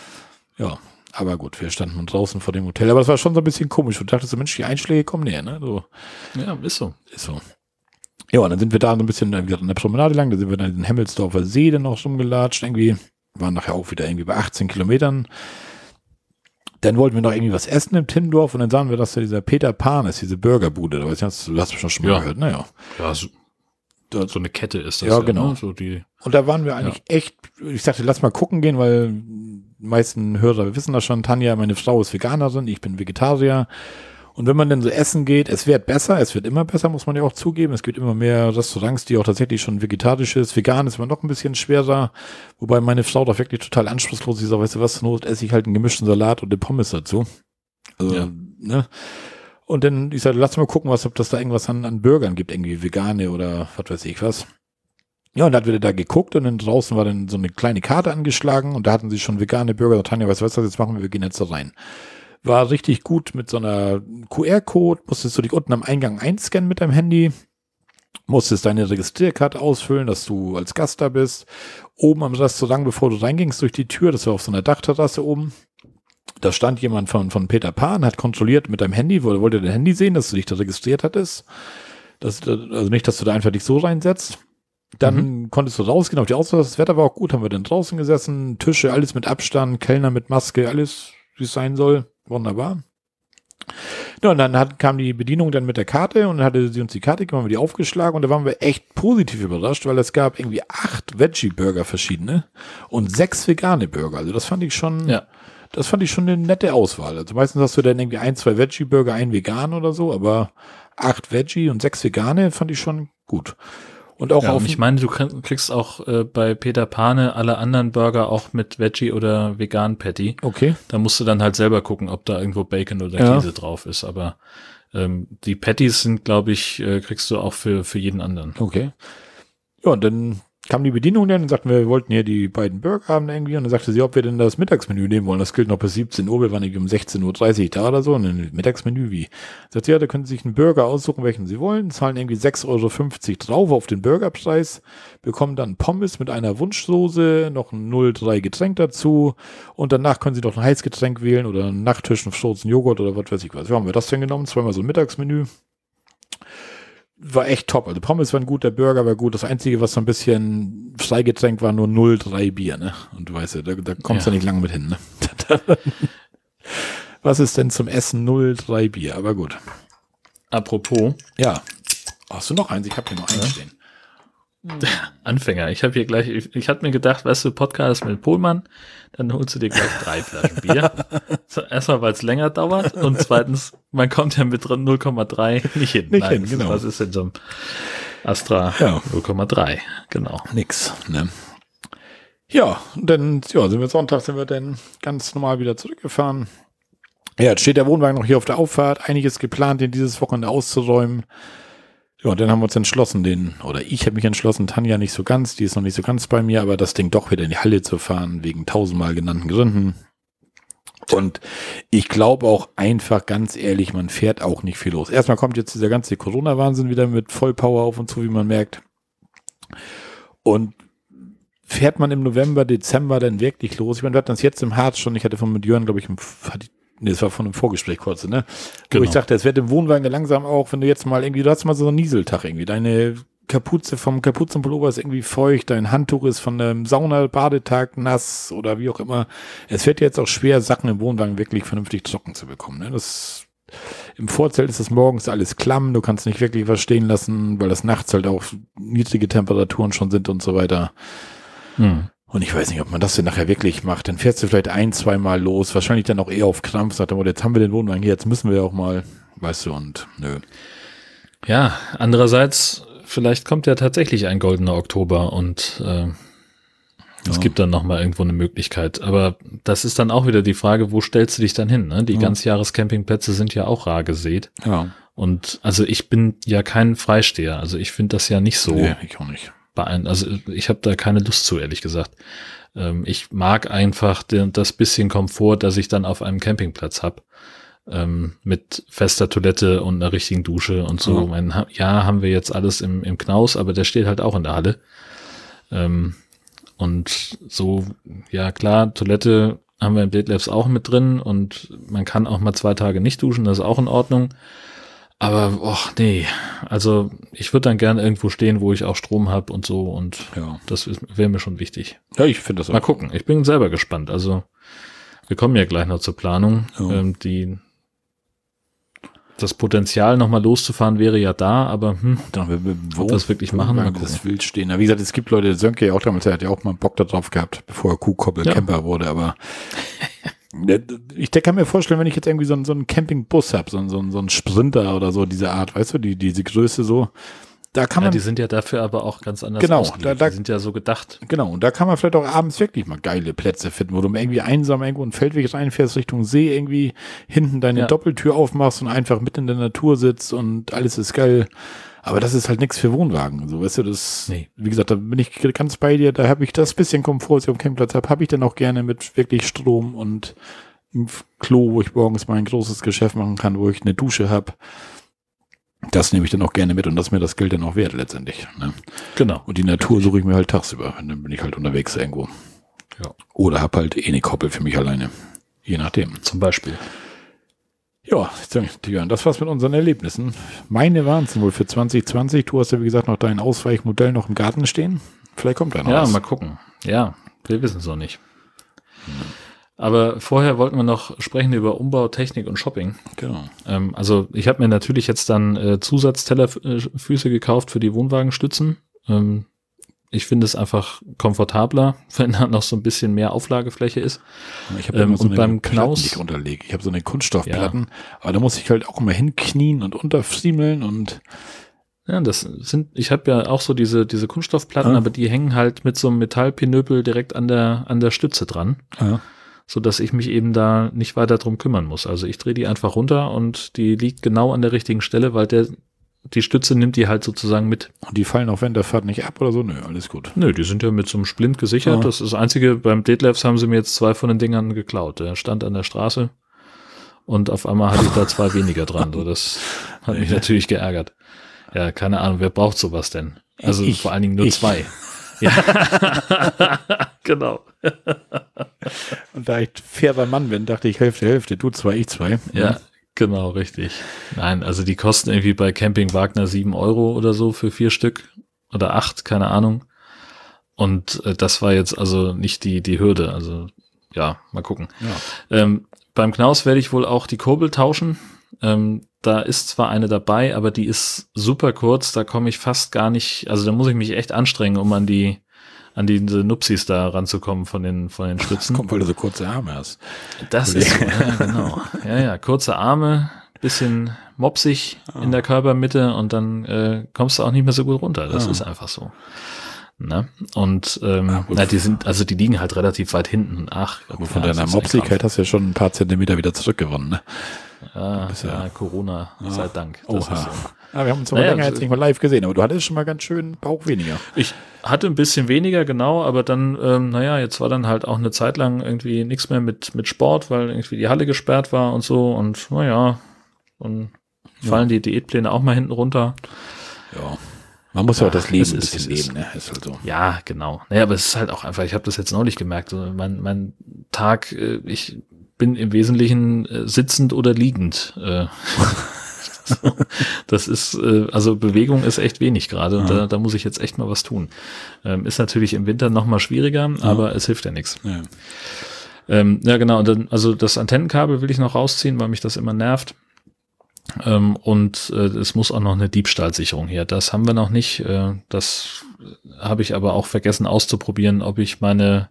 S1: Ja, aber gut, wir standen draußen vor dem Hotel. Aber es war schon so ein bisschen komisch. Du dachtest so, Mensch, die Einschläge kommen näher, ne? So,
S2: Ja, ist so.
S1: ist so. Ja, und dann sind wir da so ein bisschen äh, wieder an der Promenade lang. Da sind wir dann in den Hemmelsdorfer See dann noch rumgelatscht. Irgendwie waren nachher auch wieder irgendwie bei 18 Kilometern. Dann wollten wir noch irgendwie was essen im Timmendorf und dann sahen wir, dass da dieser Peter Pan ist, diese Burgerbude. Du, hast- du hast schon schon mal
S2: Ja.
S1: gehört. Naja.
S2: Ja, so, so eine Kette ist das.
S1: Ja, genau.
S2: Ne? So die,
S1: Und da waren wir eigentlich echt, ich sagte, lass mal gucken gehen, weil die meisten Hörer wissen das schon. Tanja, meine Frau ist Veganerin, ich bin Vegetarier. Und wenn man dann so essen geht, es wird besser, es wird immer besser, muss man ja auch zugeben. Es gibt immer mehr Restaurants, die auch tatsächlich schon vegetarisch ist. Vegan ist immer noch ein bisschen schwerer. Wobei meine Frau doch wirklich total anspruchslos ist. Weißt du was, zur Not esse ich halt einen gemischten Salat und eine Pommes dazu. Also,
S2: Ja.
S1: ne? Und dann, ich sagte, lass mal gucken, was, ob das da irgendwas an, an Burgern gibt, irgendwie vegane oder was weiß ich was. Ja, und dann hat wieder da geguckt und dann draußen war dann so eine kleine Karte angeschlagen und da hatten sie schon vegane Burger. Da Tanja, weißt du was, jetzt machen wir, wir gehen jetzt da rein. War richtig gut mit so einer QR-Code, musstest du dich unten am Eingang einscannen mit deinem Handy, musstest deine Registrierkarte ausfüllen, dass du als Gast da bist. Oben am Restaurant, bevor du reingingst durch die Tür, das war auf so einer Dachterrasse oben, da stand jemand von, von Peter Pan, hat kontrolliert mit deinem Handy, wollte, wollte dein Handy sehen, dass du dich da registriert hattest. Das, also nicht, dass du da einfach dich so reinsetzt. Dann konntest du rausgehen auf die Auswahl. Das Wetter war auch gut, haben wir dann draußen gesessen, Tische, alles mit Abstand, Kellner mit Maske, alles, wie es sein soll. Wunderbar. Ja, und dann hat, kam die Bedienung dann mit der Karte und dann hatte sie uns die Karte gegeben, haben wir die aufgeschlagen und da waren wir echt positiv überrascht, weil es gab irgendwie acht Veggie-Burger verschiedene und sechs vegane Burger. Also das fand ich schon,
S2: Ja.
S1: das fand ich schon eine nette Auswahl. Also meistens hast du dann irgendwie ein, zwei Veggie-Burger, ein vegan oder so, aber acht Veggie und sechs vegane fand ich schon gut. Und auch
S2: Ja,
S1: auf
S2: und ich meine, du kriegst auch äh, bei Peter Pane alle anderen Burger auch mit Veggie oder Vegan Patty.
S1: Okay.
S2: Da musst du dann halt selber gucken, ob da irgendwo Bacon oder
S1: Ja.
S2: Käse drauf ist. Aber ähm, die Patties sind, glaube ich, äh, kriegst du auch für, für jeden anderen.
S1: Okay. Ja, und dann kam die Bedienung dann und sagten, wir wollten hier die beiden Burger haben irgendwie. Und dann sagte sie, ob wir denn das Mittagsmenü nehmen wollen. Das gilt noch bis 17 Uhr. Wir waren um 16.30 Uhr da oder so. Und dann Mittagsmenü wie? Sagt sie, ja, da können Sie sich einen Burger aussuchen, welchen Sie wollen. Zahlen irgendwie 6,50 Euro drauf auf den Burgerpreis. Bekommen dann Pommes mit einer Wunschsoße, noch ein 0,3 Getränk dazu. Und danach können Sie noch ein Heißgetränk wählen oder einen Nachtisch, einen Frozen Joghurt oder was weiß ich was. Ja, haben wir das denn genommen? Zweimal so ein Mittagsmenü war echt top. Also Pommes waren gut, der Burger war gut. Das Einzige, was so ein bisschen Freigetränk war, nur 0,3 Bier, ne? Und du weißt ja, da, da kommst du
S2: Ja.
S1: nicht lang mit hin, ne? was ist denn zum Essen 0,3 Bier? Aber gut.
S2: Apropos
S1: Ja. Hast du noch eins? Ich habe hier noch eins stehen.
S2: Anfänger, ich habe hier gleich, ich, ich hatte mir gedacht, weißt du, Podcast mit Pohlmann, dann holst du dir gleich drei Flaschen Bier. So, erstmal, weil es länger dauert und zweitens, man kommt ja mit drin 0,3 nicht hin.
S1: Nicht hin,
S2: das
S1: genau.
S2: Was ist denn so ein Astra
S1: Ja.
S2: 0,3? Genau.
S1: Nix, ne? Ja, dann ja, sind wir Sonntag, sind wir dann ganz normal wieder zurückgefahren. Ja, jetzt steht der Wohnwagen noch hier auf der Auffahrt. Einiges geplant, den dieses Wochenende auszuräumen. Ja, und dann haben wir uns entschlossen, den, oder ich habe mich entschlossen, Tanja nicht so ganz, die ist noch nicht so ganz bei mir, aber das Ding doch wieder in die Halle zu fahren, wegen tausendmal genannten Gründen. Und ich glaube auch einfach, ganz ehrlich, man fährt auch nicht viel los. Erstmal kommt jetzt dieser ganze Corona-Wahnsinn wieder mit Vollpower auf uns zu, wie man merkt. Und fährt man im November, Dezember dann wirklich los? Ich meine, wir hatten das jetzt im Harz schon, ich hatte von mit Jörn, glaube ich, im, hatte ich- nee, das war von einem Vorgespräch kurz, ne? Wo
S2: Genau.
S1: ich sagte, es wird im Wohnwagen langsam auch, wenn du jetzt mal irgendwie, du hast mal so einen Nieseltag irgendwie, deine Kapuze vom Kapuzenpullover ist irgendwie feucht, dein Handtuch ist von einem Sauna-Badetag nass oder wie auch immer. Es wird jetzt auch schwer, Sachen im Wohnwagen wirklich vernünftig trocken zu bekommen. Ne? Das, Im Vorzelt ist es morgens alles klamm, du kannst nicht wirklich was stehen lassen, weil das nachts halt auch niedrige Temperaturen schon sind und so weiter.
S2: Hm.
S1: Und ich weiß nicht, ob man das denn nachher wirklich macht. Dann fährst du vielleicht ein, zweimal los, wahrscheinlich dann auch eher auf Krampf, sagt er, jetzt haben wir den Wohnwagen hier, jetzt müssen wir auch mal, weißt du, und nö.
S2: Ja, andererseits, vielleicht kommt ja tatsächlich ein goldener Oktober und äh, es
S1: Ja.
S2: gibt dann nochmal irgendwo eine Möglichkeit. Aber das ist dann auch wieder die Frage, wo stellst du dich dann hin? Ne? Die
S1: Ja.
S2: Ganzjahrescampingplätze sind ja auch rar gesät.
S1: Ja,
S2: Und also ich bin ja kein Freisteher. Also ich finde das ja nicht so
S1: nee, ich auch nicht.
S2: Also ich habe da keine Lust zu, ehrlich gesagt. Ähm, ich mag einfach den, das bisschen Komfort, das ich dann auf einem Campingplatz hab ähm, mit fester Toilette und einer richtigen Dusche und so. Mhm. Mein, ja, haben wir jetzt alles im, im Knaus, aber der steht halt auch in der Halle. Ähm, und so, ja klar, Toilette haben wir im Date Labs auch mit drin und man kann auch mal zwei Tage nicht duschen, das ist auch in Ordnung. Aber, och, nee, also ich würde dann gerne irgendwo stehen, wo ich auch Strom habe und so und ja. das wäre mir schon wichtig.
S1: Ja, ich finde das
S2: auch. Mal gucken, ich bin selber gespannt. Also wir kommen ja gleich noch zur Planung. Ja. Ähm, die das Potenzial nochmal loszufahren wäre ja da, aber hm,
S1: wo, ob das wirklich machen, mal das wild stehen. wie gesagt, es gibt Leute, Sönke ja auch damals, er hat ja auch mal Bock darauf gehabt, bevor er Kuhkoppel-Camper ja. wurde, aber ich kann mir vorstellen, wenn ich jetzt irgendwie so, einen, so einen Campingbus habe, so, so, so einen Sprinter oder so, diese Art, weißt du, die, diese Größe so, da kann man.
S2: Ja, die sind ja dafür aber auch ganz anders
S1: genau, da, da,
S2: die sind ja so gedacht.
S1: Genau, und da kann man vielleicht auch abends wirklich mal geile Plätze finden, wo du irgendwie einsam irgendwo einen Feldweg reinfährst Richtung See, irgendwie hinten deine ja. Doppeltür aufmachst und einfach mitten in der Natur sitzt und alles ist geil. Aber das ist halt nichts für Wohnwagen. So, weißt du, das, nee. wie gesagt, da bin ich ganz bei dir, da habe ich das bisschen Komfort, was ich auf dem Campingplatz habe, habe ich dann auch gerne mit wirklich Strom und Klo, wo ich morgens mal ein großes Geschäft machen kann, wo ich eine Dusche habe das nehme ich dann auch gerne mit und das ist mir das Geld dann auch wert letztendlich. Ne?
S2: Genau.
S1: Und die Natur suche ich mir halt tagsüber. Dann bin ich halt unterwegs irgendwo. Ja. Oder hab halt eh eine Koppel für mich alleine. Je nachdem.
S2: Zum Beispiel.
S1: Ja, Tian, das war's mit unseren Erlebnissen. Meine waren es wohl für 2020. Du hast ja, wie gesagt, noch dein Ausweichmodell noch im Garten stehen. Vielleicht kommt da noch
S2: Ja, was. mal gucken. Ja, wir wissen es noch nicht. Hm. Aber vorher wollten wir noch sprechen über Umbau, Technik und Shopping.
S1: Genau.
S2: Ähm, also ich habe mir natürlich jetzt dann äh, Zusatztellerfüße gekauft für die Wohnwagenstützen. Ähm, ich finde es einfach komfortabler, wenn da noch so ein bisschen mehr Auflagefläche ist.
S1: Ich habe ähm, so und beim Knaus ich unterlege. Ich habe so eine Kunststoffplatten, ja. aber da muss ich halt auch immer hinknien und unterfriemeln und
S2: ja, das sind, ich habe ja auch so diese, diese Kunststoffplatten, ja. aber die hängen halt mit so einem Metallpinöpel direkt an der, an der Stütze dran. Ja so dass ich mich eben da nicht weiter drum kümmern muss. Also ich drehe die einfach runter und die liegt genau an der richtigen Stelle, weil der die Stütze nimmt die halt sozusagen mit.
S1: Und die fallen auch während der Fahrt nicht ab oder so? Nö, alles gut.
S2: Nö, die sind ja mit so einem Splint gesichert. Ah. Das ist das Einzige, beim Detlefs haben sie mir jetzt zwei von den Dingern geklaut. Der stand an der Straße und auf einmal hatte ich da zwei weniger dran. So, das hat mich natürlich geärgert. Ja, keine Ahnung, wer braucht sowas denn? Also ich, vor allen Dingen nur ich. zwei. Ja. genau.
S1: Und da ich fairer Mann bin, dachte ich Hälfte, Hälfte, du zwei, ich zwei.
S2: Ja, genau, richtig. Nein, also die kosten irgendwie bei Camping Wagner sieben Euro oder so für vier Stück oder acht, keine Ahnung. Und äh, das war jetzt also nicht die, die Hürde. Also ja, mal gucken. Ja. Ähm, beim Knaus werde ich wohl auch die Kurbel tauschen. Ähm, da ist zwar eine dabei, aber die ist super kurz, da komme ich fast gar nicht, also da muss ich mich echt anstrengen, um an die, an diese Nupsis da ranzukommen von den, von den Stützen.
S1: kommt, weil du so kurze Arme hast.
S2: Das ist so, ja, genau. Ja, ja, kurze Arme, bisschen mopsig ah. in der Körpermitte und dann äh, kommst du auch nicht mehr so gut runter. Das ah. ist einfach so. Ne? Und ähm, ja, na, die sind, also die liegen halt relativ weit hinten. Ach,
S1: aber von ja, deiner Mopsigkeit hast du ja schon ein paar Zentimeter wieder zurückgewonnen, ne?
S2: Ja, ja, ja Corona, ja. sei Dank.
S1: Das Oha. So. Ja, wir haben uns aber naja, länger jetzt nicht mal live gesehen, aber du hattest schon mal ganz schön Bauch weniger.
S2: Ich hatte ein bisschen weniger, genau, aber dann, ähm, naja, jetzt war dann halt auch eine Zeit lang irgendwie nichts mehr mit, mit Sport, weil irgendwie die Halle gesperrt war und so und naja, dann fallen die Diätpläne auch mal hinten runter.
S1: Ja. Man muss ja auch das Leben ein bisschen leben, ne?
S2: Ist halt so. Ja, genau. Naja, aber es ist halt auch einfach, ich habe das jetzt neulich gemerkt, so mein, mein Tag, äh, ich bin im Wesentlichen äh, sitzend oder liegend. Äh, das ist, äh, also Bewegung ist echt wenig gerade und da, da muss ich jetzt echt mal was tun. Ähm, ist natürlich im Winter noch mal schwieriger, ja. aber es hilft ja nichts. Ja. Ähm, ja, genau. Und dann, also das Antennenkabel will ich noch rausziehen, weil mich das immer nervt. Ähm, und äh, es muss auch noch eine Diebstahlsicherung her. Das haben wir noch nicht. Äh, das habe ich aber auch vergessen auszuprobieren, ob ich meine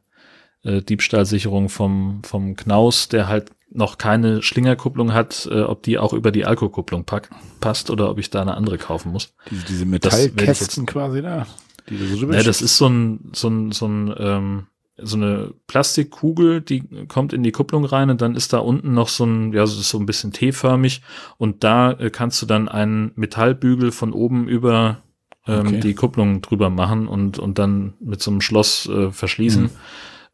S2: äh, Diebstahlsicherung vom, vom Knaus, der halt noch keine Schlingerkupplung hat, äh, ob die auch über die Alkokupplung pack, passt oder ob ich da eine andere kaufen muss.
S1: Diese, diese Metallkästen quasi da.
S2: Die du so ja, das ist so ein, so ein, so ein, ähm, so eine Plastikkugel, die kommt in die Kupplung rein und dann ist da unten noch so ein, ja, so, so ein bisschen T-förmig und da äh, kannst du dann einen Metallbügel von oben über ähm,
S1: Okay.
S2: die Kupplung drüber machen und, und dann mit so einem Schloss äh, verschließen.
S1: Mhm.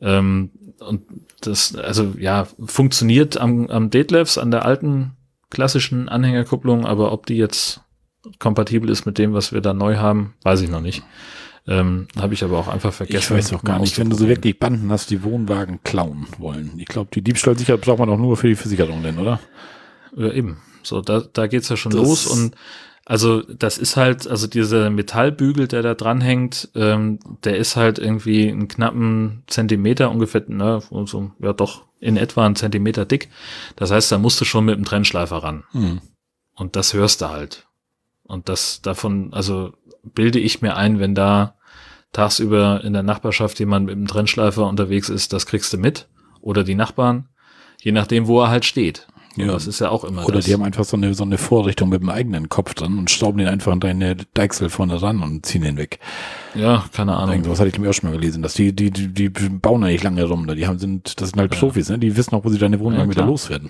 S2: Ähm, und das, also ja, funktioniert am, am Detlefs, an der alten klassischen Anhängerkupplung, aber ob die jetzt kompatibel ist mit dem, was wir da neu haben, weiß ich noch nicht. Ähm, Habe ich aber auch einfach vergessen.
S1: Ich weiß auch gar nicht, wenn du so wirklich Banden hast, die Wohnwagen klauen wollen. Ich glaube, die Diebstahlsicherheit braucht man auch nur für die Versicherung denn, oder?
S2: Ja, eben. So, da, da geht's ja schon
S1: Das-
S2: los und also das ist halt, also dieser Metallbügel, der da dranhängt, ähm, der ist halt irgendwie einen knappen Zentimeter ungefähr, ne, so, ja doch, in etwa einen Zentimeter dick. Das heißt, da musst du schon mit dem Trennschleifer ran.
S1: Hm.
S2: Und das hörst du halt. Und das davon, also bilde ich mir ein, wenn da tagsüber in der Nachbarschaft jemand mit dem Trennschleifer unterwegs ist, das kriegst du mit. Oder die Nachbarn, je nachdem, wo er halt steht. Und
S1: Ja.
S2: das ist ja auch immer
S1: Oder
S2: das.
S1: die haben einfach so eine, so eine Vorrichtung mit dem eigenen Kopf dran und schrauben den einfach an deine Deichsel vorne ran und ziehen den weg.
S2: Ja, keine Ahnung.
S1: Irgendwas hatte ich mir auch schon mal gelesen, dass die, die, die, die bauen da nicht lange rum, da. Die haben, sind, das sind halt Profis, ne? Die wissen auch, wo sie deine Wohnwagen
S2: Ja,
S1: wieder loswerden.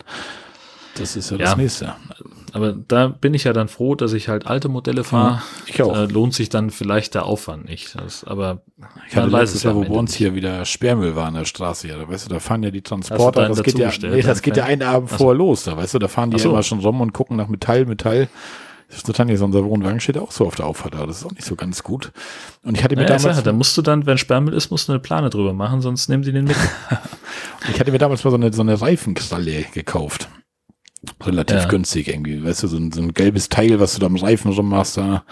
S1: Das ist ja, das
S2: Ja.
S1: nächste.
S2: Aber da bin ich ja dann froh, dass ich halt alte Modelle fahre.
S1: Ich auch.
S2: Da lohnt sich dann vielleicht der Aufwand nicht. Das, aber
S1: Ich hatte letztes
S2: es ja
S1: Jahr, wo bei uns hier wieder Sperrmüll war an der Straße, ja, da weißt du, da fahren ja die Transporter, das geht ja, nee, das geht ja einen Abend vorher los, da weißt du, da fahren die
S2: so.
S1: immer schon rum und gucken nach Metall, Metall. Das ist total nicht so unser Wohnwagen steht auch so auf der Auffahrt da, das ist auch nicht so ganz gut. Und ich hatte mir
S2: naja,
S1: damals,
S2: Sache, da musst du dann, wenn Sperrmüll ist, musst du eine Plane drüber machen, sonst nehmen die den mit.
S1: ich hatte mir damals mal so eine, so eine Reifenkralle gekauft. Relativ
S2: Ja.
S1: günstig irgendwie, weißt du, so ein, so ein gelbes Teil, was du da am Reifen rummachst da.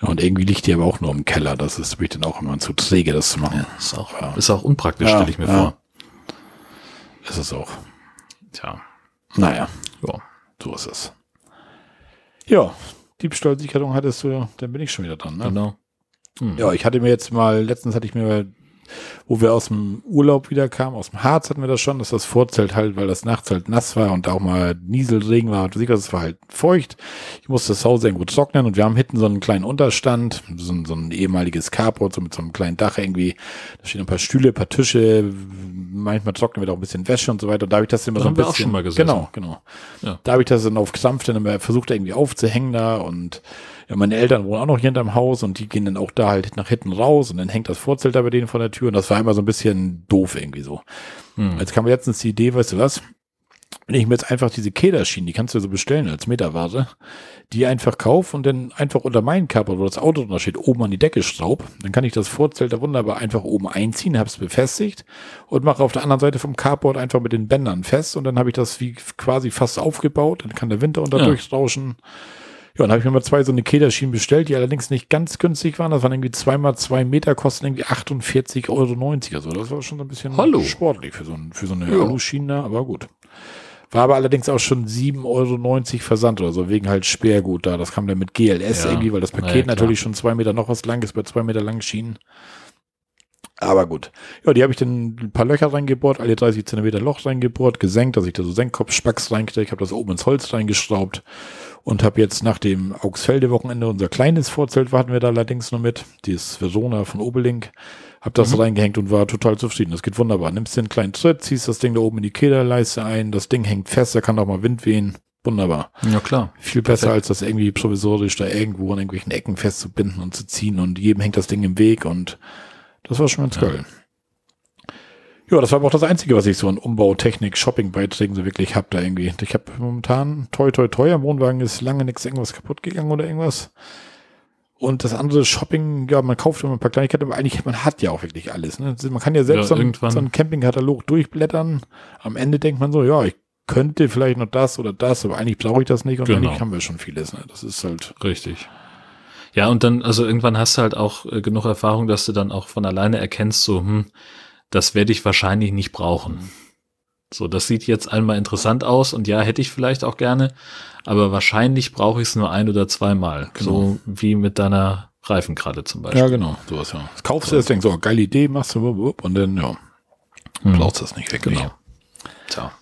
S1: Ja, Und irgendwie liegt die aber auch nur im Keller. Das ist mich dann auch immer zu träge, das zu machen.
S2: ist auch,
S1: Ja.
S2: ist auch unpraktisch,
S1: Ja,
S2: stelle ich mir
S1: ja.
S2: vor.
S1: Ist es auch.
S2: Tja,
S1: Naja,
S2: ja.
S1: so ist es. Ja, Diebstahlsicherung hattest du, dann bin ich schon wieder dran. Ne?
S2: Genau. Hm.
S1: Ja, ich hatte mir jetzt mal, letztens hatte ich mir, wo wir aus dem Urlaub wieder kamen, aus dem Harz hatten wir das schon, dass das Vorzelt halt, weil das nachts halt nass war und auch mal Nieselregen war, und sicher, es war halt feucht. Ich musste das Haus irgendwo trocknen und wir haben hinten so einen kleinen Unterstand, so ein, so ein ehemaliges Carport, so mit so einem kleinen Dach irgendwie. Da stehen ein paar Stühle, ein paar Tische, manchmal trocknen wir da auch ein bisschen Wäsche und so weiter. Und da habe ich das immer
S2: Da
S1: so ein
S2: haben wir auch
S1: bisschen.
S2: schon mal gesessen.
S1: Genau, genau.
S2: Ja.
S1: Da habe ich das dann auf Krampf dann immer versucht, irgendwie aufzuhängen da und ja, meine Eltern wohnen auch noch hier hinterm Haus und die gehen dann auch da halt nach hinten raus und dann hängt das Vorzelt da bei denen vor der Tür und das war immer so ein bisschen doof irgendwie so.
S2: Hm.
S1: Jetzt kam mir letztens die Idee, weißt du was? Wenn ich mir jetzt einfach diese Kederschienen, die kannst du so bestellen als Meterware, die einfach kaufe und dann einfach unter meinen Körper, wo das Auto drunter steht, oben an die Decke schraub, dann kann ich das Vorzelt da wunderbar einfach oben einziehen, hab's befestigt und mache auf der anderen Seite vom Carport einfach mit den Bändern fest und dann habe ich das wie quasi fast aufgebaut, dann kann der Winter unter
S2: Ja.
S1: durchrauschen. Ja, dann habe ich mir mal zwei so eine Kederschienen bestellt, die allerdings nicht ganz günstig waren. Das waren irgendwie zweimal zwei Meter, kosten irgendwie 48,90 Euro. Also das war schon so ein bisschen
S2: Hallo.
S1: sportlich für so, ein, für so eine
S2: Ja.
S1: Aluschiene, aber gut. War aber allerdings auch schon 7,90 Euro Versand oder so, wegen halt Sperrgut da. Das kam dann mit GLS
S2: Ja.
S1: irgendwie, weil das
S2: Na ja,
S1: Paket
S2: klar.
S1: natürlich schon zwei Meter noch was lang ist, bei zwei Meter langen Schienen. Aber gut. Ja, die habe ich dann ein paar Löcher reingebohrt, alle 30 Zentimeter Loch reingebohrt, gesenkt, dass ich da so Senkkopf-Spacks reinkriege. Ich habe das oben ins Holz reingeschraubt und habe jetzt nach dem Augsfelde-Wochenende unser kleines Vorzelt hatten wir da allerdings noch mit, dieses Verona von Obelink, habe das
S2: Mhm.
S1: reingehängt und war total zufrieden. Das geht wunderbar. Nimmst den kleinen Tritt, ziehst das Ding da oben in die Kederleiste ein, das Ding hängt fest, da kann auch mal Wind wehen. Wunderbar.
S2: Ja, klar.
S1: Viel besser
S2: Perfekt.
S1: als das irgendwie provisorisch da irgendwo an irgendwelchen Ecken festzubinden und zu ziehen und jedem hängt das Ding im Weg und das war schon ganz
S2: Ja.
S1: geil. Ja, das war aber auch das Einzige, was ich so an Umbau, Technik, Shopping-Beiträgen so wirklich hab da irgendwie. Ich habe momentan, toi, toi, toi, am Wohnwagen ist lange nichts irgendwas kaputt gegangen oder irgendwas. Und das andere Shopping, ja, man kauft immer ein paar Kleinigkeiten, aber eigentlich, man hat ja auch wirklich alles. Ne? Man kann ja selbst
S2: Ja,
S1: so, einen, so einen Campingkatalog durchblättern. Am Ende denkt man so, ja, ich könnte vielleicht noch das oder das, aber eigentlich brauche ich das nicht und
S2: Genau.
S1: eigentlich haben wir schon vieles. Ne? Das ist halt,
S2: Richtig. Ja, und dann, also irgendwann hast du halt auch äh, genug Erfahrung, dass du dann auch von alleine erkennst, so, hm, das werde ich wahrscheinlich nicht brauchen. So, das sieht jetzt einmal interessant aus und ja, hätte ich vielleicht auch gerne, aber wahrscheinlich brauche ich es nur ein oder zweimal.
S1: Genau.
S2: So wie mit deiner Reifenkralle zum Beispiel.
S1: ja genau, sowas ja. Das kaufst du jetzt, denkst so, geile Idee, machst du wupp, und dann, ja,
S2: Hm.
S1: brauchst das nicht wirklich.
S2: Genau. Tja.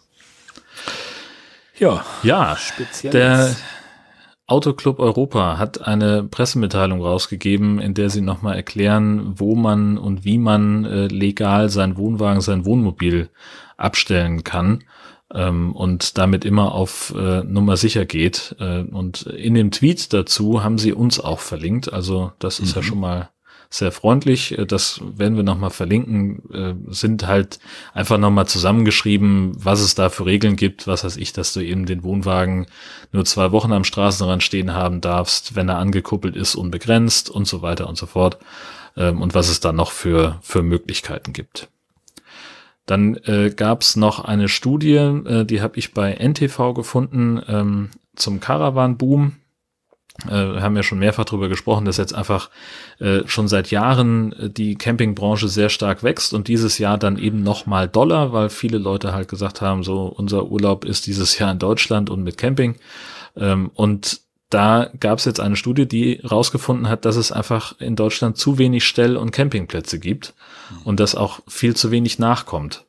S1: Ja,
S2: Ja,
S1: speziell.
S2: Der Autoclub Europa hat eine Pressemitteilung rausgegeben, in der sie nochmal erklären, wo man und wie man äh, legal sein Wohnwagen, sein Wohnmobil abstellen kann. ähm, und damit immer auf äh, Nummer sicher geht. Äh, und in dem Tweet dazu haben sie uns auch verlinkt. Also das ist mhm. ja schon mal sehr freundlich. Äh, das werden wir nochmal verlinken. Äh, sind halt einfach nochmal zusammengeschrieben, was es da für Regeln gibt. Was heißt ich, dass du eben den Wohnwagen nur zwei Wochen am Straßenrand stehen haben darfst, wenn er angekuppelt ist, unbegrenzt und so weiter und so fort. Ähm, und was es da noch für, für Möglichkeiten gibt. Dann äh, gab es noch eine Studie, äh, die habe ich bei NTV gefunden ähm, zum Caravan-Boom. Äh, wir haben ja schon mehrfach darüber gesprochen, dass jetzt einfach äh, schon seit Jahren äh, die Campingbranche sehr stark wächst und dieses Jahr dann eben noch mal Dollar, weil viele Leute halt gesagt haben, so unser Urlaub ist dieses Jahr in Deutschland und mit Camping. Ähm, und da gab es jetzt eine Studie, die rausgefunden hat, dass es einfach in Deutschland zu wenig Stell- und Campingplätze gibt und dass auch viel zu wenig nachkommt.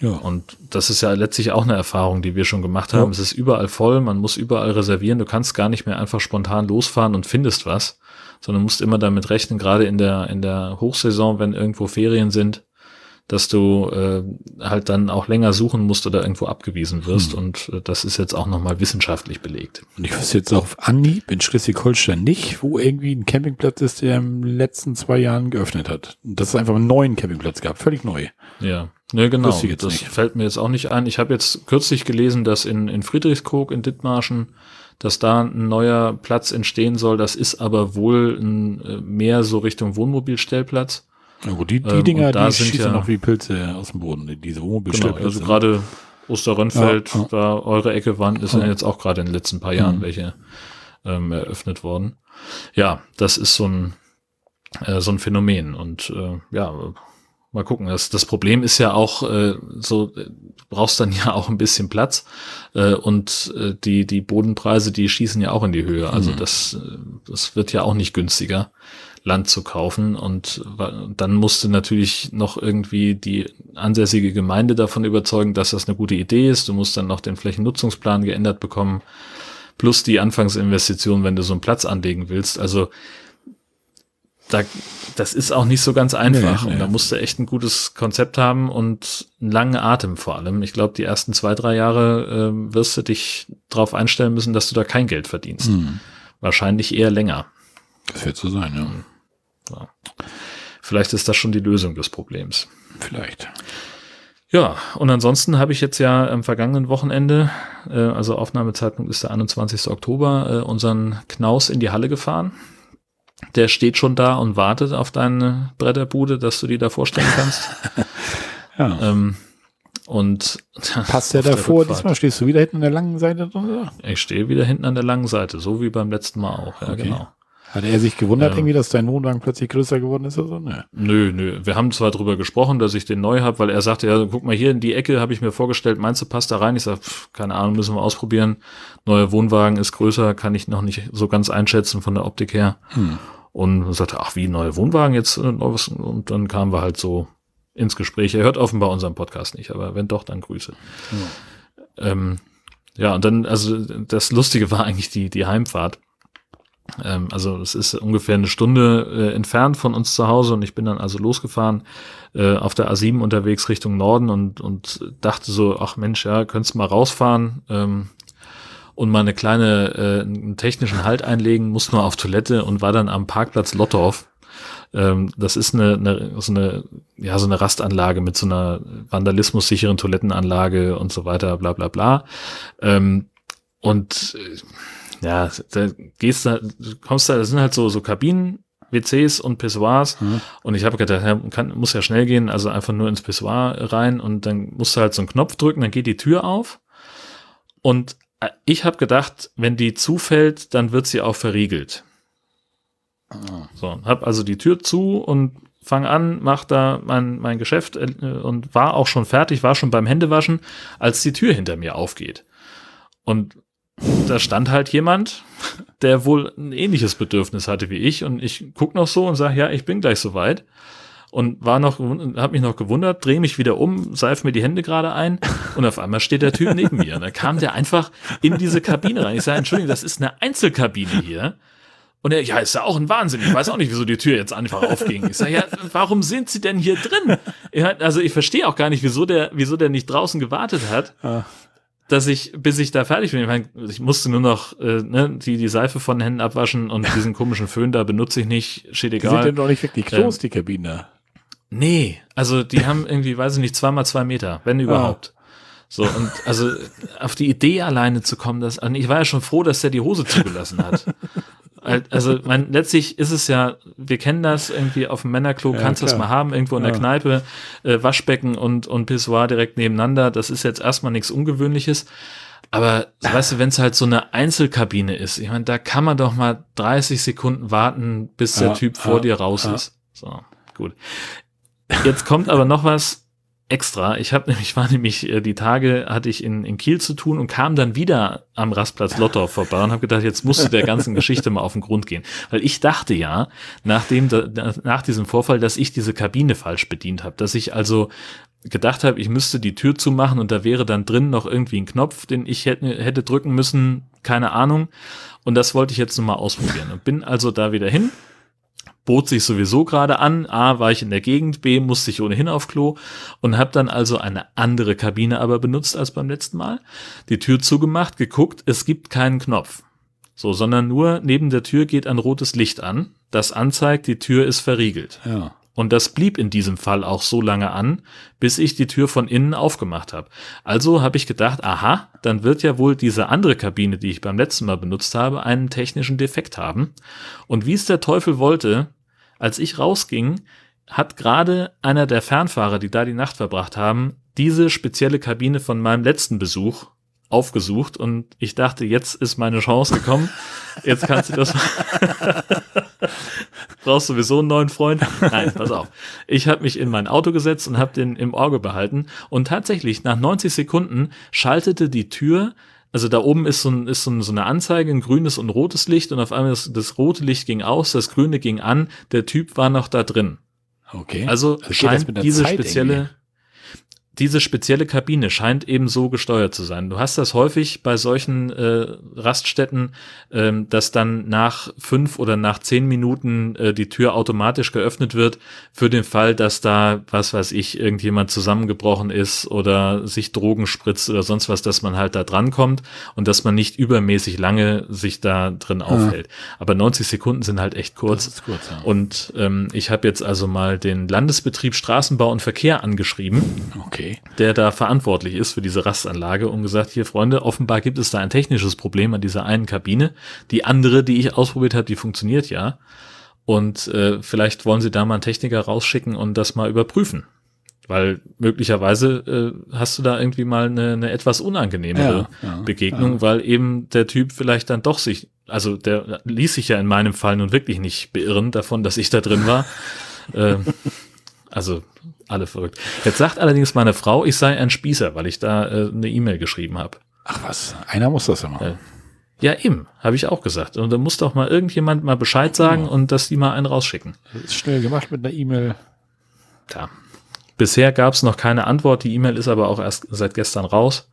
S2: Ja. Und das ist ja letztlich auch eine Erfahrung, die wir schon gemacht haben. Ja. Es ist überall voll, man muss überall reservieren. Du kannst gar nicht mehr einfach spontan losfahren und findest was, sondern musst immer damit rechnen, gerade in der, in der Hochsaison, wenn irgendwo Ferien sind, dass du äh, halt dann auch länger suchen musst oder irgendwo abgewiesen wirst. Hm. Und äh, das ist jetzt auch nochmal wissenschaftlich belegt.
S1: Und ich wüsste jetzt auf Anhieb in Schleswig-Holstein nicht, wo irgendwie ein Campingplatz ist, der in den letzten zwei Jahren geöffnet hat. Das ist einfach einen neuen Campingplatz gab, völlig neu.
S2: Ja, ne, genau. Das nicht. fällt mir jetzt auch nicht ein. Ich habe jetzt kürzlich gelesen, dass in, in Friedrichskoog in Dithmarschen dass da ein neuer Platz entstehen soll. Das ist aber wohl ein, äh, mehr so Richtung Wohnmobilstellplatz.
S1: Na gut, die, die ähm, Dinger, die schießen ja, noch wie Pilze aus dem Boden, diese
S2: Genau, also gerade Osterrönfeld, ja, ja. da eure Ecke waren, ist ja jetzt auch gerade in den letzten paar Jahren mhm. welche ähm, eröffnet worden. Ja, das ist so ein, äh, so ein Phänomen und äh, ja, mal gucken. Das, das Problem ist ja auch äh, so, du brauchst dann ja auch ein bisschen Platz äh, und äh, die die Bodenpreise, die schießen ja auch in die Höhe. Also mhm. das äh, das wird ja auch nicht günstiger. Land zu kaufen. Und dann musste natürlich noch irgendwie die ansässige Gemeinde davon überzeugen, dass das eine gute Idee ist. Du musst dann noch den Flächennutzungsplan geändert bekommen, plus die Anfangsinvestition, wenn du so einen Platz anlegen willst. Also da, das ist auch nicht so ganz einfach. Nee, nee. Und da musst du echt ein gutes Konzept haben und einen langen Atem vor allem. Ich glaube, die ersten zwei, drei Jahre äh, wirst du dich darauf einstellen müssen, dass du da kein Geld verdienst. Mhm. Wahrscheinlich eher länger.
S1: Das wird so sein, ja.
S2: Ja. Vielleicht ist das schon die Lösung des Problems.
S1: Vielleicht.
S2: Ja, und ansonsten habe ich jetzt ja am vergangenen Wochenende, äh, also Aufnahmezeitpunkt ist der 21. Oktober, äh, unseren Knaus in die Halle gefahren. Der steht schon da und wartet auf deine Bretterbude, dass du dir da vorstellen kannst. ja. Ähm, und
S1: passt der davor? Diesmal stehst du wieder hinten an der langen Seite drin, oder?
S2: Ich stehe wieder hinten an der langen Seite, so wie beim letzten Mal auch. Ja, okay. genau.
S1: Hat er sich gewundert ähm, irgendwie, dass dein Wohnwagen plötzlich größer geworden ist oder so?
S2: Nee. Nö, nö. Wir haben zwar drüber gesprochen, dass ich den neu habe, weil er sagte, ja, guck mal hier in die Ecke, habe ich mir vorgestellt, meinst du, passt da rein? Ich sage, keine Ahnung, müssen wir ausprobieren. Neuer Wohnwagen ist größer, kann ich noch nicht so ganz einschätzen von der Optik her. Hm. Und sagte, ach, wie neuer Wohnwagen jetzt? Äh, und dann kamen wir halt so ins Gespräch. Er hört offenbar unseren Podcast nicht, aber wenn doch, dann Grüße. Ja, ähm, ja und dann, also das Lustige war eigentlich die, die Heimfahrt also es ist ungefähr eine Stunde äh, entfernt von uns zu Hause und ich bin dann also losgefahren äh, auf der A7 unterwegs Richtung Norden und, und dachte so, ach Mensch, ja, könntest mal rausfahren ähm, und mal eine kleine äh, einen technischen Halt einlegen, muss nur auf Toilette und war dann am Parkplatz Lottorf. Ähm, das ist eine, eine, so eine, ja, so eine Rastanlage mit so einer vandalismussicheren Toilettenanlage und so weiter, bla bla bla. Ähm, und äh, ja, da gehst du, du kommst da, das sind halt so, so Kabinen, WCs und Pissoirs. Mhm. Und ich habe gedacht, ja, kann, muss ja schnell gehen, also einfach nur ins Pissoir rein und dann musst du halt so einen Knopf drücken, dann geht die Tür auf. Und äh, ich habe gedacht, wenn die zufällt, dann wird sie auch verriegelt. Mhm. So, hab also die Tür zu und fang an, mach da mein, mein Geschäft äh, und war auch schon fertig, war schon beim Händewaschen, als die Tür hinter mir aufgeht. Und da stand halt jemand, der wohl ein ähnliches Bedürfnis hatte wie ich und ich guck noch so und sage, ja, ich bin gleich soweit und war noch, habe mich noch gewundert, drehe mich wieder um, seif mir die Hände gerade ein und auf einmal steht der Typ neben mir. Und dann kam der einfach in diese Kabine rein. Ich sage, Entschuldigung, das ist eine Einzelkabine hier. Und er, ja, ist ja auch ein Wahnsinn. Ich weiß auch nicht, wieso die Tür jetzt einfach aufging. Ich sage, ja, warum sind Sie denn hier drin? Also ich verstehe auch gar nicht, wieso der, wieso der nicht draußen gewartet hat.
S1: Ah.
S2: Dass ich, bis ich da fertig bin, ich, mein, ich musste nur noch äh, ne, die, die Seife von den Händen abwaschen und diesen komischen Föhn da benutze ich nicht, steht
S1: Die sind
S2: egal.
S1: ja noch nicht wirklich groß, die Kabine.
S2: Nee, also die haben irgendwie, weiß ich nicht, zweimal zwei Meter, wenn überhaupt. So, und also auf die Idee alleine zu kommen, dass, und ich war ja schon froh, dass der die Hose zugelassen hat. Al- Also mein, letztlich ist es ja, wir kennen das irgendwie auf dem Männerklo,
S1: Ja,
S2: kannst du das mal haben, irgendwo in der
S1: Ja.
S2: Kneipe, äh, Waschbecken und, und Pissoir direkt nebeneinander. Das ist jetzt erstmal nichts Ungewöhnliches. Aber weißt du, wenn es halt so eine Einzelkabine ist, ich meine, da kann man doch mal 30 Sekunden warten, bis der
S1: Ja,
S2: Typ vor dir raus ist. So, gut. Jetzt kommt aber noch was extra. Ich habe nämlich war nämlich äh, die Tage hatte ich in, in Kiel zu tun und kam dann wieder am Rastplatz Lottorf vorbei und habe gedacht, jetzt musst du der ganzen Geschichte mal auf den Grund gehen, weil ich dachte ja, nachdem da, nach diesem Vorfall, dass ich diese Kabine falsch bedient habe, dass ich also gedacht habe, ich müsste die Tür zumachen und da wäre dann drin noch irgendwie ein Knopf, den ich hätte, hätte drücken müssen, keine Ahnung. Und das wollte ich jetzt nochmal ausprobieren und bin also da wieder hin bot sich sowieso gerade an. A, war ich in der Gegend, B, musste ich ohnehin auf Klo und habe dann also eine andere Kabine aber benutzt als beim letzten Mal. Die Tür zugemacht, geguckt, es gibt keinen Knopf. So, sondern nur neben der Tür geht ein rotes Licht an, das anzeigt, die Tür ist verriegelt.
S1: Ja.
S2: Und das blieb in diesem Fall auch so lange an, bis ich die Tür von innen aufgemacht habe. Also habe ich gedacht, aha, dann wird ja wohl diese andere Kabine, die ich beim letzten Mal benutzt habe, einen technischen Defekt haben. Und wie es der Teufel wollte, als ich rausging, hat gerade einer der Fernfahrer, die da die Nacht verbracht haben, diese spezielle Kabine von meinem letzten Besuch aufgesucht und ich dachte, jetzt ist meine Chance gekommen. Jetzt kannst du das. Brauchst sowieso einen neuen Freund? Nein, pass auf. Ich habe mich in mein Auto gesetzt und habe den im Auge behalten und tatsächlich nach 90 Sekunden schaltete die Tür also da oben ist so, ein, ist so, ein, so eine Anzeige, ein grünes und rotes Licht und auf einmal das, das rote Licht ging aus, das grüne ging an, der Typ war noch da drin.
S1: Okay.
S2: Also
S1: das
S2: scheint diese
S1: Zeit
S2: spezielle,
S1: irgendwie?
S2: Diese spezielle Kabine scheint eben so gesteuert zu sein. Du hast das häufig bei solchen äh, Raststätten, ähm, dass dann nach fünf oder nach zehn Minuten äh, die Tür automatisch geöffnet wird, für den Fall, dass da, was weiß ich, irgendjemand zusammengebrochen ist oder sich Drogen spritzt oder sonst was, dass man halt da dran kommt und dass man nicht übermäßig lange sich da drin aufhält. Aber 90 Sekunden sind halt echt kurz.
S1: Kurz, ja.
S2: Und ähm, ich habe jetzt also mal den Landesbetrieb Straßenbau und Verkehr angeschrieben,
S1: Okay.
S2: Der da verantwortlich ist für diese Rastanlage und gesagt, hier Freunde, offenbar gibt es da ein technisches Problem an dieser einen Kabine. Die andere, die ich ausprobiert habe, die funktioniert ja. Und äh, vielleicht wollen sie da mal einen Techniker rausschicken und das mal überprüfen. Weil möglicherweise äh, hast du da irgendwie mal eine, eine etwas unangenehmere
S1: Ja, ja,
S2: Begegnung, weil eben der Typ vielleicht dann doch sich, also der ließ sich ja in meinem Fall nun wirklich nicht beirren davon, dass ich da drin war. ähm, also alle verrückt. Jetzt sagt allerdings meine Frau, ich sei ein Spießer, weil ich da äh, eine E-Mail geschrieben habe.
S1: Ach was, einer muss das ja machen.
S2: Ja, eben, habe ich auch gesagt. Und da muss doch mal irgendjemand mal Bescheid sagen
S1: Genau.
S2: und dass die mal einen rausschicken.
S1: Das ist schnell gemacht mit einer E-Mail.
S2: Tja. Bisher gab es noch keine Antwort. Die E-Mail ist aber auch erst seit gestern raus.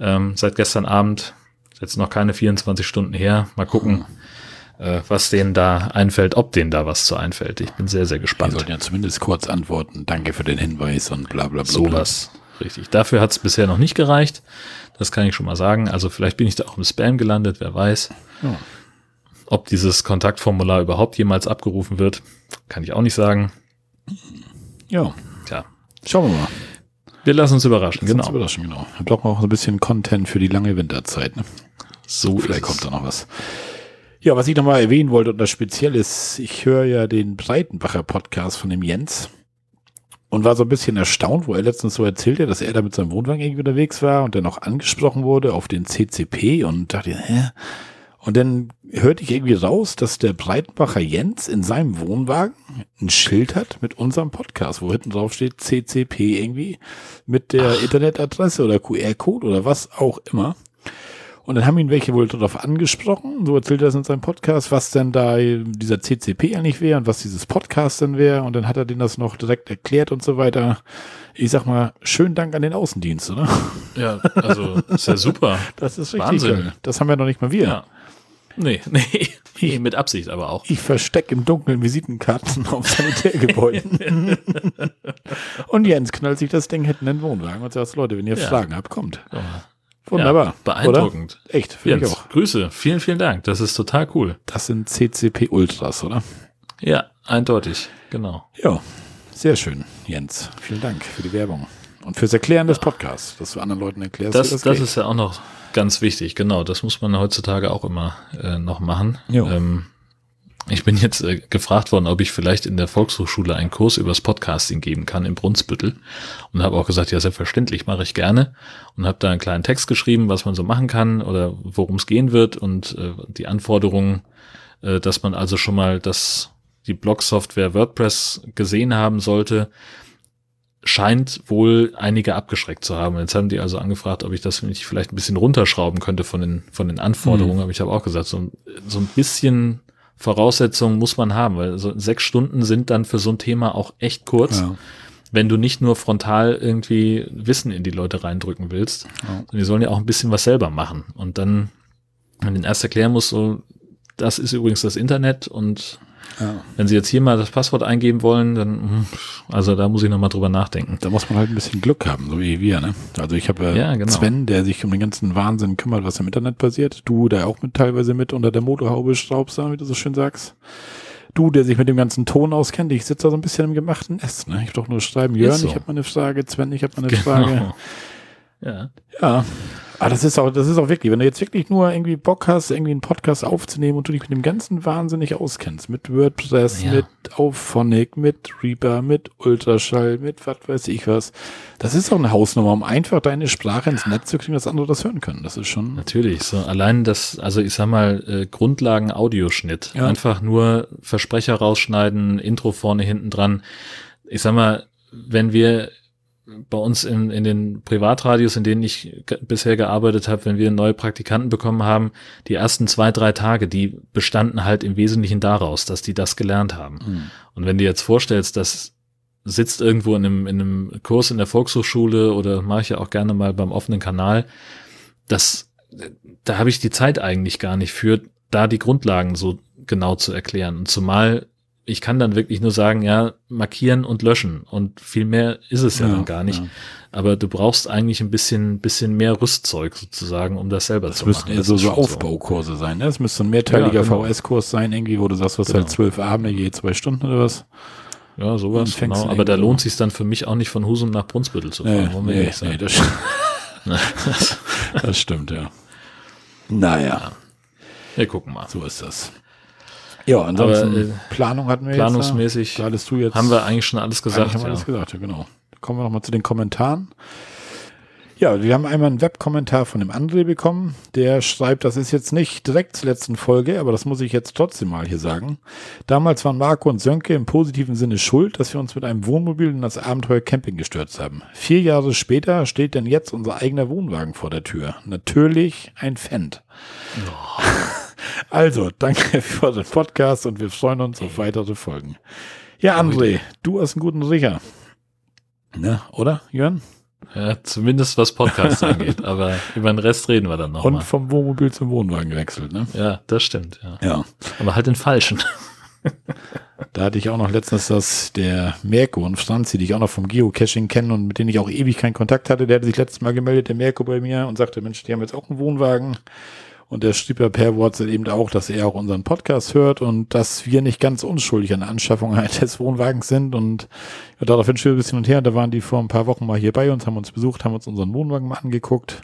S2: Ähm, seit gestern Abend. Jetzt noch keine 24 Stunden her. Mal gucken, äh, was denen da einfällt, ob denen da was zu einfällt. Ich bin sehr, sehr gespannt.
S1: sollten ja zumindest kurz antworten. Danke für den Hinweis und bla bla bla.
S2: Sowas. Richtig. Dafür hat es bisher noch nicht gereicht. Das kann ich schon mal sagen. Also vielleicht bin ich da auch im Spam gelandet, wer weiß.
S1: Ja.
S2: Ob dieses Kontaktformular überhaupt jemals abgerufen wird, kann ich auch nicht sagen.
S1: Ja,
S2: Tja,
S1: schauen wir mal.
S2: wir lassen uns überraschen.
S1: Genau.
S2: Genau.
S1: Überraschen, genau. Wir brauchen auch ein bisschen Content für die lange Winterzeit. Ne?
S2: So
S1: Vielleicht kommt da noch was. Ja, was ich nochmal erwähnen wollte und das speziell ist, ich höre ja den Breitenbacher Podcast von dem Jens und war so ein bisschen erstaunt, wo er letztens so erzählte, dass er da mit seinem Wohnwagen irgendwie unterwegs war und dann auch angesprochen wurde auf den CCP und dachte, hä? Und dann hörte ich irgendwie raus, dass der Breitenbacher Jens in seinem Wohnwagen ein Schild hat mit unserem Podcast, wo hinten drauf steht CCP irgendwie mit der Internetadresse oder QR-Code oder was auch immer. Und dann haben ihn welche wohl darauf angesprochen, so erzählt er es in seinem Podcast, was denn da dieser CCP eigentlich wäre und was dieses Podcast denn wäre. Und dann hat er denen das noch direkt erklärt und so weiter. Ich sag mal, schönen Dank an den Außendienst, oder?
S2: Ja, also ist ja super.
S1: Das ist richtig
S2: Wahnsinn.
S1: geil. Das haben wir noch nicht mal wir.
S2: Ja. Nee, nee, nee, mit Absicht aber auch.
S1: Ich verstecke im Dunkeln Visitenkarten auf Sanitärgebäuden. und Jens knallt sich das Ding hinten in den Wohnwagen und sagt, Leute, wenn ihr
S2: Ja.
S1: Fragen habt, kommt.
S2: Ja.
S1: Wunderbar.
S2: Ja, beeindruckend.
S1: Oder? Echt, finde ich auch.
S2: Grüße. Vielen, vielen Dank. Das ist total cool.
S1: Das sind CCP Ultras, oder?
S2: Ja, eindeutig. Genau.
S1: Ja, sehr schön, Jens. Vielen Dank für die Werbung. Und fürs Erklären des Podcasts, dass du anderen Leuten erklärst,
S2: Das, das,
S1: das,
S2: ist ja auch noch ganz wichtig. Genau. Das muss man heutzutage auch immer äh, noch machen. Ähm, ich bin jetzt äh, gefragt worden, ob ich vielleicht in der Volkshochschule einen Kurs übers Podcasting geben kann in Brunsbüttel und habe auch gesagt, ja selbstverständlich mache ich gerne und habe da einen kleinen Text geschrieben, was man so machen kann oder worum es gehen wird und äh, die Anforderungen, äh, dass man also schon mal das die Blog-Software WordPress gesehen haben sollte, scheint wohl einige abgeschreckt zu haben. Jetzt haben die also angefragt, ob ich das nicht vielleicht ein bisschen runterschrauben könnte von den, von den Anforderungen. Aber ich habe auch gesagt, so, so ein bisschen Voraussetzungen muss man haben, weil so sechs Stunden sind dann für so ein Thema auch echt kurz,
S1: Ja.
S2: wenn du nicht nur frontal irgendwie Wissen in die Leute reindrücken willst. sondern Die sollen ja auch ein bisschen was selber machen. Und dann, wenn den erst erklären muss, so, das ist übrigens das Internet und
S1: Ja.
S2: wenn Sie jetzt hier mal das Passwort eingeben wollen, dann, hm, also da muss ich nochmal drüber nachdenken.
S1: Da muss man halt ein bisschen Glück haben, so wie wir, ne? Also ich habe äh,
S2: Ja, genau.
S1: Sven, der sich um den ganzen Wahnsinn kümmert, was im Internet passiert. Du, der auch mit teilweise mit unter der Motorhaube schraubst, wie du so schön sagst. Du, der sich mit dem ganzen Ton auskennt, ich sitze da so ein bisschen im gemachten Nest, ne? Ich hab doch nur schreiben, Jörn,
S2: so.
S1: ich habe mal eine Frage, Sven, ich habe mal eine Frage.
S2: Ja.
S1: Ja. Aber das ist auch, das ist auch wirklich, wenn du jetzt wirklich nur irgendwie Bock hast, irgendwie einen Podcast aufzunehmen und du dich mit dem ganzen Wahnsinn nicht auskennst, mit WordPress,
S2: Ja.
S1: mit Auphonic, mit Reaper, mit Ultraschall, mit was weiß ich was. Das ist auch eine Hausnummer, um einfach deine Sprache ins Netz zu kriegen, dass andere das hören können. Das ist schon,
S2: Natürlich, so allein das, also ich sag mal, äh, Grundlagen Audioschnitt.
S1: Ja.
S2: Einfach nur Versprecher rausschneiden, Intro vorne, hinten dran. Ich sag mal, wenn wir bei uns in, in den Privatradios, in denen ich bisher gearbeitet habe, wenn wir neue Praktikanten bekommen haben, die ersten zwei, drei Tage, die bestanden halt im Wesentlichen daraus, dass die das gelernt haben. Und wenn du jetzt vorstellst, das sitzt irgendwo in einem, in einem Kurs in der Volkshochschule oder mache ich ja auch gerne mal beim offenen Kanal, das, da habe ich die Zeit eigentlich gar nicht für, da die Grundlagen so genau zu erklären. Und zumal ich kann dann wirklich nur sagen, ja, markieren und löschen. Und viel mehr ist es ja,
S1: Ja,
S2: dann gar nicht.
S1: ja.
S2: Aber du brauchst eigentlich ein bisschen, bisschen mehr Rüstzeug sozusagen, um das selber
S1: Das
S2: zu
S1: müssten
S2: machen. Das
S1: so,
S2: ist
S1: so Aufbaukurse sein. Ne? Das müsste ein mehrteiliger
S2: Ja, genau.
S1: VS-Kurs sein, irgendwie, wo du sagst, was
S2: Genau.
S1: halt zwölf Abende, je zwei Stunden oder was.
S2: Ja, sowas. Genau. Aber da lohnt sich dann für mich auch nicht von Husum nach Brunsbüttel zu fahren.
S1: Nee, nee, nee, das, das stimmt, ja. Naja,
S2: Wir gucken mal.
S1: so ist das. Ja, ansonsten
S2: Aber, äh,
S1: Planung hatten wir
S2: planungsmäßig
S1: jetzt. Hattest du jetzt.
S2: Haben wir eigentlich schon alles gesagt.
S1: haben wir
S2: ja.
S1: alles gesagt, ja, genau. Kommen wir nochmal zu den Kommentaren. Ja, wir haben einmal einen Webkommentar von dem André bekommen. Der schreibt, das ist jetzt nicht direkt zur letzten Folge, aber das muss ich jetzt trotzdem mal hier sagen. Damals waren Marco und Sönke im positiven Sinne schuld, dass wir uns mit einem Wohnmobil in das Abenteuer Camping gestürzt haben. Vier Jahre später steht denn jetzt unser eigener Wohnwagen vor der Tür. Natürlich ein Fendt. Also, danke für den Podcast und wir freuen uns auf weitere Folgen. Ja, André, du hast einen guten Riecher. Ne, oder, Jörn?
S2: Ja, zumindest was Podcasts angeht. Aber über den Rest reden wir dann
S1: Und
S2: nochmal.
S1: vom Wohnmobil zum Wohnwagen gewechselt, ne?
S2: Ja, das stimmt. Ja.
S1: Ja.
S2: Aber halt den falschen.
S1: Da hatte ich auch noch letztens das, der Merko und Franzi, die ich auch noch vom Geocaching kenne und mit denen ich auch ewig keinen Kontakt hatte, der hatte sich letztes Mal gemeldet, der Merko bei mir und sagte, Mensch, die haben jetzt auch einen Wohnwagen. Und der schrieb ja per WhatsApp eben auch, dass er auch unseren Podcast hört und dass wir nicht ganz unschuldig an der Anschaffung eines Wohnwagens sind. Und ja, daraufhin schrieb ein bisschen und her. Da waren die vor ein paar Wochen mal hier bei uns, haben uns besucht, haben uns unseren Wohnwagen mal angeguckt.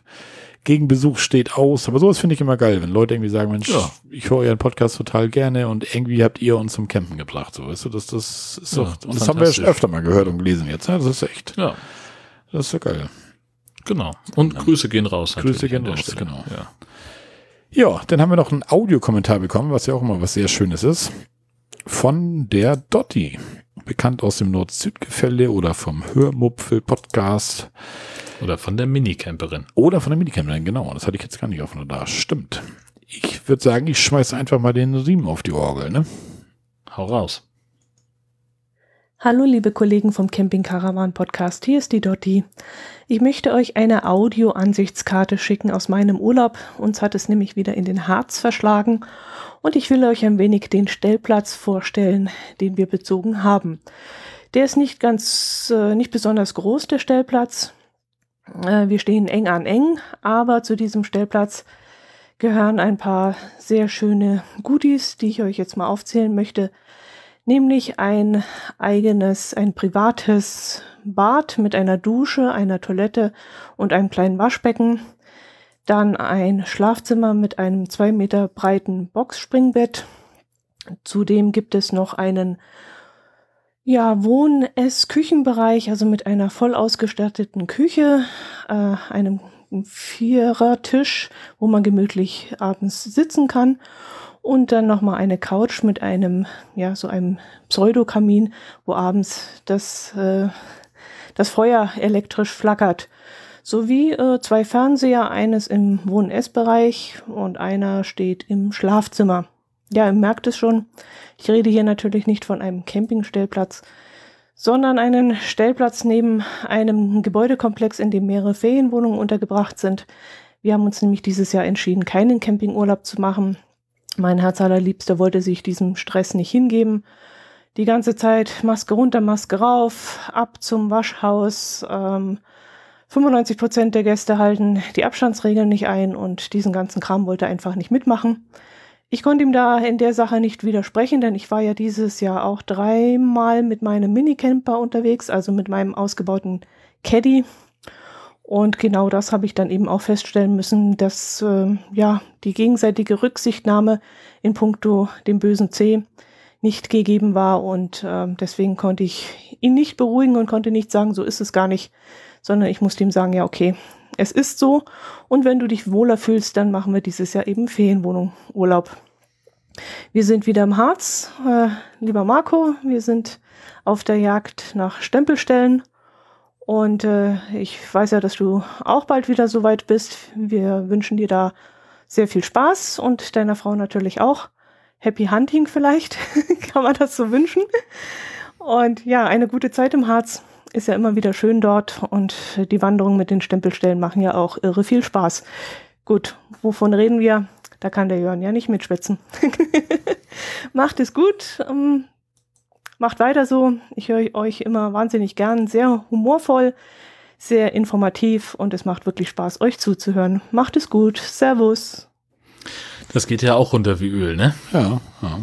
S1: Gegenbesuch steht aus. Aber sowas finde ich immer geil, wenn Leute irgendwie sagen, Mensch,
S2: Ja.
S1: ich höre euren Podcast total gerne und irgendwie habt ihr uns zum Campen gebracht. So, weißt du, das, das ist
S2: Ja,
S1: doch, und das haben wir schon öfter mal gehört und gelesen jetzt. Ne? Das ist echt,
S2: Ja,
S1: das ist so geil.
S2: genau. Und Grüße gehen raus.
S1: Grüße gehen raus, genau.
S2: Ja.
S1: Ja, dann haben wir noch einen Audiokommentar bekommen, was ja auch immer was sehr Schönes ist. Von der Dotti. Bekannt aus dem Nord-Süd-Gefälle oder vom Hörmupfel-Podcast
S2: Oder von der Minicamperin.
S1: oder von der Minicamperin, genau. Das hatte ich jetzt gar nicht auf dem Radar. Stimmt. Ich würde sagen, ich schmeiß einfach mal den Riemen auf die Orgel, ne?
S2: Hau raus.
S3: Hallo liebe Kollegen vom Camping Caravan Podcast, hier ist die Dotti. Ich möchte euch eine Audio-Ansichtskarte schicken aus meinem Urlaub. Uns hat es nämlich wieder in den Harz verschlagen und ich will euch ein wenig den Stellplatz vorstellen, den wir bezogen haben. Der ist nicht ganz, äh, nicht besonders groß, der Stellplatz. Äh, wir stehen eng an eng, aber zu diesem Stellplatz gehören ein paar sehr schöne Goodies, die ich euch jetzt mal aufzählen möchte nämlich ein eigenes, ein privates Bad mit einer Dusche, einer Toilette und einem kleinen Waschbecken. Dann ein Schlafzimmer mit einem zwei Meter breiten Boxspringbett. Zudem gibt es noch einen ja, Wohn-Ess-Küchenbereich, also mit einer voll ausgestatteten Küche, äh, einem Vierertisch, wo man gemütlich abends sitzen kann und dann nochmal eine Couch mit einem, ja, so einem Pseudokamin, wo abends das, äh, das Feuer elektrisch flackert. Sowie äh, zwei Fernseher, eines im Wohn-Ess-Bereich und einer steht im Schlafzimmer. Ja, ihr merkt es schon, ich rede hier natürlich nicht von einem Campingstellplatz, sondern einen Stellplatz neben einem Gebäudekomplex, in dem mehrere Ferienwohnungen untergebracht sind. Wir haben uns nämlich dieses Jahr entschieden, keinen Campingurlaub zu machen, mein Herz allerliebster wollte sich diesem Stress nicht hingeben. Die ganze Zeit Maske runter, Maske rauf, ab zum Waschhaus. Ähm, 95 Prozent der Gäste halten die Abstandsregeln nicht ein und diesen ganzen Kram wollte er einfach nicht mitmachen. Ich konnte ihm da in der Sache nicht widersprechen, denn ich war ja dieses Jahr auch dreimal mit meinem Minicamper unterwegs, also mit meinem ausgebauten Caddy. Und genau das habe ich dann eben auch feststellen müssen, dass äh, ja die gegenseitige Rücksichtnahme in puncto dem bösen C nicht gegeben war. Und äh, deswegen konnte ich ihn nicht beruhigen und konnte nicht sagen, so ist es gar nicht, sondern ich musste ihm sagen, ja okay, es ist so. Und wenn du dich wohler fühlst, dann machen wir dieses Jahr eben Ferienwohnung Urlaub. Wir sind wieder im Harz, äh, lieber Marco, wir sind auf der Jagd nach Stempelstellen und äh, ich weiß ja, dass du auch bald wieder so weit bist. Wir wünschen dir da sehr viel Spaß und deiner Frau natürlich auch. Happy Hunting vielleicht, kann man das so wünschen. Und ja, eine gute Zeit im Harz ist ja immer wieder schön dort und die Wanderungen mit den Stempelstellen machen ja auch irre viel Spaß. Gut, wovon reden wir? Da kann der Jörn ja nicht mitschwitzen. Macht es gut. Macht weiter so. Ich höre euch immer wahnsinnig gern. Sehr humorvoll, sehr informativ und es macht wirklich Spaß, euch zuzuhören. Macht es gut. Servus.
S2: Das geht ja auch runter wie Öl, ne?
S1: Ja, ja.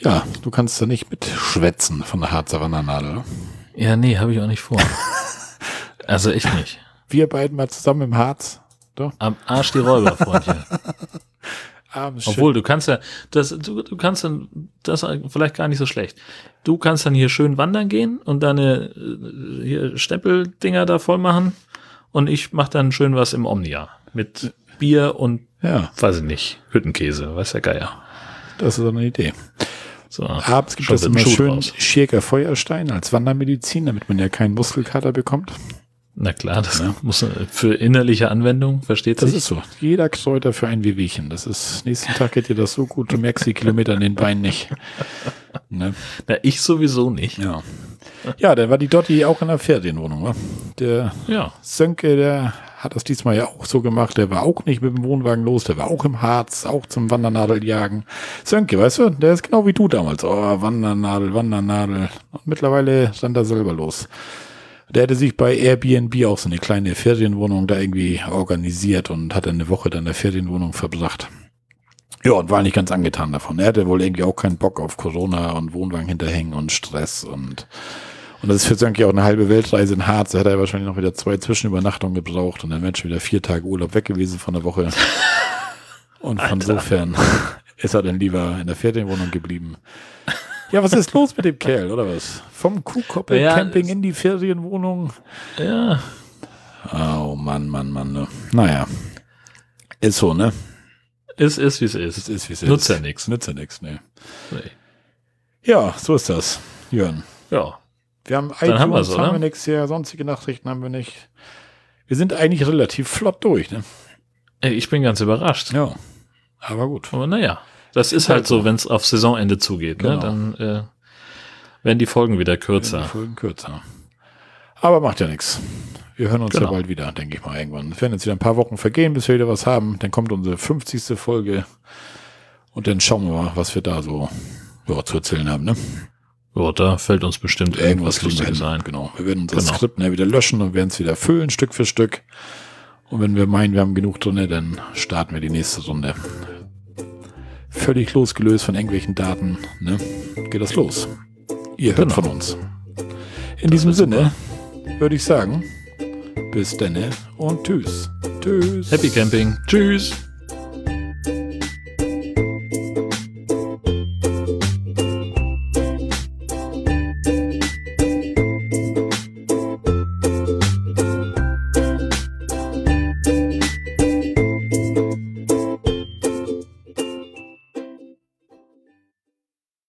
S1: Ja, du kannst da nicht mitschwätzen von der Harzer Wandernadel.
S2: Ja, nee, habe ich auch nicht vor. also ich nicht.
S1: Wir beiden mal zusammen im Harz.
S2: Doch. Am Arsch die Räuber, Freundchen. Abends Obwohl, du kannst ja, das, du, du kannst dann, das vielleicht gar nicht so schlecht. Du kannst dann hier schön wandern gehen und deine äh, hier Steppeldinger da voll machen und ich mach dann schön was im Omnia mit Bier und,
S1: ja.
S2: weiß ich nicht, Hüttenkäse, weiß der Geier.
S1: Das ist so eine Idee. So, Abends gibt es immer schön Schirker Feuerstein als Wandermedizin, damit man ja keinen Muskelkater bekommt.
S2: Na klar, das ja. muss für innerliche Anwendung, versteht
S1: sich? Das ist so. Jeder Kräuter für ein Wehwehchen. Das ist, nächsten Tag geht dir das so gut, du merkst die Kilometer in den Beinen nicht.
S2: Ne? Na, ich sowieso nicht.
S1: Ja. Ja, da war die Dotti auch in der Ferienwohnung. Wa? Der
S2: ja.
S1: Sönke, der hat das diesmal ja auch so gemacht. Der war auch nicht mit dem Wohnwagen los, der war auch im Harz, auch zum Wandernadeljagen. Sönke, weißt du, der ist genau wie du damals. Oh, Wandernadel, Wandernadel. Und mittlerweile stand er selber los. Der hätte sich bei Airbnb auch so eine kleine Ferienwohnung da irgendwie organisiert und hat eine Woche dann der Ferienwohnung verbracht. Ja, und war nicht ganz angetan davon. Er hatte wohl irgendwie auch keinen Bock auf Corona und Wohnwagen hinterhängen und Stress und und das ist für Sönke auch eine halbe Weltreise in Harz. Da hätte er wahrscheinlich noch wieder zwei Zwischenübernachtungen gebraucht und dann wäre schon wieder vier Tage Urlaub weg gewesen von der Woche. Und von insofern ist er dann lieber in der Ferienwohnung geblieben. Ja, was ist los mit dem Kerl, oder was? Vom Kuhkoppel-Camping ja, in die Ferienwohnung.
S2: Ja.
S1: Oh Mann, Mann, Mann. Ne. Naja. Ist so, ne?
S2: Ist, ist, wie es ist.
S1: Es ist, wie es
S2: ist. Nutzt ja nichts.
S1: Nutzt ja nichts, ne. Nee. Ja, so ist das, Jörn.
S2: Ja.
S1: Wir haben iTunes, Dann haben, wir's, haben wir nichts hier, sonstige Nachrichten haben wir nicht. Wir sind eigentlich relativ flott durch, ne?
S2: Ich bin ganz überrascht.
S1: Ja. Aber gut.
S2: Aber naja. Das ist halt so, wenn es auf Saisonende zugeht. Ne? Genau. Ne? Dann äh, werden die Folgen wieder kürzer. Die
S1: Folgen kürzer. Aber macht ja nichts. Wir hören uns genau. ja bald wieder, denke ich mal, irgendwann. Es werden jetzt wieder ein paar Wochen vergehen, bis wir wieder was haben. Dann kommt unsere 50. Folge. Und dann schauen wir mal, was wir da so ja, zu erzählen haben, ne?
S2: Ja, da fällt uns bestimmt irgendwas, irgendwas Lustiges ein.
S1: Genau. Wir werden unser genau. Skript wieder löschen und werden es wieder füllen, Stück für Stück. Und wenn wir meinen, wir haben genug drin, dann starten wir die nächste Runde. Völlig losgelöst von irgendwelchen Daten, ne? Geht das los. Ihr hört genau. von uns. In das diesem Sinne würde ich sagen, bis denne und tschüss. Tschüss.
S2: Happy Camping. Tschüss.